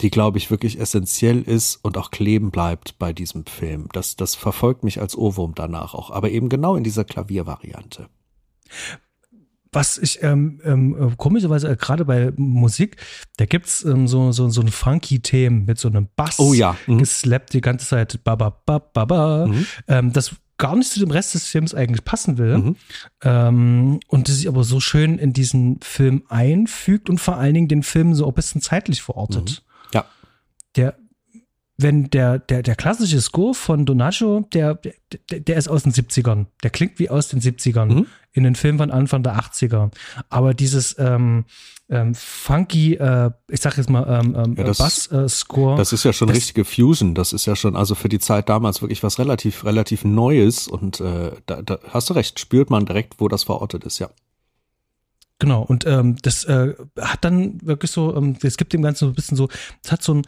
die, glaube ich, wirklich essentiell ist und auch kleben bleibt bei diesem Film. Das, das verfolgt mich als Ohrwurm danach auch, aber eben genau in dieser Klaviervariante. Was ich ähm, ähm, komischerweise äh, gerade bei Musik, da gibt's ähm, so, so, so ein funky Thema mit so einem Bass oh, ja. mhm. geslappt die ganze Zeit. Ba, ba, ba, ba, ba. Mhm. Ähm, das gar nicht zu dem Rest des Films eigentlich passen will. Mhm. Ähm, und das sich aber so schön in diesen Film einfügt und vor allen Dingen den Film so ein bisschen zeitlich verortet. Mhm der, wenn der, der, der klassische Score von Donaggio, der, der, der ist aus den 70ern. Der klingt wie aus den 70ern. Mhm. In den Filmen von Anfang der 80er. Aber dieses ähm, ähm, funky, äh, ich sag jetzt mal, ähm, ähm ja, Bass-Score. Äh, das ist ja schon das, richtige Fusion. Das ist ja schon, also für die Zeit damals wirklich was relativ, relativ Neues. Und äh, da, da hast du recht, spürt man direkt, wo das verortet ist, ja. Genau, und ähm, das äh, hat dann wirklich so, ähm, es gibt dem Ganzen so ein bisschen so, es hat so ein,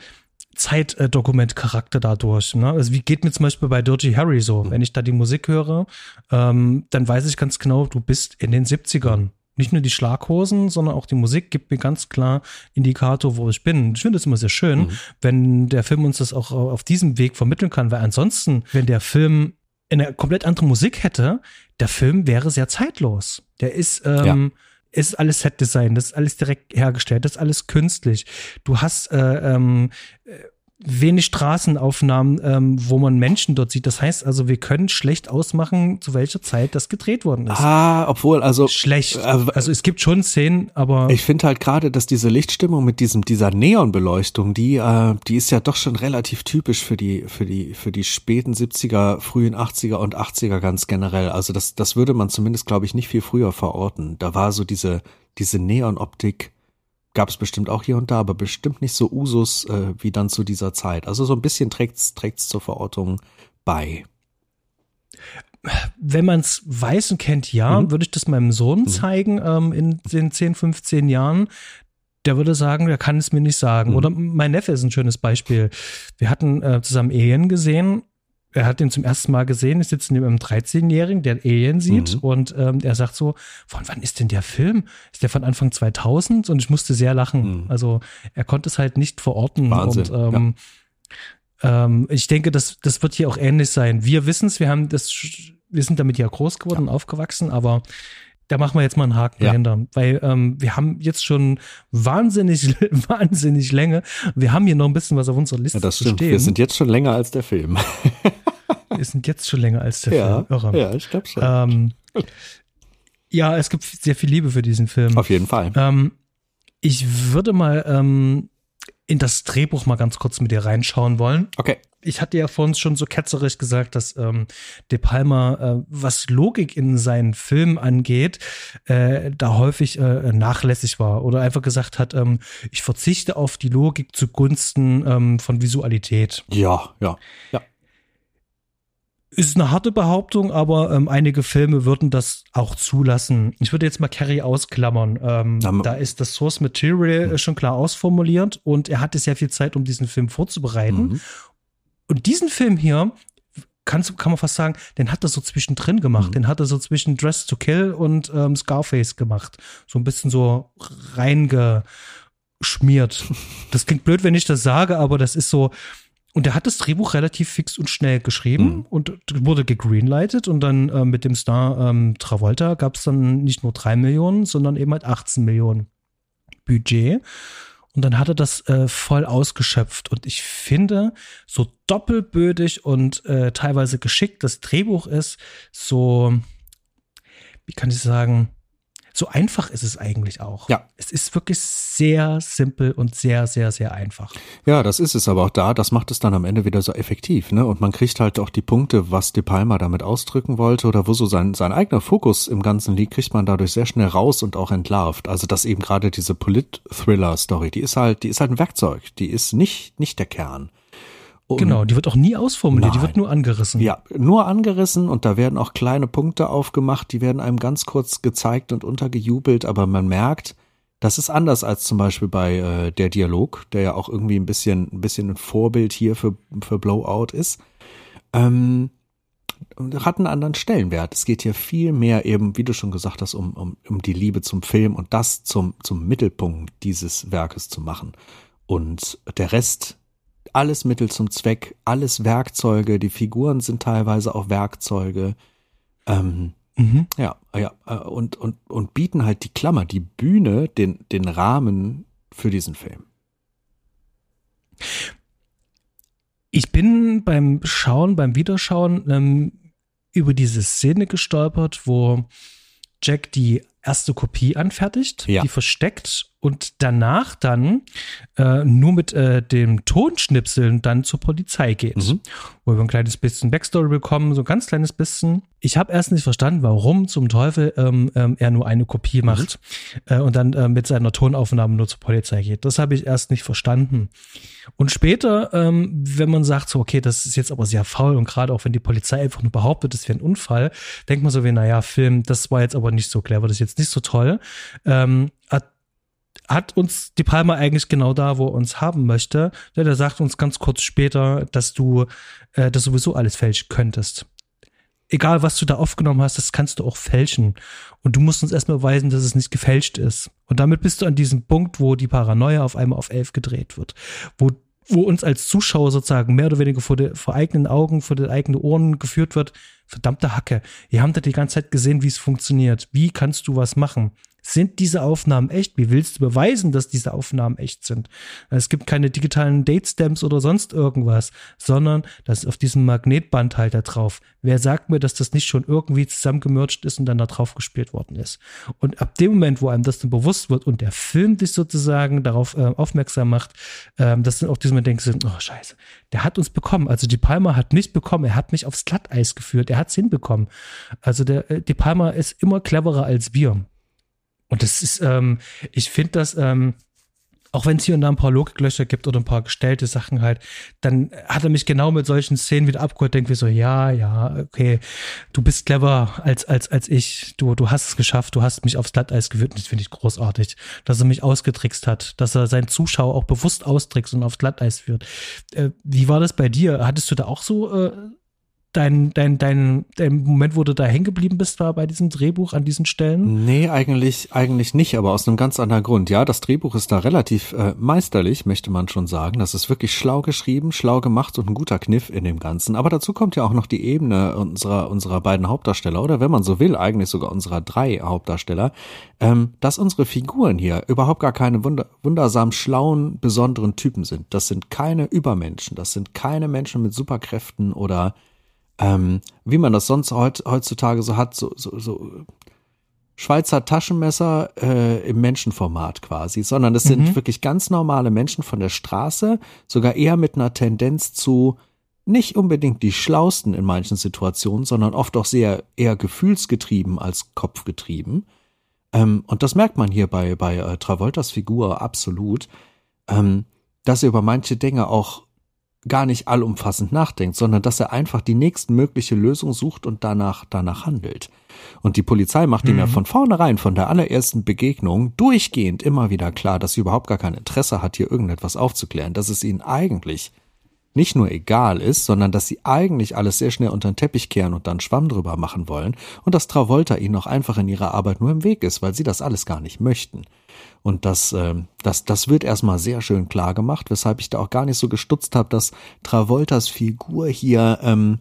Zeitdokument-Charakter dadurch. Ne? Also wie geht mir zum Beispiel bei Dirty Harry so? Mhm. Wenn ich da die Musik höre, ähm, dann weiß ich ganz genau, du bist in den 70ern. Nicht nur die Schlaghosen, sondern auch die Musik gibt mir ganz klar Indikator, wo ich bin. Ich finde es immer sehr schön, mhm. wenn der Film uns das auch auf diesem Weg vermitteln kann, weil ansonsten, wenn der Film eine komplett andere Musik hätte, der Film wäre sehr zeitlos. Der ist ähm, ja ist alles Set-Design, das ist alles direkt hergestellt, das ist alles künstlich. Du hast äh, ähm, wenig Straßenaufnahmen, ähm, wo man Menschen dort sieht. Das heißt also, wir können schlecht ausmachen, zu welcher Zeit das gedreht worden ist. Ah, obwohl, also. Schlecht. Äh, also es gibt schon Szenen, aber. Ich finde halt gerade, dass diese Lichtstimmung mit diesem, dieser Neonbeleuchtung, die, äh, die ist ja doch schon relativ typisch für die, für die, für die späten 70er, frühen 80er und 80er ganz generell. Also das, das würde man zumindest, glaube ich, nicht viel früher verorten. Da war so diese, diese Neonoptik gab es bestimmt auch hier und da, aber bestimmt nicht so Usus äh, wie dann zu dieser Zeit. Also so ein bisschen trägt's trägt's zur Verortung bei. Wenn man es weiß und kennt, ja, mhm. würde ich das meinem Sohn mhm. zeigen ähm, in den 10, 15 Jahren. Der würde sagen, der kann es mir nicht sagen. Mhm. Oder mein Neffe ist ein schönes Beispiel. Wir hatten äh, zusammen Ehen gesehen er hat ihn zum ersten Mal gesehen, ist jetzt neben einem 13-Jährigen, der Alien sieht mhm. und ähm, er sagt so, von wann ist denn der Film? Ist der von Anfang 2000? Und ich musste sehr lachen. Mhm. Also er konnte es halt nicht verorten. Wahnsinn. Und ähm, ja. ähm, ich denke, das, das wird hier auch ähnlich sein. Wir wissen es, wir haben das, wir sind damit ja groß geworden, ja. aufgewachsen, aber da machen wir jetzt mal einen Haken ja. dahinter, weil ähm, wir haben jetzt schon wahnsinnig, [LAUGHS] wahnsinnig Länge. Wir haben hier noch ein bisschen was auf unserer Liste ja, das stimmt. Stehen. Wir sind jetzt schon länger als der Film. [LAUGHS] wir sind jetzt schon länger als der ja, Film. Irre. Ja, ich glaube schon. Ähm, ja, es gibt sehr viel Liebe für diesen Film. Auf jeden Fall. Ähm, ich würde mal ähm, in das Drehbuch mal ganz kurz mit dir reinschauen wollen. Okay. Ich hatte ja vorhin schon so ketzerisch gesagt, dass ähm, De Palma, äh, was Logik in seinen Filmen angeht, äh, da häufig äh, nachlässig war oder einfach gesagt hat, ähm, ich verzichte auf die Logik zugunsten ähm, von Visualität. Ja, ja, ja. Ist eine harte Behauptung, aber ähm, einige Filme würden das auch zulassen. Ich würde jetzt mal Carrie ausklammern. Ähm, da ist das Source Material mhm. schon klar ausformuliert und er hatte sehr viel Zeit, um diesen Film vorzubereiten. Mhm. Und diesen Film hier, kann, kann man fast sagen, den hat er so zwischendrin gemacht. Mhm. Den hat er so zwischen Dress to Kill und ähm, Scarface gemacht. So ein bisschen so reingeschmiert. [LAUGHS] Das klingt blöd, wenn ich das sage, aber das ist so, und er hat das Drehbuch relativ fix und schnell geschrieben mhm. und wurde gegreenlightet und dann äh, mit dem Star ähm, Travolta gab es dann nicht nur drei Millionen, sondern eben halt 18 Millionen Budget. Und dann hat er das äh, voll ausgeschöpft. Und ich finde, so doppelbödig und äh, teilweise geschickt das Drehbuch ist, so, wie kann ich sagen, so einfach ist es eigentlich auch. Ja. Es ist wirklich sehr simpel und sehr, sehr, sehr einfach. Ja, das ist es aber auch da. Das macht es dann am Ende wieder so effektiv, ne? Und man kriegt halt auch die Punkte, was De Palma damit ausdrücken wollte oder wo so sein, sein eigener Fokus im Ganzen liegt, kriegt man dadurch sehr schnell raus und auch entlarvt. Also, dass eben gerade diese Polit-Thriller-Story, die ist halt, die ist halt ein Werkzeug. Die ist nicht, nicht der Kern. Und genau, die wird auch nie ausformuliert, nein. die wird nur angerissen. Ja, nur angerissen und da werden auch kleine Punkte aufgemacht, die werden einem ganz kurz gezeigt und untergejubelt, aber man merkt, das ist anders als zum Beispiel bei äh, der Dialog, der ja auch irgendwie ein bisschen, ein bisschen ein Vorbild hier für, für Blowout ist. Ähm, hat einen anderen Stellenwert. Es geht hier viel mehr eben, wie du schon gesagt hast, um, um, um die Liebe zum Film und das zum, zum Mittelpunkt dieses Werkes zu machen. Und der Rest alles Mittel zum Zweck, alles Werkzeuge, die Figuren sind teilweise auch Werkzeuge. Ähm, mhm. Ja, ja, äh, und, und, und bieten halt die Klammer, die Bühne, den, den Rahmen für diesen Film. Ich bin beim Schauen, beim Wiederschauen ähm, über diese Szene gestolpert, wo Jack die erste Kopie anfertigt, ja. die versteckt und danach dann äh, nur mit äh, dem Tonschnipseln dann zur Polizei geht. Mhm. Wo wir ein kleines bisschen Backstory bekommen, so ein ganz kleines bisschen. Ich habe erst nicht verstanden, warum zum Teufel ähm, ähm, er nur eine Kopie mhm. macht mhm. äh, und dann äh, mit seiner Tonaufnahme nur zur Polizei geht. Das habe ich erst nicht verstanden. Und später, ähm, wenn man sagt, so, okay, das ist jetzt aber sehr faul und gerade auch wenn die Polizei einfach nur behauptet, es wäre ein Unfall, denkt man so wie, naja, Film, das war jetzt aber nicht so clever, das ist jetzt nicht so toll. Ähm, hat uns die Palme eigentlich genau da, wo er uns haben möchte. Der sagt uns ganz kurz später, dass du äh, das sowieso alles fälschen könntest. Egal, was du da aufgenommen hast, das kannst du auch fälschen. Und du musst uns erstmal weisen, dass es nicht gefälscht ist. Und damit bist du an diesem Punkt, wo die Paranoia auf einmal auf elf gedreht wird. Wo, wo uns als Zuschauer sozusagen mehr oder weniger vor, de, vor eigenen Augen, vor den eigenen Ohren geführt wird. Verdammte Hacke. Wir haben da die ganze Zeit gesehen, wie es funktioniert. Wie kannst du was machen? Sind diese Aufnahmen echt? Wie willst du beweisen, dass diese Aufnahmen echt sind? Es gibt keine digitalen Datestamps oder sonst irgendwas, sondern das ist auf diesem Magnetbandhalter drauf. Wer sagt mir, dass das nicht schon irgendwie zusammengemercht ist und dann da drauf gespielt worden ist? Und ab dem Moment, wo einem das dann bewusst wird und der Film dich sozusagen darauf äh, aufmerksam macht, äh, dass dann auf diesem Moment denkst oh scheiße, der hat uns bekommen. Also die Palmer hat nicht bekommen, er hat mich aufs Glatteis geführt, er hat es hinbekommen. Also der, äh, die Palmer ist immer cleverer als wir. Und das ist, ähm, ich finde das, ähm, auch wenn es hier und da ein paar Logiklöcher gibt oder ein paar gestellte Sachen halt, dann hat er mich genau mit solchen Szenen wieder abgeholt, denkt wie so, ja, ja, okay, du bist clever als, als, als ich, du, du hast es geschafft, du hast mich aufs Glatteis geführt, das finde ich großartig, dass er mich ausgetrickst hat, dass er seinen Zuschauer auch bewusst austrickst und aufs Glatteis führt. Äh, wie war das bei dir? Hattest du da auch so, äh, dein, dein, dein, dein Moment, wo du da hängen geblieben bist, war bei diesem Drehbuch an diesen Stellen? Nee, eigentlich, eigentlich nicht, aber aus einem ganz anderen Grund. Ja, das Drehbuch ist da relativ äh, meisterlich, möchte man schon sagen. Das ist wirklich schlau geschrieben, schlau gemacht und ein guter Kniff in dem Ganzen. Aber dazu kommt ja auch noch die Ebene unserer, unserer beiden Hauptdarsteller, oder wenn man so will, eigentlich sogar unserer drei Hauptdarsteller, ähm, dass unsere Figuren hier überhaupt gar keine wunder, wundersam schlauen, besonderen Typen sind. Das sind keine Übermenschen, das sind keine Menschen mit Superkräften oder ähm, wie man das sonst heut, heutzutage so hat, so, so, so Schweizer Taschenmesser äh, im Menschenformat quasi, sondern es sind mhm. wirklich ganz normale Menschen von der Straße, sogar eher mit einer Tendenz zu nicht unbedingt die schlausten in manchen Situationen, sondern oft auch sehr eher gefühlsgetrieben als kopfgetrieben. Ähm, und das merkt man hier bei, bei äh, Travoltas Figur absolut, ähm, dass er über manche Dinge auch gar nicht allumfassend nachdenkt, sondern dass er einfach die nächstmögliche Lösung sucht und danach, danach handelt. Und die Polizei macht mhm. ihm ja mhm. von vornherein, von der allerersten Begegnung, durchgehend immer wieder klar, dass sie überhaupt gar kein Interesse hat, hier irgendetwas aufzuklären, dass es ihnen eigentlich nicht nur egal ist, sondern dass sie eigentlich alles sehr schnell unter den Teppich kehren und dann Schwamm drüber machen wollen und dass Travolta ihnen auch einfach in ihrer Arbeit nur im Weg ist, weil sie das alles gar nicht möchten. Und das, äh, das, das wird erstmal sehr schön klar gemacht, weshalb ich da auch gar nicht so gestutzt habe, dass Travoltas Figur hier ähm,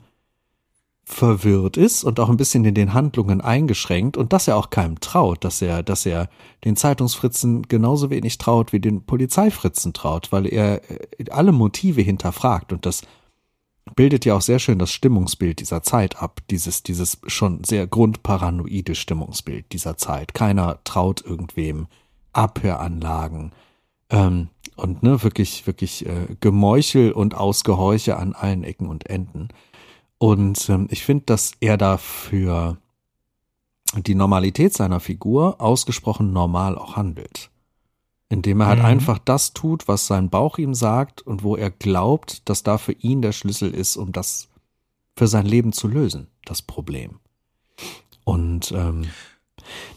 verwirrt ist und auch ein bisschen in den Handlungen eingeschränkt und dass er auch keinem traut, dass er, dass er den Zeitungsfritzen genauso wenig traut wie den Polizeifritzen traut, weil er äh, alle Motive hinterfragt und das bildet ja auch sehr schön das Stimmungsbild dieser Zeit ab, dieses, dieses schon sehr grundparanoide Stimmungsbild dieser Zeit. Keiner traut irgendwem Abhöranlagen ähm, und ne, wirklich, wirklich äh, Gemeuchel und Ausgehorche an allen Ecken und Enden. Und ähm, ich finde, dass er dafür die Normalität seiner Figur ausgesprochen normal auch handelt. Indem er halt mhm. einfach das tut, was sein Bauch ihm sagt und wo er glaubt, dass da für ihn der Schlüssel ist, um das für sein Leben zu lösen, das Problem. Und ähm,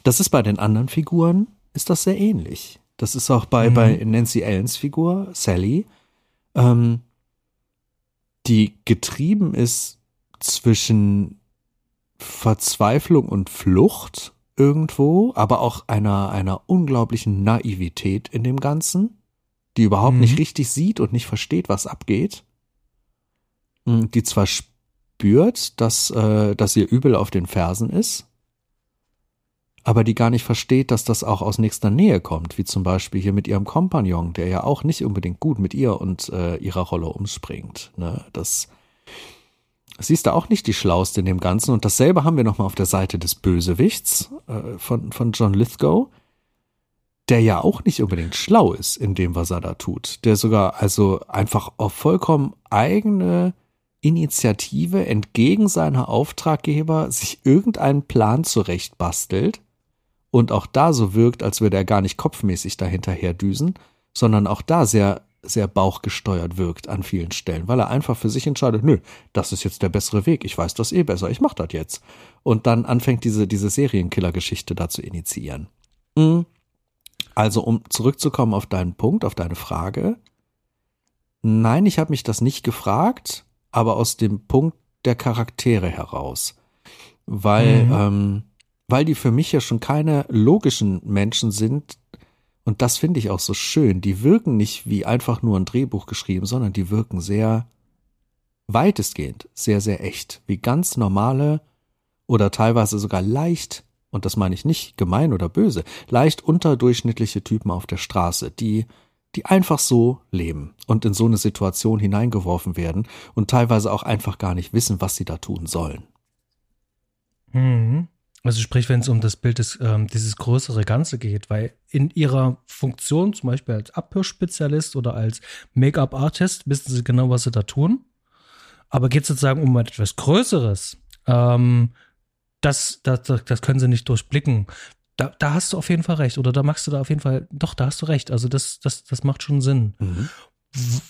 das ist bei den anderen Figuren, ist das sehr ähnlich. Das ist auch bei, mhm. bei Nancy Allens Figur, Sally, ähm, die getrieben ist zwischen Verzweiflung und Flucht irgendwo, aber auch einer, einer unglaublichen Naivität in dem Ganzen, die überhaupt mhm. nicht richtig sieht und nicht versteht, was abgeht. Hm, die zwar spürt, dass, äh, dass ihr übel auf den Fersen ist, aber die gar nicht versteht, dass das auch aus nächster Nähe kommt, wie zum Beispiel hier mit ihrem Kompagnon, der ja auch nicht unbedingt gut mit ihr und äh, ihrer Rolle umspringt. Ne? Das, Sie ist da auch nicht die Schlauste in dem Ganzen. Und dasselbe haben wir nochmal auf der Seite des Bösewichts äh, von, von John Lithgow, der ja auch nicht unbedingt schlau ist in dem, was er da tut. Der sogar also einfach auf vollkommen eigene Initiative entgegen seiner Auftraggeber sich irgendeinen Plan zurechtbastelt und auch da so wirkt, als würde er gar nicht kopfmäßig dahinterher düsen, sondern auch da sehr sehr bauchgesteuert wirkt an vielen Stellen, weil er einfach für sich entscheidet, nö, das ist jetzt der bessere Weg, ich weiß das eh besser, ich mach das jetzt. Und dann anfängt diese, diese Serienkiller-Geschichte da zu initiieren. Mhm. Also, um zurückzukommen auf deinen Punkt, auf deine Frage. Nein, ich habe mich das nicht gefragt, aber aus dem Punkt der Charaktere heraus. Weil, mhm. ähm, weil die für mich ja schon keine logischen Menschen sind, und das finde ich auch so schön. Die wirken nicht wie einfach nur ein Drehbuch geschrieben, sondern die wirken sehr weitestgehend, sehr, sehr echt. Wie ganz normale oder teilweise sogar leicht, und das meine ich nicht gemein oder böse, leicht unterdurchschnittliche Typen auf der Straße, die die einfach so leben und in so eine Situation hineingeworfen werden und teilweise auch einfach gar nicht wissen, was sie da tun sollen. Mhm. Also sprich, wenn es um das Bild des, ähm, dieses größere Ganze geht, weil in ihrer Funktion, zum Beispiel als Abhörspezialist oder als Make-up-Artist, wissen sie genau, was sie da tun. Aber geht es sozusagen um etwas Größeres, ähm, das, das, das können sie nicht durchblicken. Da, da hast du auf jeden Fall recht. Oder da machst du da auf jeden Fall, doch, da hast du recht. Also das, das, das macht schon Sinn. Mhm.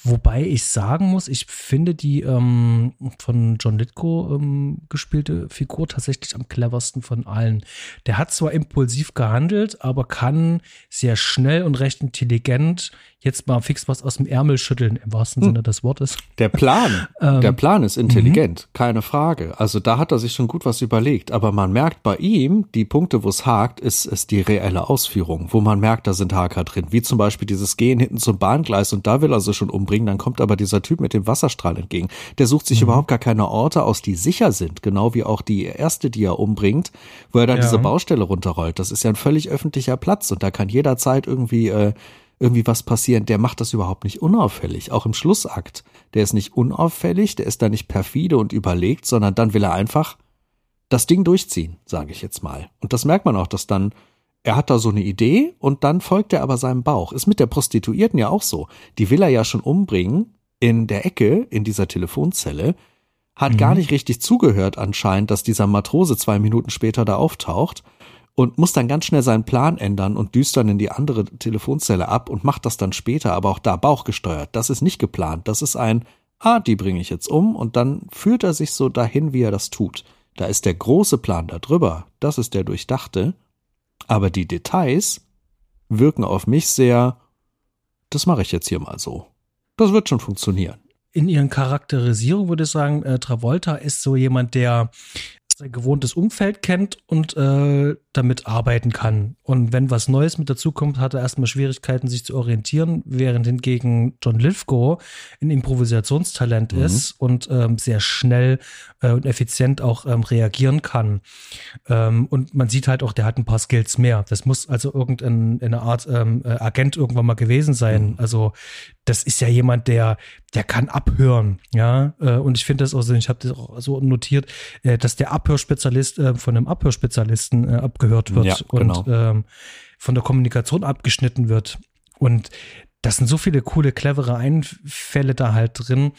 Wobei ich sagen muss, ich finde die ähm, von John Litko ähm, gespielte Figur tatsächlich am cleversten von allen. Der hat zwar impulsiv gehandelt, aber kann sehr schnell und recht intelligent jetzt mal fix was aus dem Ärmel schütteln, im wahrsten hm. Sinne des Wortes. Der Plan, [LAUGHS] ähm, der Plan ist intelligent, mhm. keine Frage. Also da hat er sich schon gut was überlegt. Aber man merkt bei ihm, die Punkte, wo es hakt, ist, ist die reelle Ausführung, wo man merkt, da sind Haker drin. Wie zum Beispiel dieses Gehen hinten zum Bahngleis und da will er sie schon umbringen, dann kommt aber dieser Typ mit dem Wasserstrahl entgegen. Der sucht sich mhm. überhaupt gar keine Orte aus, die sicher sind, genau wie auch die erste, die er umbringt, wo er dann ja. diese Baustelle runterrollt. Das ist ja ein völlig öffentlicher Platz und da kann jederzeit irgendwie äh, irgendwie was passieren, der macht das überhaupt nicht unauffällig. Auch im Schlussakt. Der ist nicht unauffällig, der ist da nicht perfide und überlegt, sondern dann will er einfach das Ding durchziehen, sage ich jetzt mal. Und das merkt man auch, dass dann er hat da so eine Idee und dann folgt er aber seinem Bauch. Ist mit der Prostituierten ja auch so. Die will er ja schon umbringen in der Ecke in dieser Telefonzelle, hat mhm. gar nicht richtig zugehört anscheinend, dass dieser Matrose zwei Minuten später da auftaucht und muss dann ganz schnell seinen Plan ändern und düst dann in die andere Telefonzelle ab und macht das dann später, aber auch da bauchgesteuert. Das ist nicht geplant. Das ist ein, ah, die bringe ich jetzt um und dann führt er sich so dahin, wie er das tut. Da ist der große Plan da drüber. Das ist der durchdachte. Aber die Details wirken auf mich sehr, das mache ich jetzt hier mal so. Das wird schon funktionieren. In ihren Charakterisierung würde ich sagen, äh, Travolta ist so jemand, der sein gewohntes Umfeld kennt und äh, damit arbeiten kann. Und wenn was Neues mit dazukommt, hat er erstmal Schwierigkeiten, sich zu orientieren, während hingegen John Lithgow ein Improvisationstalent mhm. ist und ähm, sehr schnell äh, und effizient auch ähm, reagieren kann. Ähm, und man sieht halt auch, der hat ein paar Skills mehr. Das muss also irgendeine Art ähm, äh, Agent irgendwann mal gewesen sein. Mhm. Also das ist ja jemand, der, der kann abhören, ja. Äh, und ich finde das auch so, ich habe das auch so notiert, äh, dass der Abhörspezialist äh, von einem Abhörspezialisten äh, abgehört wird ja, genau. und ähm, von der Kommunikation abgeschnitten wird. Und das sind so viele coole, clevere Einfälle da halt drin.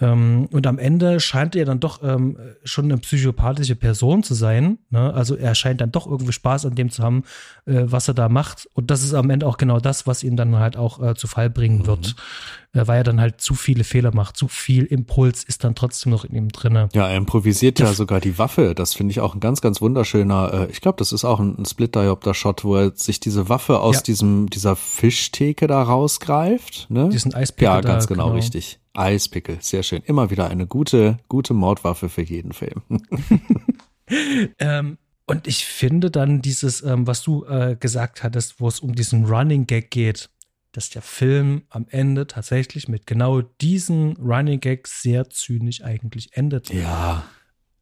Ähm, und am Ende scheint er dann doch ähm, schon eine psychopathische Person zu sein. Ne? Also er scheint dann doch irgendwie Spaß an dem zu haben, äh, was er da macht. Und das ist am Ende auch genau das, was ihn dann halt auch äh, zu Fall bringen wird. Mhm. Äh, weil er dann halt zu viele Fehler macht. Zu viel Impuls ist dann trotzdem noch in ihm drinne. Ja, er improvisiert ja sogar die Waffe. Das finde ich auch ein ganz, ganz wunderschöner. Äh, ich glaube, das ist auch ein, ein Split-Diopter-Shot, wo er sich diese Waffe aus ja. diesem dieser Fischtheke da rausgreift. Ne? Diesen Eispickel. Ja, ganz genau, genau richtig. Eispickel, sehr schön. Immer wieder eine gute, gute Mordwaffe für jeden Film. [LAUGHS] ähm, und ich finde dann dieses, ähm, was du äh, gesagt hattest, wo es um diesen Running Gag geht, dass der Film am Ende tatsächlich mit genau diesen Running Gags sehr zynisch eigentlich endet. Ja,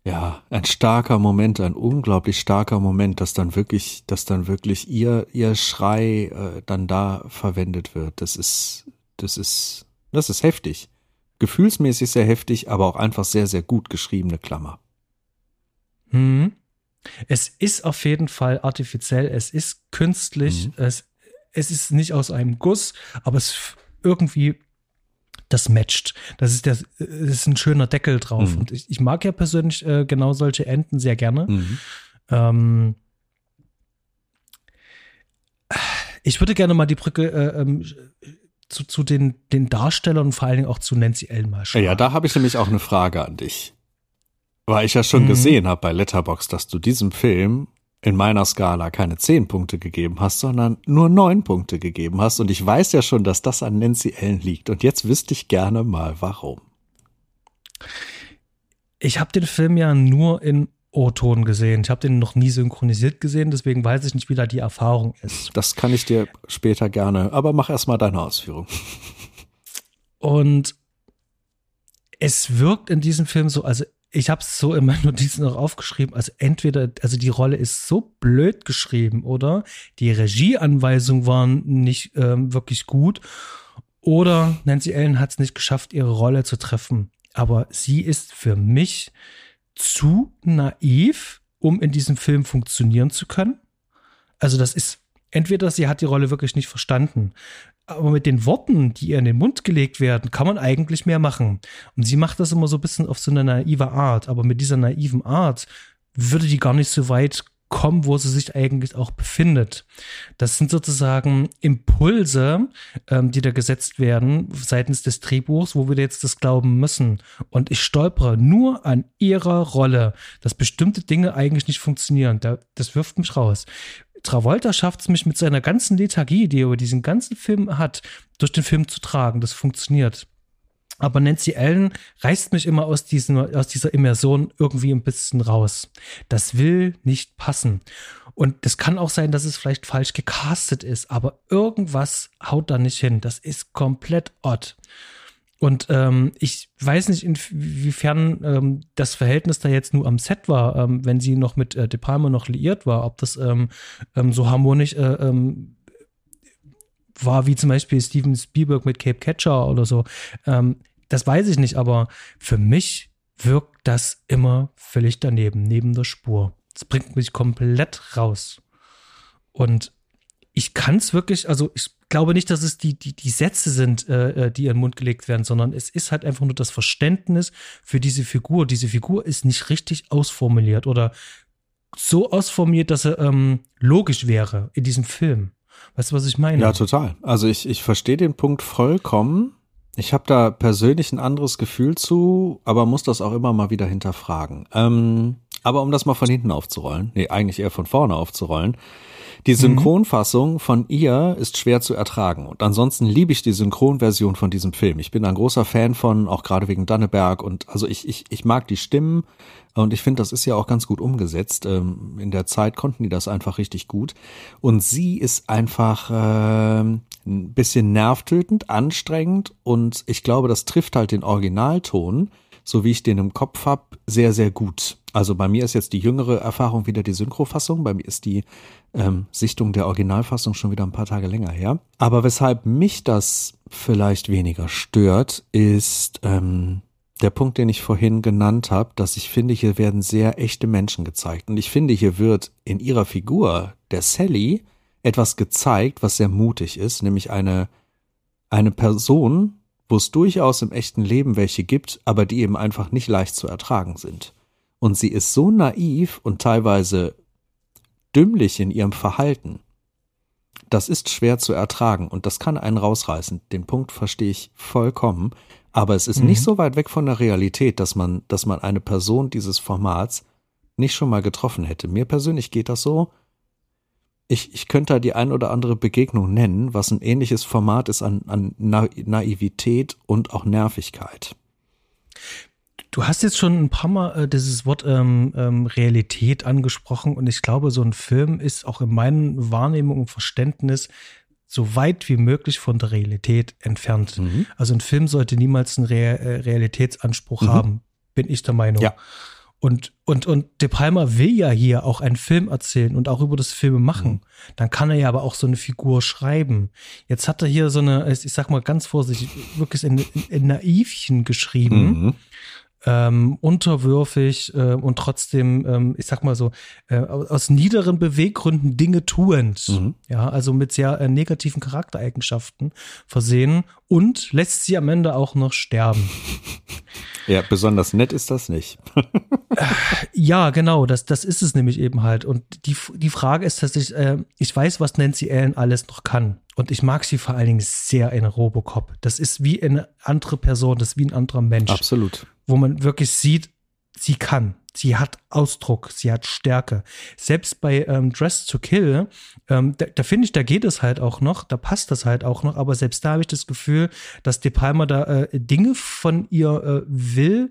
ja, ein starker Moment, ein unglaublich starker Moment, dass dann wirklich, dass dann wirklich ihr, ihr Schrei äh, dann da verwendet wird. Das ist, das ist, das ist heftig gefühlsmäßig sehr heftig, aber auch einfach sehr, sehr gut geschriebene Klammer. Hm. Es ist auf jeden Fall artifiziell, es ist künstlich, mhm. es, es ist nicht aus einem Guss, aber es irgendwie das matcht. Das ist, der, das ist ein schöner Deckel drauf. Mhm. Und ich, ich, mag ja persönlich äh, genau solche Enden sehr gerne. Mhm. Ähm, ich würde gerne mal die Brücke äh, ähm, zu, zu den, den Darstellern und vor allen Dingen auch zu Nancy Ellen mal schauen. Ja, da habe ich nämlich auch eine Frage an dich. Weil ich ja schon mhm. gesehen habe bei Letterbox, dass du diesem Film in meiner Skala keine zehn Punkte gegeben hast, sondern nur neun Punkte gegeben hast. Und ich weiß ja schon, dass das an Nancy Ellen liegt. Und jetzt wüsste ich gerne mal, warum. Ich habe den Film ja nur in O-Ton gesehen. Ich habe den noch nie synchronisiert gesehen, deswegen weiß ich nicht, wie da die Erfahrung ist. Das kann ich dir später gerne, aber mach erst mal deine Ausführung. Und es wirkt in diesem Film so, also ich habe es so in meinen Notizen noch aufgeschrieben, also entweder, also die Rolle ist so blöd geschrieben, oder die Regieanweisungen waren nicht ähm, wirklich gut, oder Nancy Ellen hat es nicht geschafft, ihre Rolle zu treffen. Aber sie ist für mich zu naiv, um in diesem Film funktionieren zu können. Also das ist entweder sie hat die Rolle wirklich nicht verstanden, aber mit den Worten, die ihr in den Mund gelegt werden, kann man eigentlich mehr machen. Und sie macht das immer so ein bisschen auf so eine naive Art, aber mit dieser naiven Art würde die gar nicht so weit kommen, wo sie sich eigentlich auch befindet. Das sind sozusagen Impulse, ähm, die da gesetzt werden seitens des Drehbuchs, wo wir jetzt das glauben müssen. Und ich stolpere nur an ihrer Rolle, dass bestimmte Dinge eigentlich nicht funktionieren. das wirft mich raus. Travolta schafft es mich mit seiner ganzen Lethargie, die er über diesen ganzen Film hat, durch den Film zu tragen. Das funktioniert. Aber Nancy Allen reißt mich immer aus, diesen, aus dieser Immersion irgendwie ein bisschen raus. Das will nicht passen. Und es kann auch sein, dass es vielleicht falsch gecastet ist, aber irgendwas haut da nicht hin. Das ist komplett odd. Und ähm, ich weiß nicht, inwiefern ähm, das Verhältnis da jetzt nur am Set war, ähm, wenn sie noch mit äh, De Palma noch liiert war, ob das ähm, ähm, so harmonisch äh, ähm, war wie zum Beispiel Steven Spielberg mit Cape Catcher oder so. Ähm, das weiß ich nicht, aber für mich wirkt das immer völlig daneben, neben der Spur. Das bringt mich komplett raus. Und ich kann es wirklich, also ich glaube nicht, dass es die, die, die Sätze sind, äh, äh, die in den Mund gelegt werden, sondern es ist halt einfach nur das Verständnis für diese Figur. Diese Figur ist nicht richtig ausformuliert oder so ausformuliert, dass er ähm, logisch wäre in diesem Film. Weißt du, was ich meine? Ja, total. Also ich, ich verstehe den Punkt vollkommen. Ich habe da persönlich ein anderes Gefühl zu, aber muss das auch immer mal wieder hinterfragen. Ähm, aber um das mal von hinten aufzurollen, nee, eigentlich eher von vorne aufzurollen, die. Synchronfassung von ihr ist schwer zu ertragen. Und ansonsten liebe ich die Synchronversion von diesem Film. Ich bin ein großer Fan von, auch gerade wegen Danneberg. Und also ich, ich, ich mag die Stimmen und ich finde, das ist ja auch ganz gut umgesetzt. Ähm, in der Zeit konnten die das einfach richtig gut. Und sie ist einfach äh, ein bisschen nervtötend, anstrengend und ich glaube, das trifft halt den Originalton so wie ich den im Kopf hab, sehr, sehr gut. Also bei mir ist jetzt die jüngere Erfahrung wieder die Synchrofassung, bei mir ist die ähm, Sichtung der Originalfassung schon wieder ein paar Tage länger her. Aber weshalb mich das vielleicht weniger stört, ist ähm, der Punkt, den ich vorhin genannt habe, dass ich finde, hier werden sehr echte Menschen gezeigt. Und ich finde, hier wird in ihrer Figur, der Sally, etwas gezeigt, was sehr mutig ist, nämlich eine, eine Person, wo es durchaus im echten Leben welche gibt, aber die eben einfach nicht leicht zu ertragen sind. Und sie ist so naiv und teilweise dümmlich in ihrem Verhalten. Das ist schwer zu ertragen und das kann einen rausreißen. Den Punkt verstehe ich vollkommen. Aber es ist mhm. nicht so weit weg von der Realität, dass man, dass man eine Person dieses Formats nicht schon mal getroffen hätte. Mir persönlich geht das so ich, ich könnte da die ein oder andere Begegnung nennen, was ein ähnliches Format ist an, an Na Naivität und auch Nervigkeit. Du hast jetzt schon ein paar Mal äh, dieses Wort ähm, ähm, Realität angesprochen und ich glaube, so ein Film ist auch in meinen Wahrnehmung und Verständnis so weit wie möglich von der Realität entfernt. Mhm. Also ein Film sollte niemals einen Re äh, Realitätsanspruch mhm. haben, bin ich der Meinung. Ja. Und, und, und De Palma will ja hier auch einen Film erzählen und auch über das Filme machen. Mhm. Dann kann er ja aber auch so eine Figur schreiben. Jetzt hat er hier so eine, ich sag mal ganz vorsichtig, wirklich ein, ein Naivchen geschrieben. Mhm ähm, unterwürfig äh, und trotzdem, ähm, ich sag mal so, äh, aus niederen Beweggründen Dinge tuend. Mhm. Ja, also mit sehr äh, negativen Charaktereigenschaften versehen und lässt sie am Ende auch noch sterben. [LAUGHS] Ja, besonders nett ist das nicht. [LAUGHS] ja, genau, das, das ist es nämlich eben halt. Und die, die Frage ist, dass ich, äh, ich weiß, was Nancy Allen alles noch kann. Und ich mag sie vor allen Dingen sehr in Robocop. Das ist wie eine andere Person, das ist wie ein anderer Mensch. Absolut wo man wirklich sieht, sie kann. Sie hat Ausdruck, sie hat Stärke. Selbst bei ähm, Dress to Kill, ähm, da, da finde ich, da geht es halt auch noch, da passt das halt auch noch, aber selbst da habe ich das Gefühl, dass De Palma da äh, Dinge von ihr äh, will,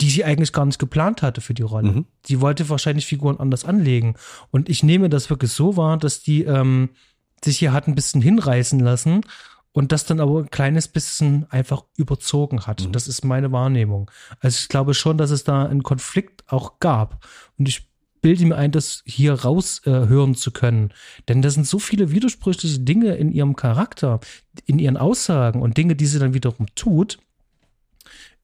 die sie eigentlich gar nicht geplant hatte für die Rolle. Mhm. Sie wollte wahrscheinlich Figuren anders anlegen. Und ich nehme das wirklich so wahr, dass die ähm, sich hier hat ein bisschen hinreißen lassen und das dann aber ein kleines bisschen einfach überzogen hat. Mhm. Das ist meine Wahrnehmung. Also ich glaube schon, dass es da einen Konflikt auch gab. Und ich bilde mir ein, das hier raushören äh, zu können. Denn da sind so viele widersprüchliche Dinge in ihrem Charakter, in ihren Aussagen und Dinge, die sie dann wiederum tut,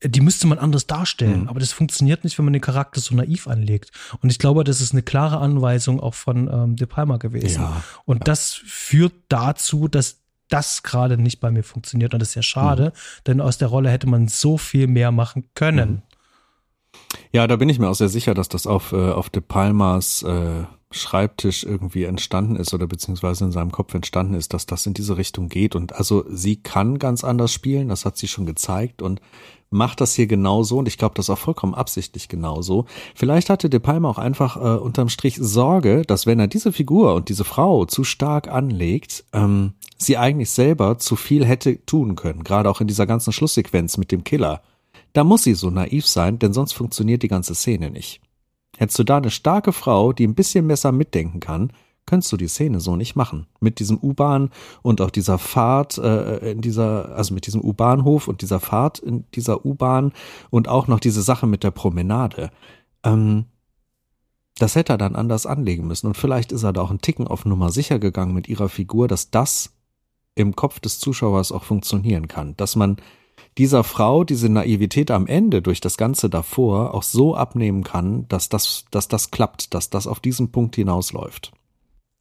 die müsste man anders darstellen. Mhm. Aber das funktioniert nicht, wenn man den Charakter so naiv anlegt. Und ich glaube, das ist eine klare Anweisung auch von ähm, De Palma gewesen. Ja. Und ja. das führt dazu, dass das gerade nicht bei mir funktioniert. Und das ist ja schade, mhm. denn aus der Rolle hätte man so viel mehr machen können. Mhm. Ja, da bin ich mir auch sehr sicher, dass das auf, äh, auf De Palmas äh, Schreibtisch irgendwie entstanden ist oder beziehungsweise in seinem Kopf entstanden ist, dass das in diese Richtung geht. Und also sie kann ganz anders spielen, das hat sie schon gezeigt und macht das hier genauso und ich glaube, das auch vollkommen absichtlich genauso. Vielleicht hatte De Palma auch einfach äh, unterm Strich Sorge, dass wenn er diese Figur und diese Frau zu stark anlegt, ähm, sie eigentlich selber zu viel hätte tun können, gerade auch in dieser ganzen Schlusssequenz mit dem Killer. Da muss sie so naiv sein, denn sonst funktioniert die ganze Szene nicht. Hättest du da eine starke Frau, die ein bisschen besser mitdenken kann, könntest du die Szene so nicht machen. Mit diesem U-Bahn und auch dieser Fahrt äh, in dieser, also mit diesem U-Bahnhof und dieser Fahrt in dieser U-Bahn und auch noch diese Sache mit der Promenade. Ähm, das hätte er dann anders anlegen müssen. Und vielleicht ist er da auch einen Ticken auf Nummer sicher gegangen mit ihrer Figur, dass das im Kopf des Zuschauers auch funktionieren kann. Dass man dieser Frau diese Naivität am Ende durch das Ganze davor auch so abnehmen kann, dass das, dass das klappt, dass das auf diesen Punkt hinausläuft.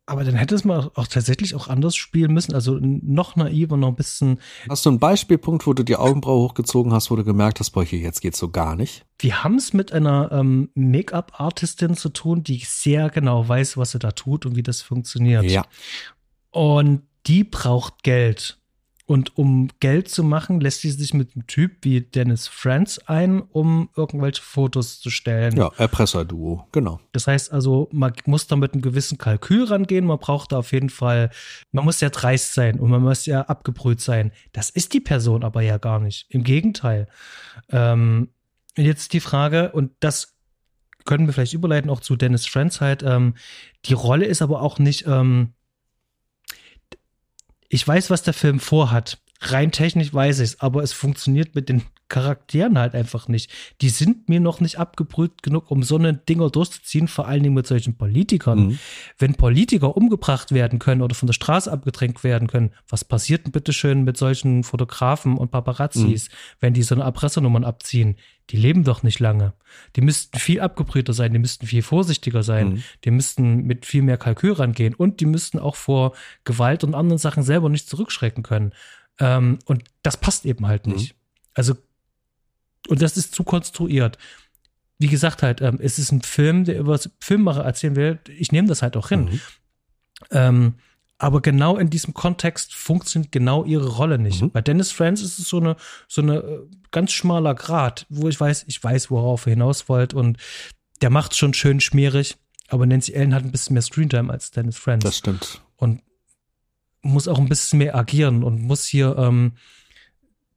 Aber dann hätte es mal auch tatsächlich auch anders spielen müssen, also noch naiver, noch ein bisschen. Hast du einen Beispielpunkt, wo du die Augenbraue hochgezogen hast, wo du gemerkt hast, boah, hier, jetzt geht's so gar nicht? Wir haben es mit einer ähm, Make-up-Artistin zu tun, die sehr genau weiß, was sie da tut und wie das funktioniert. Ja. Und die braucht Geld. Und um Geld zu machen, lässt sie sich mit einem Typ wie Dennis Franz ein, um irgendwelche Fotos zu stellen. Ja, Erpresser-Duo, genau. Das heißt also, man muss da mit einem gewissen Kalkül rangehen. Man braucht da auf jeden Fall, man muss ja dreist sein und man muss ja abgebrüht sein. Das ist die Person aber ja gar nicht. Im Gegenteil. Ähm, jetzt die Frage, und das können wir vielleicht überleiten auch zu Dennis Franz halt. Ähm, die Rolle ist aber auch nicht, ähm, ich weiß, was der Film vorhat. Rein technisch weiß ich es, aber es funktioniert mit den Charakteren halt einfach nicht. Die sind mir noch nicht abgebrüht genug, um so eine Dinger durchzuziehen, vor allen Dingen mit solchen Politikern. Mhm. Wenn Politiker umgebracht werden können oder von der Straße abgedrängt werden können, was passiert denn bitteschön mit solchen Fotografen und Paparazzis, mhm. wenn die so eine Erpressernummern abziehen? Die leben doch nicht lange. Die müssten viel abgebrühter sein, die müssten viel vorsichtiger sein, mhm. die müssten mit viel mehr Kalkül rangehen und die müssten auch vor Gewalt und anderen Sachen selber nicht zurückschrecken können. Ähm, und das passt eben halt nicht. Mhm. Also und das ist zu konstruiert. Wie gesagt, halt, ähm, es ist ein Film, der über Filmmacher erzählen will. Ich nehme das halt auch hin. Mhm. Ähm, aber genau in diesem Kontext funktioniert genau ihre Rolle nicht. Mhm. Bei Dennis Franz ist es so eine, so eine äh, ganz schmaler Grad, wo ich weiß, ich weiß, worauf ihr hinaus wollt und der macht schon schön schmierig, aber Nancy Ellen hat ein bisschen mehr Screentime als Dennis Franz. Das stimmt. Und muss auch ein bisschen mehr agieren und muss hier ähm,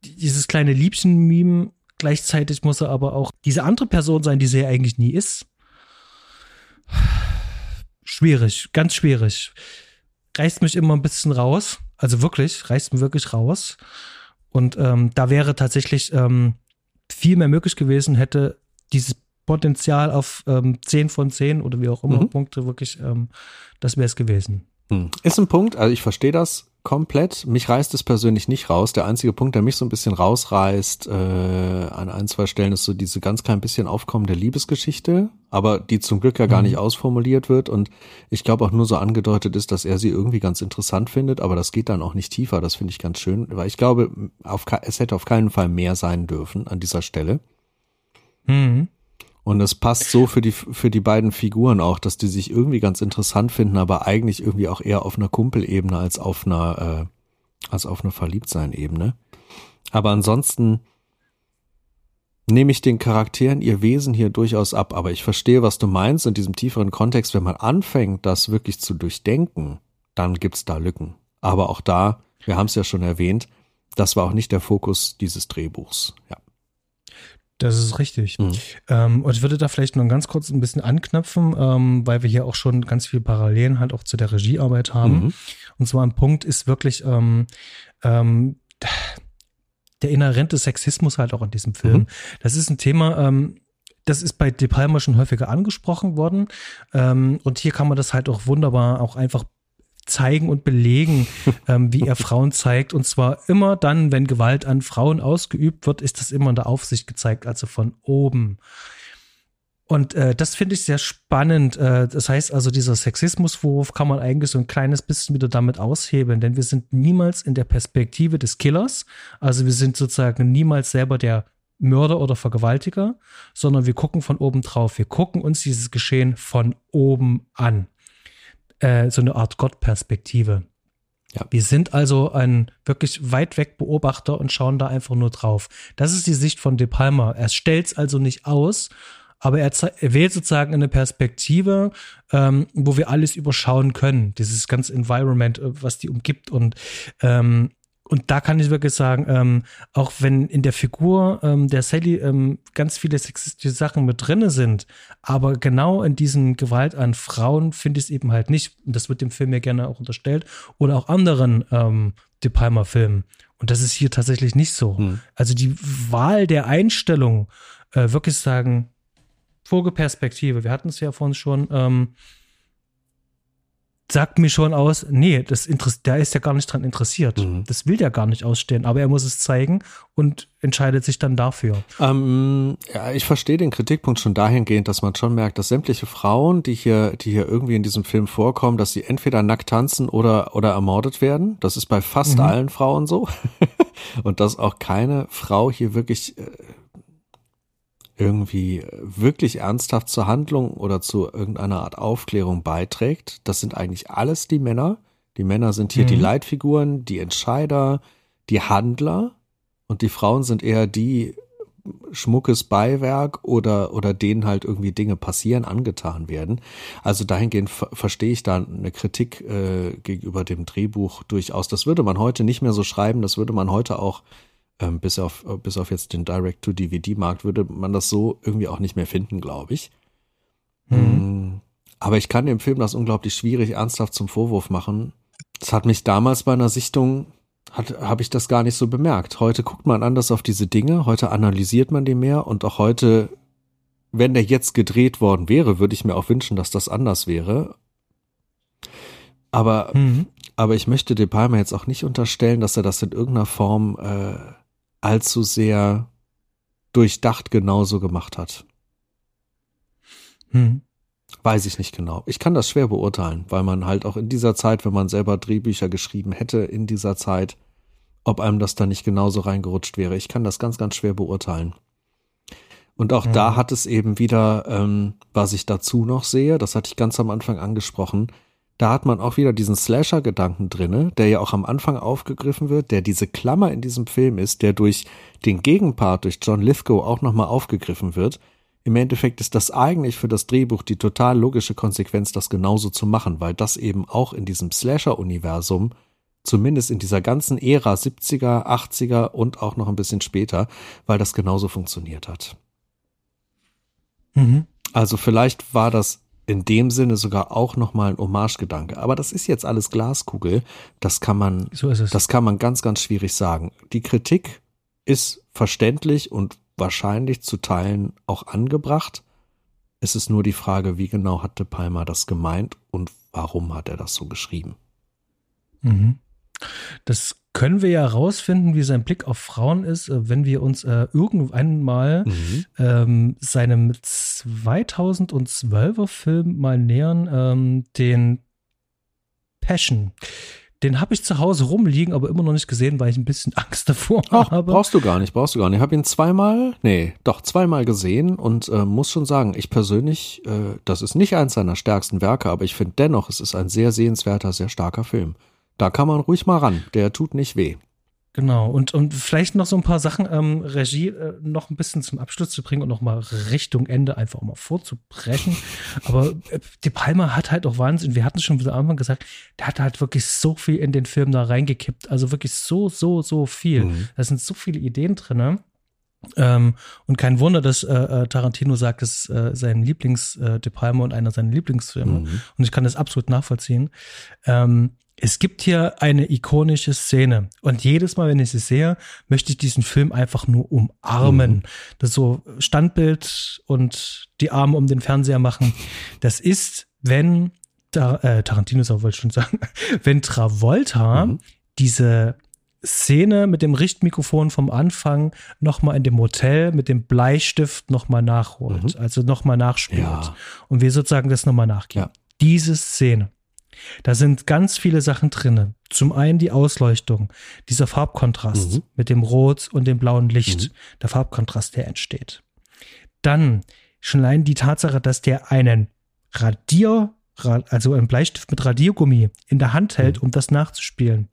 dieses kleine Liebchen-Meme Gleichzeitig muss er aber auch diese andere Person sein, die sie ja eigentlich nie ist. Schwierig, ganz schwierig. Reißt mich immer ein bisschen raus. Also wirklich, reißt mich wirklich raus. Und ähm, da wäre tatsächlich ähm, viel mehr möglich gewesen, hätte dieses Potenzial auf ähm, 10 von 10 oder wie auch immer mhm. Punkte wirklich, ähm, das wäre es gewesen. Hm. Ist ein Punkt, also ich verstehe das komplett. Mich reißt es persönlich nicht raus. Der einzige Punkt, der mich so ein bisschen rausreißt äh, an ein, zwei Stellen, ist so diese ganz klein bisschen aufkommende Liebesgeschichte, aber die zum Glück ja gar mhm. nicht ausformuliert wird und ich glaube auch nur so angedeutet ist, dass er sie irgendwie ganz interessant findet, aber das geht dann auch nicht tiefer. Das finde ich ganz schön, weil ich glaube, auf, es hätte auf keinen Fall mehr sein dürfen an dieser Stelle. Mhm. Und es passt so für die, für die beiden Figuren auch, dass die sich irgendwie ganz interessant finden, aber eigentlich irgendwie auch eher auf einer Kumpelebene als auf einer, äh, als auf einer Verliebtsein-Ebene. Aber ansonsten nehme ich den Charakteren ihr Wesen hier durchaus ab. Aber ich verstehe, was du meinst in diesem tieferen Kontext. Wenn man anfängt, das wirklich zu durchdenken, dann gibt's da Lücken. Aber auch da, wir haben es ja schon erwähnt, das war auch nicht der Fokus dieses Drehbuchs. Ja. Das ist richtig. Mhm. Ähm, und ich würde da vielleicht noch ganz kurz ein bisschen anknüpfen, ähm, weil wir hier auch schon ganz viele Parallelen halt auch zu der Regiearbeit haben. Mhm. Und zwar ein Punkt ist wirklich ähm, ähm, der inhärente Sexismus halt auch in diesem Film. Mhm. Das ist ein Thema, ähm, das ist bei De Palma schon häufiger angesprochen worden. Ähm, und hier kann man das halt auch wunderbar auch einfach zeigen und belegen, [LAUGHS] ähm, wie er Frauen zeigt. Und zwar immer dann, wenn Gewalt an Frauen ausgeübt wird, ist das immer in der Aufsicht gezeigt, also von oben. Und äh, das finde ich sehr spannend. Äh, das heißt also, dieser Sexismuswurf kann man eigentlich so ein kleines bisschen wieder damit aushebeln, denn wir sind niemals in der Perspektive des Killers. Also wir sind sozusagen niemals selber der Mörder oder Vergewaltiger, sondern wir gucken von oben drauf. Wir gucken uns dieses Geschehen von oben an äh, so eine Art Gottperspektive. Ja. Wir sind also ein wirklich weit weg Beobachter und schauen da einfach nur drauf. Das ist die Sicht von De Palma. Er stellt es also nicht aus, aber er, er, wählt sozusagen eine Perspektive, ähm, wo wir alles überschauen können. Dieses ganze Environment, äh, was die umgibt und ähm, und da kann ich wirklich sagen, ähm, auch wenn in der Figur ähm, der Sally ähm, ganz viele sexistische Sachen mit drinne sind, aber genau in diesem Gewalt an Frauen finde ich es eben halt nicht. Und das wird dem Film ja gerne auch unterstellt. Oder auch anderen ähm, De Palma-Filmen. Und das ist hier tatsächlich nicht so. Hm. Also die Wahl der Einstellung, äh, wirklich sagen, Vogelperspektive, wir hatten es ja vorhin schon, ähm, sagt mir schon aus, nee, das Interess der ist ja gar nicht dran interessiert. Mhm. Das will der gar nicht ausstehen, aber er muss es zeigen und entscheidet sich dann dafür. Ähm, ja, ich verstehe den Kritikpunkt schon dahingehend, dass man schon merkt, dass sämtliche Frauen, die hier, die hier irgendwie in diesem Film vorkommen, dass sie entweder nackt tanzen oder, oder ermordet werden. Das ist bei fast mhm. allen Frauen so. [LAUGHS] und dass auch keine Frau hier wirklich äh, irgendwie wirklich ernsthaft zur Handlung oder zu irgendeiner Art Aufklärung beiträgt. Das sind eigentlich alles die Männer. Die Männer sind hier mhm. die Leitfiguren, die Entscheider, die Handler und die Frauen sind eher die schmuckes Beiwerk oder, oder denen halt irgendwie Dinge passieren, angetan werden. Also dahingehend verstehe ich da eine Kritik äh, gegenüber dem Drehbuch durchaus. Das würde man heute nicht mehr so schreiben, das würde man heute auch ähm, bis auf bis auf jetzt den Direct-to-DVD-Markt würde man das so irgendwie auch nicht mehr finden, glaube ich. Mhm. Aber ich kann dem Film das unglaublich schwierig ernsthaft zum Vorwurf machen. Das hat mich damals bei einer Sichtung habe ich das gar nicht so bemerkt. Heute guckt man anders auf diese Dinge, heute analysiert man die mehr und auch heute, wenn der jetzt gedreht worden wäre, würde ich mir auch wünschen, dass das anders wäre. Aber, mhm. aber ich möchte De Palma jetzt auch nicht unterstellen, dass er das in irgendeiner Form äh, allzu sehr durchdacht genauso gemacht hat. Hm. Weiß ich nicht genau. Ich kann das schwer beurteilen, weil man halt auch in dieser Zeit, wenn man selber Drehbücher geschrieben hätte in dieser Zeit, ob einem das da nicht genauso reingerutscht wäre. Ich kann das ganz, ganz schwer beurteilen. Und auch hm. da hat es eben wieder, ähm, was ich dazu noch sehe, das hatte ich ganz am Anfang angesprochen, da hat man auch wieder diesen Slasher-Gedanken drinne, der ja auch am Anfang aufgegriffen wird, der diese Klammer in diesem Film ist, der durch den Gegenpart, durch John Lithgow auch nochmal aufgegriffen wird. Im Endeffekt ist das eigentlich für das Drehbuch die total logische Konsequenz, das genauso zu machen, weil das eben auch in diesem Slasher-Universum, zumindest in dieser ganzen Ära 70er, 80er und auch noch ein bisschen später, weil das genauso funktioniert hat. Mhm. Also vielleicht war das in dem Sinne sogar auch nochmal ein Hommage-Gedanke. Aber das ist jetzt alles Glaskugel. Das kann man, so das kann man ganz, ganz schwierig sagen. Die Kritik ist verständlich und wahrscheinlich zu Teilen auch angebracht. Es ist nur die Frage, wie genau hat De Palma das gemeint und warum hat er das so geschrieben? Mhm. Das können wir ja rausfinden, wie sein Blick auf Frauen ist, äh, wenn wir uns äh, irgendwann mal mhm. ähm, seinem 2012er Film mal nähern, ähm, den Passion. Den habe ich zu Hause rumliegen, aber immer noch nicht gesehen, weil ich ein bisschen [LAUGHS] Angst davor Ach, habe. Brauchst du gar nicht, brauchst du gar nicht. Ich habe ihn zweimal, nee, doch zweimal gesehen und äh, muss schon sagen, ich persönlich, äh, das ist nicht eins seiner stärksten Werke, aber ich finde dennoch, es ist ein sehr sehenswerter, sehr starker Film. Da kann man ruhig mal ran. Der tut nicht weh. Genau, und, und vielleicht noch so ein paar Sachen, ähm, Regie äh, noch ein bisschen zum Abschluss zu bringen und noch mal Richtung Ende einfach mal vorzubrechen. [LAUGHS] Aber äh, De Palma hat halt auch Wahnsinn, wir hatten es schon wieder am Anfang gesagt, der hat halt wirklich so viel in den Film da reingekippt. Also wirklich so, so, so viel. Mhm. Da sind so viele Ideen drin. Ähm, und kein Wunder, dass äh, äh, Tarantino sagt, das ist äh, sein Lieblings-De äh, Palma und einer seiner Lieblingsfilme. Mhm. Und ich kann das absolut nachvollziehen. Ähm, es gibt hier eine ikonische Szene und jedes Mal, wenn ich sie sehe, möchte ich diesen Film einfach nur umarmen. Mhm. Das so Standbild und die Arme um den Fernseher machen. Das ist, wenn da, äh, Tarantino wollte ich schon sagen, [LAUGHS] wenn Travolta mhm. diese Szene mit dem Richtmikrofon vom Anfang nochmal in dem Hotel mit dem Bleistift nochmal nachholt, mhm. also nochmal nachspielt. Ja. Und wir sozusagen das nochmal nachgehen. Ja. Diese Szene. Da sind ganz viele Sachen drinne. Zum einen die Ausleuchtung, dieser Farbkontrast mhm. mit dem Rot und dem blauen Licht, mhm. der Farbkontrast, der entsteht. Dann schon allein die Tatsache, dass der einen Radier, also einen Bleistift mit Radiergummi in der Hand hält, mhm. um das nachzuspielen.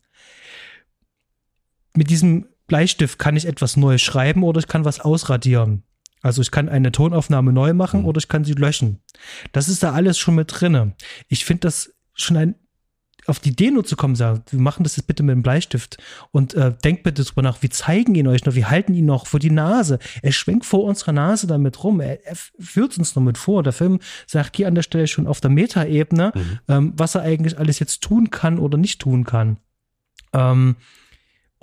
Mit diesem Bleistift kann ich etwas neu schreiben oder ich kann was ausradieren. Also ich kann eine Tonaufnahme neu machen mhm. oder ich kann sie löschen. Das ist da alles schon mit drinne. Ich finde das schon ein auf die Idee nur zu kommen, sagen, wir machen das jetzt bitte mit dem Bleistift und äh, denkt bitte drüber nach, wir zeigen ihn euch noch, wir halten ihn noch vor die Nase. Er schwenkt vor unserer Nase damit rum, er, er führt uns noch mit vor. Der Film sagt hier an der Stelle schon auf der Metaebene, mhm. ähm, was er eigentlich alles jetzt tun kann oder nicht tun kann. Ähm,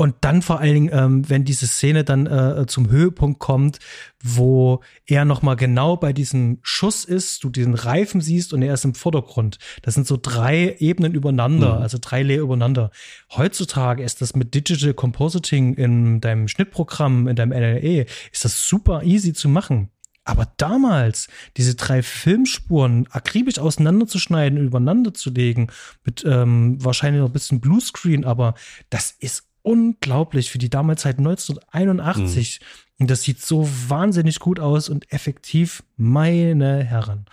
Und dann vor allen Dingen, ähm, wenn diese Szene dann äh, zum Höhepunkt kommt, wo er nochmal genau bei diesem Schuss ist, du diesen Reifen siehst und er ist im Vordergrund. Das sind so drei Ebenen übereinander, mhm. also drei Layer übereinander. Heutzutage ist das mit Digital Compositing in deinem Schnittprogramm, in deinem LLE, ist das super easy zu machen. Aber damals, diese drei Filmspuren akribisch auseinanderzuschneiden übereinander zu legen, mit ähm, wahrscheinlich noch ein bisschen Bluescreen, aber das ist unglaublich für die Damarzeit 1981. Mhm. Und das sieht so wahnsinnig gut aus und effektiv, meine Herren.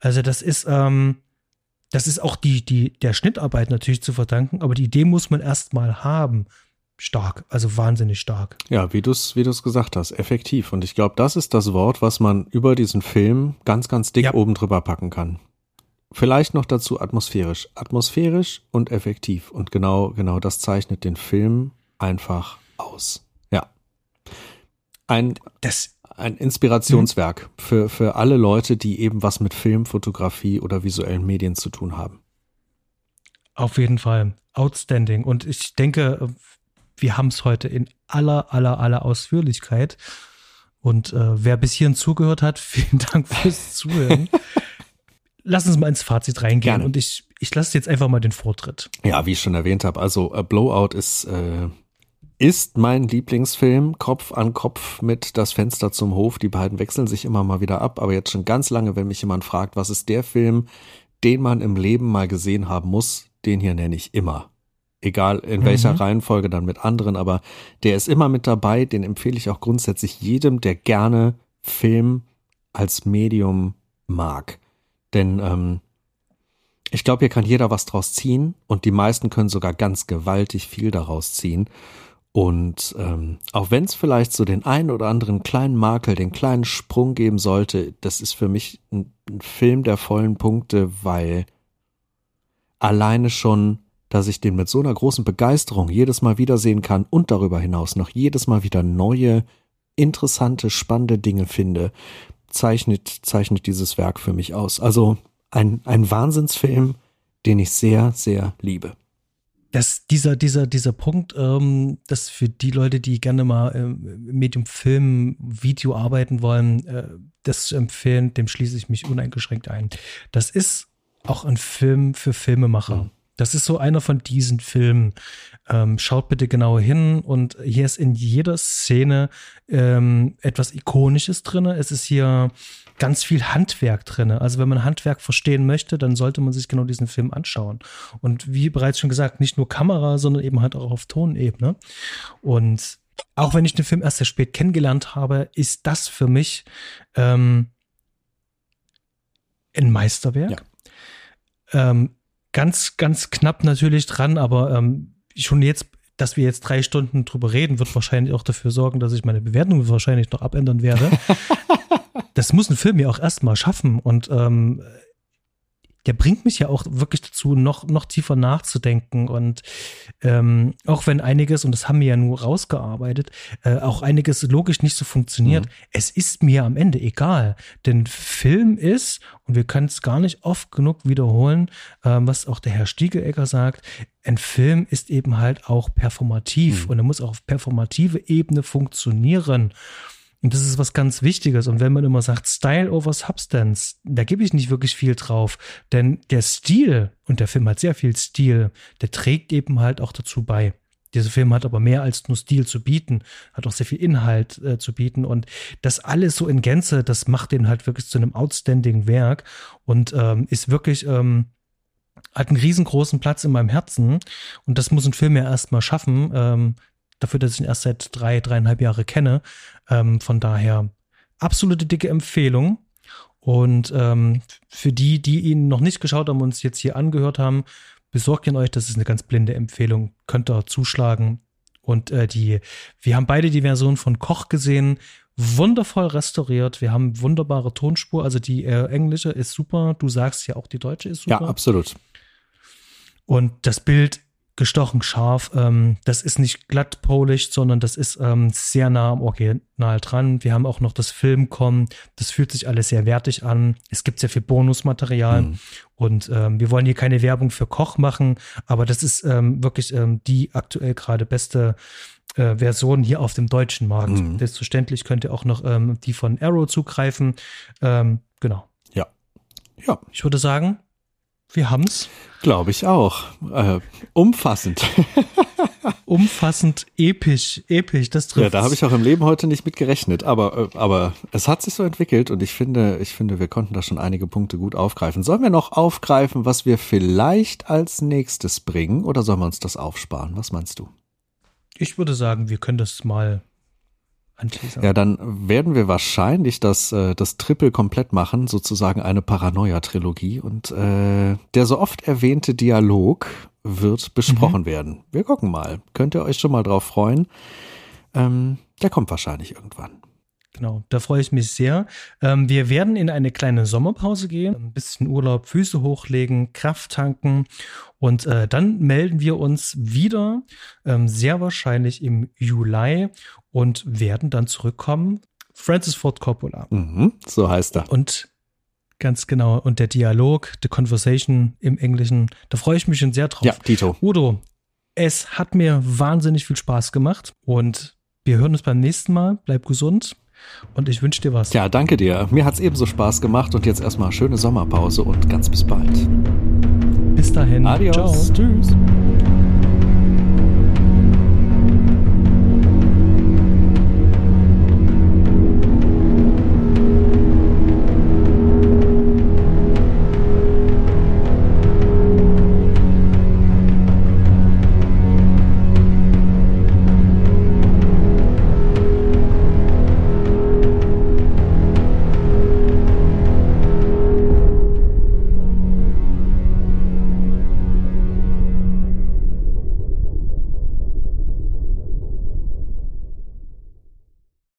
Also das ist, ähm, das ist auch die, die, der Schnittarbeit natürlich zu verdanken, aber die Idee muss man erstmal haben stark, also wahnsinnig stark. Ja, wie du es wie du's gesagt hast, effektiv. Und ich glaube, das ist das Wort, was man über diesen Film ganz, ganz dick ja. oben drüber packen kann. Vielleicht noch dazu atmosphärisch. Atmosphärisch und effektiv. Und genau, genau das zeichnet den Film einfach aus. Ja. Ein, das, ein Inspirationswerk für, für alle Leute, die eben was mit Film, Fotografie oder visuellen Medien zu tun haben. Auf jeden Fall. Outstanding. Und ich denke, wir haben es heute in aller, aller, aller Ausführlichkeit. Und äh, wer bis hierhin zugehört hat, [LAUGHS] vielen Dank fürs Zuhören. [LAUGHS] Lass uns mal ins Fazit reingehen Gerne. und ich, ich lasse jetzt einfach mal den Vortritt. Ja, wie ich schon erwähnt habe, also äh, Blowout ist, äh, ist mein Lieblingsfilm, Kopf an Kopf mit Das Fenster zum Hof. Die beiden wechseln sich immer mal wieder ab, aber jetzt schon ganz lange, wenn mich jemand fragt, was ist der Film, den man im Leben mal gesehen haben muss, den hier nenne ich immer egal in welcher mhm. Reihenfolge dann mit anderen, aber der ist immer mit dabei, den empfehle ich auch grundsätzlich jedem, der gerne Film als Medium mag. Denn ähm, ich glaube, hier kann jeder was draus ziehen und die meisten können sogar ganz gewaltig viel daraus ziehen. Und ähm, auch wenn es vielleicht so den einen oder anderen kleinen Makel, den kleinen Sprung geben sollte, das ist für mich ein, ein Film der vollen Punkte, weil alleine schon dass ich den mit so einer großen Begeisterung jedes Mal wiedersehen kann und darüber hinaus noch jedes Mal wieder neue, interessante, spannende Dinge finde, zeichnet, zeichnet dieses Werk für mich aus. Also ein, ein Wahnsinnsfilm, den ich sehr, sehr liebe. Das, dieser, dieser, dieser Punkt, ähm, dass für die Leute, die gerne mal ähm, Medium Film, Video arbeiten wollen, äh, das zu empfehlen, dem schließe ich mich uneingeschränkt ein. Das ist auch ein Film für Filmemacher. Mhm. Das ist so einer von diesen Filmen. Ähm, schaut bitte genau hin und hier ist in jeder Szene ähm, etwas Ikonisches drin. Es ist hier ganz viel Handwerk drin. Also wenn man Handwerk verstehen möchte, dann sollte man sich genau diesen Film anschauen. Und wie bereits schon gesagt, nicht nur Kamera, sondern eben halt auch auf Tonebene. Und auch wenn ich den Film erst sehr spät kennengelernt habe, ist das für mich ähm, ein Meisterwerk. Ja. Ähm, ganz, ganz knapp natürlich dran, aber ähm, schon jetzt, dass wir jetzt drei Stunden drüber reden, wird wahrscheinlich auch dafür sorgen, dass ich meine Bewertung wahrscheinlich noch abändern werde. [LAUGHS] das muss ein Film ja auch erstmal schaffen und ähm, der bringt mich ja auch wirklich dazu, noch, noch tiefer nachzudenken. Und ähm, auch wenn einiges, und das haben wir ja nur rausgearbeitet, äh, auch einiges logisch nicht so funktioniert, mhm. es ist mir am Ende egal. Denn Film ist, und wir können es gar nicht oft genug wiederholen, äh, was auch der Herr Stiegelegger sagt, ein Film ist eben halt auch performativ mhm. und er muss auch auf performative Ebene funktionieren. Und das ist was ganz Wichtiges. Und wenn man immer sagt, Style over Substance, da gebe ich nicht wirklich viel drauf. Denn der Stil, und der Film hat sehr viel Stil, der trägt eben halt auch dazu bei. Dieser Film hat aber mehr als nur Stil zu bieten, hat auch sehr viel Inhalt äh, zu bieten. Und das alles so in Gänze, das macht den halt wirklich zu einem outstanding Werk und ähm, ist wirklich, ähm, hat einen riesengroßen Platz in meinem Herzen. Und das muss ein Film ja erstmal schaffen, ähm, dafür, dass ich ihn erst seit drei, dreieinhalb Jahre kenne. Ähm, von daher absolute dicke Empfehlung. Und ähm, für die, die ihn noch nicht geschaut haben und uns jetzt hier angehört haben, besorgt ihn euch, das ist eine ganz blinde Empfehlung. Könnt ihr zuschlagen. Und äh, die, wir haben beide die Version von Koch gesehen, wundervoll restauriert. Wir haben wunderbare Tonspur. Also die äh, englische ist super. Du sagst ja auch, die deutsche ist super. Ja, absolut. Und das Bild gestochen scharf. Ähm, das ist nicht glatt polished, sondern das ist ähm, sehr nah am Original dran. Wir haben auch noch das Film kommen. Das fühlt sich alles sehr wertig an. Es gibt sehr viel Bonusmaterial. Mhm. Und ähm, wir wollen hier keine Werbung für Koch machen, aber das ist ähm, wirklich ähm, die aktuell gerade beste äh, Version hier auf dem deutschen Markt. Mhm. Selbstverständlich könnt ihr auch noch ähm, die von Arrow zugreifen. Genau. Ja. Ja. Ich würde sagen, wir haben's. Glaube ich auch. Äh, umfassend. [LAUGHS] umfassend, episch, episch, das trifft. Ja, da habe ich auch im Leben heute nicht mit gerechnet, aber, äh, aber es hat sich so entwickelt und ich finde, ich finde, wir konnten da schon einige Punkte gut aufgreifen. Sollen wir noch aufgreifen, was wir vielleicht als nächstes bringen oder sollen wir uns das aufsparen? Was meinst du? Ich würde sagen, wir können das mal anteasern. Ja, dann werden wir wahrscheinlich das, äh, das Triple komplett machen, sozusagen eine Paranoia-Trilogie. Und äh, der so oft erwähnte Dialog wird besprochen mhm. werden. Wir gucken mal. Könnt ihr euch schon mal drauf freuen? Ähm, der kommt wahrscheinlich irgendwann. Genau, da freue ich mich sehr. Ähm, wir werden in eine kleine Sommerpause gehen, ein bisschen Urlaub, Füße hochlegen, Kraft tanken und äh, dann melden wir uns wieder, ähm, sehr wahrscheinlich im Juli und werden dann zurückkommen. Francis Ford Coppola. Mhm, so heißt er. Und ganz genau. Und der Dialog, the conversation im Englischen, da freue ich mich schon sehr drauf. Ja, Tito. Udo, es hat mir wahnsinnig viel Spaß gemacht und wir hören uns beim nächsten Mal. Bleib gesund und ich wünsche dir was. Ja, danke dir. Mir hat es ebenso Spaß gemacht und jetzt erstmal schöne Sommerpause und ganz bis bald. Bis dahin. Adios. Ciao. Tschüss.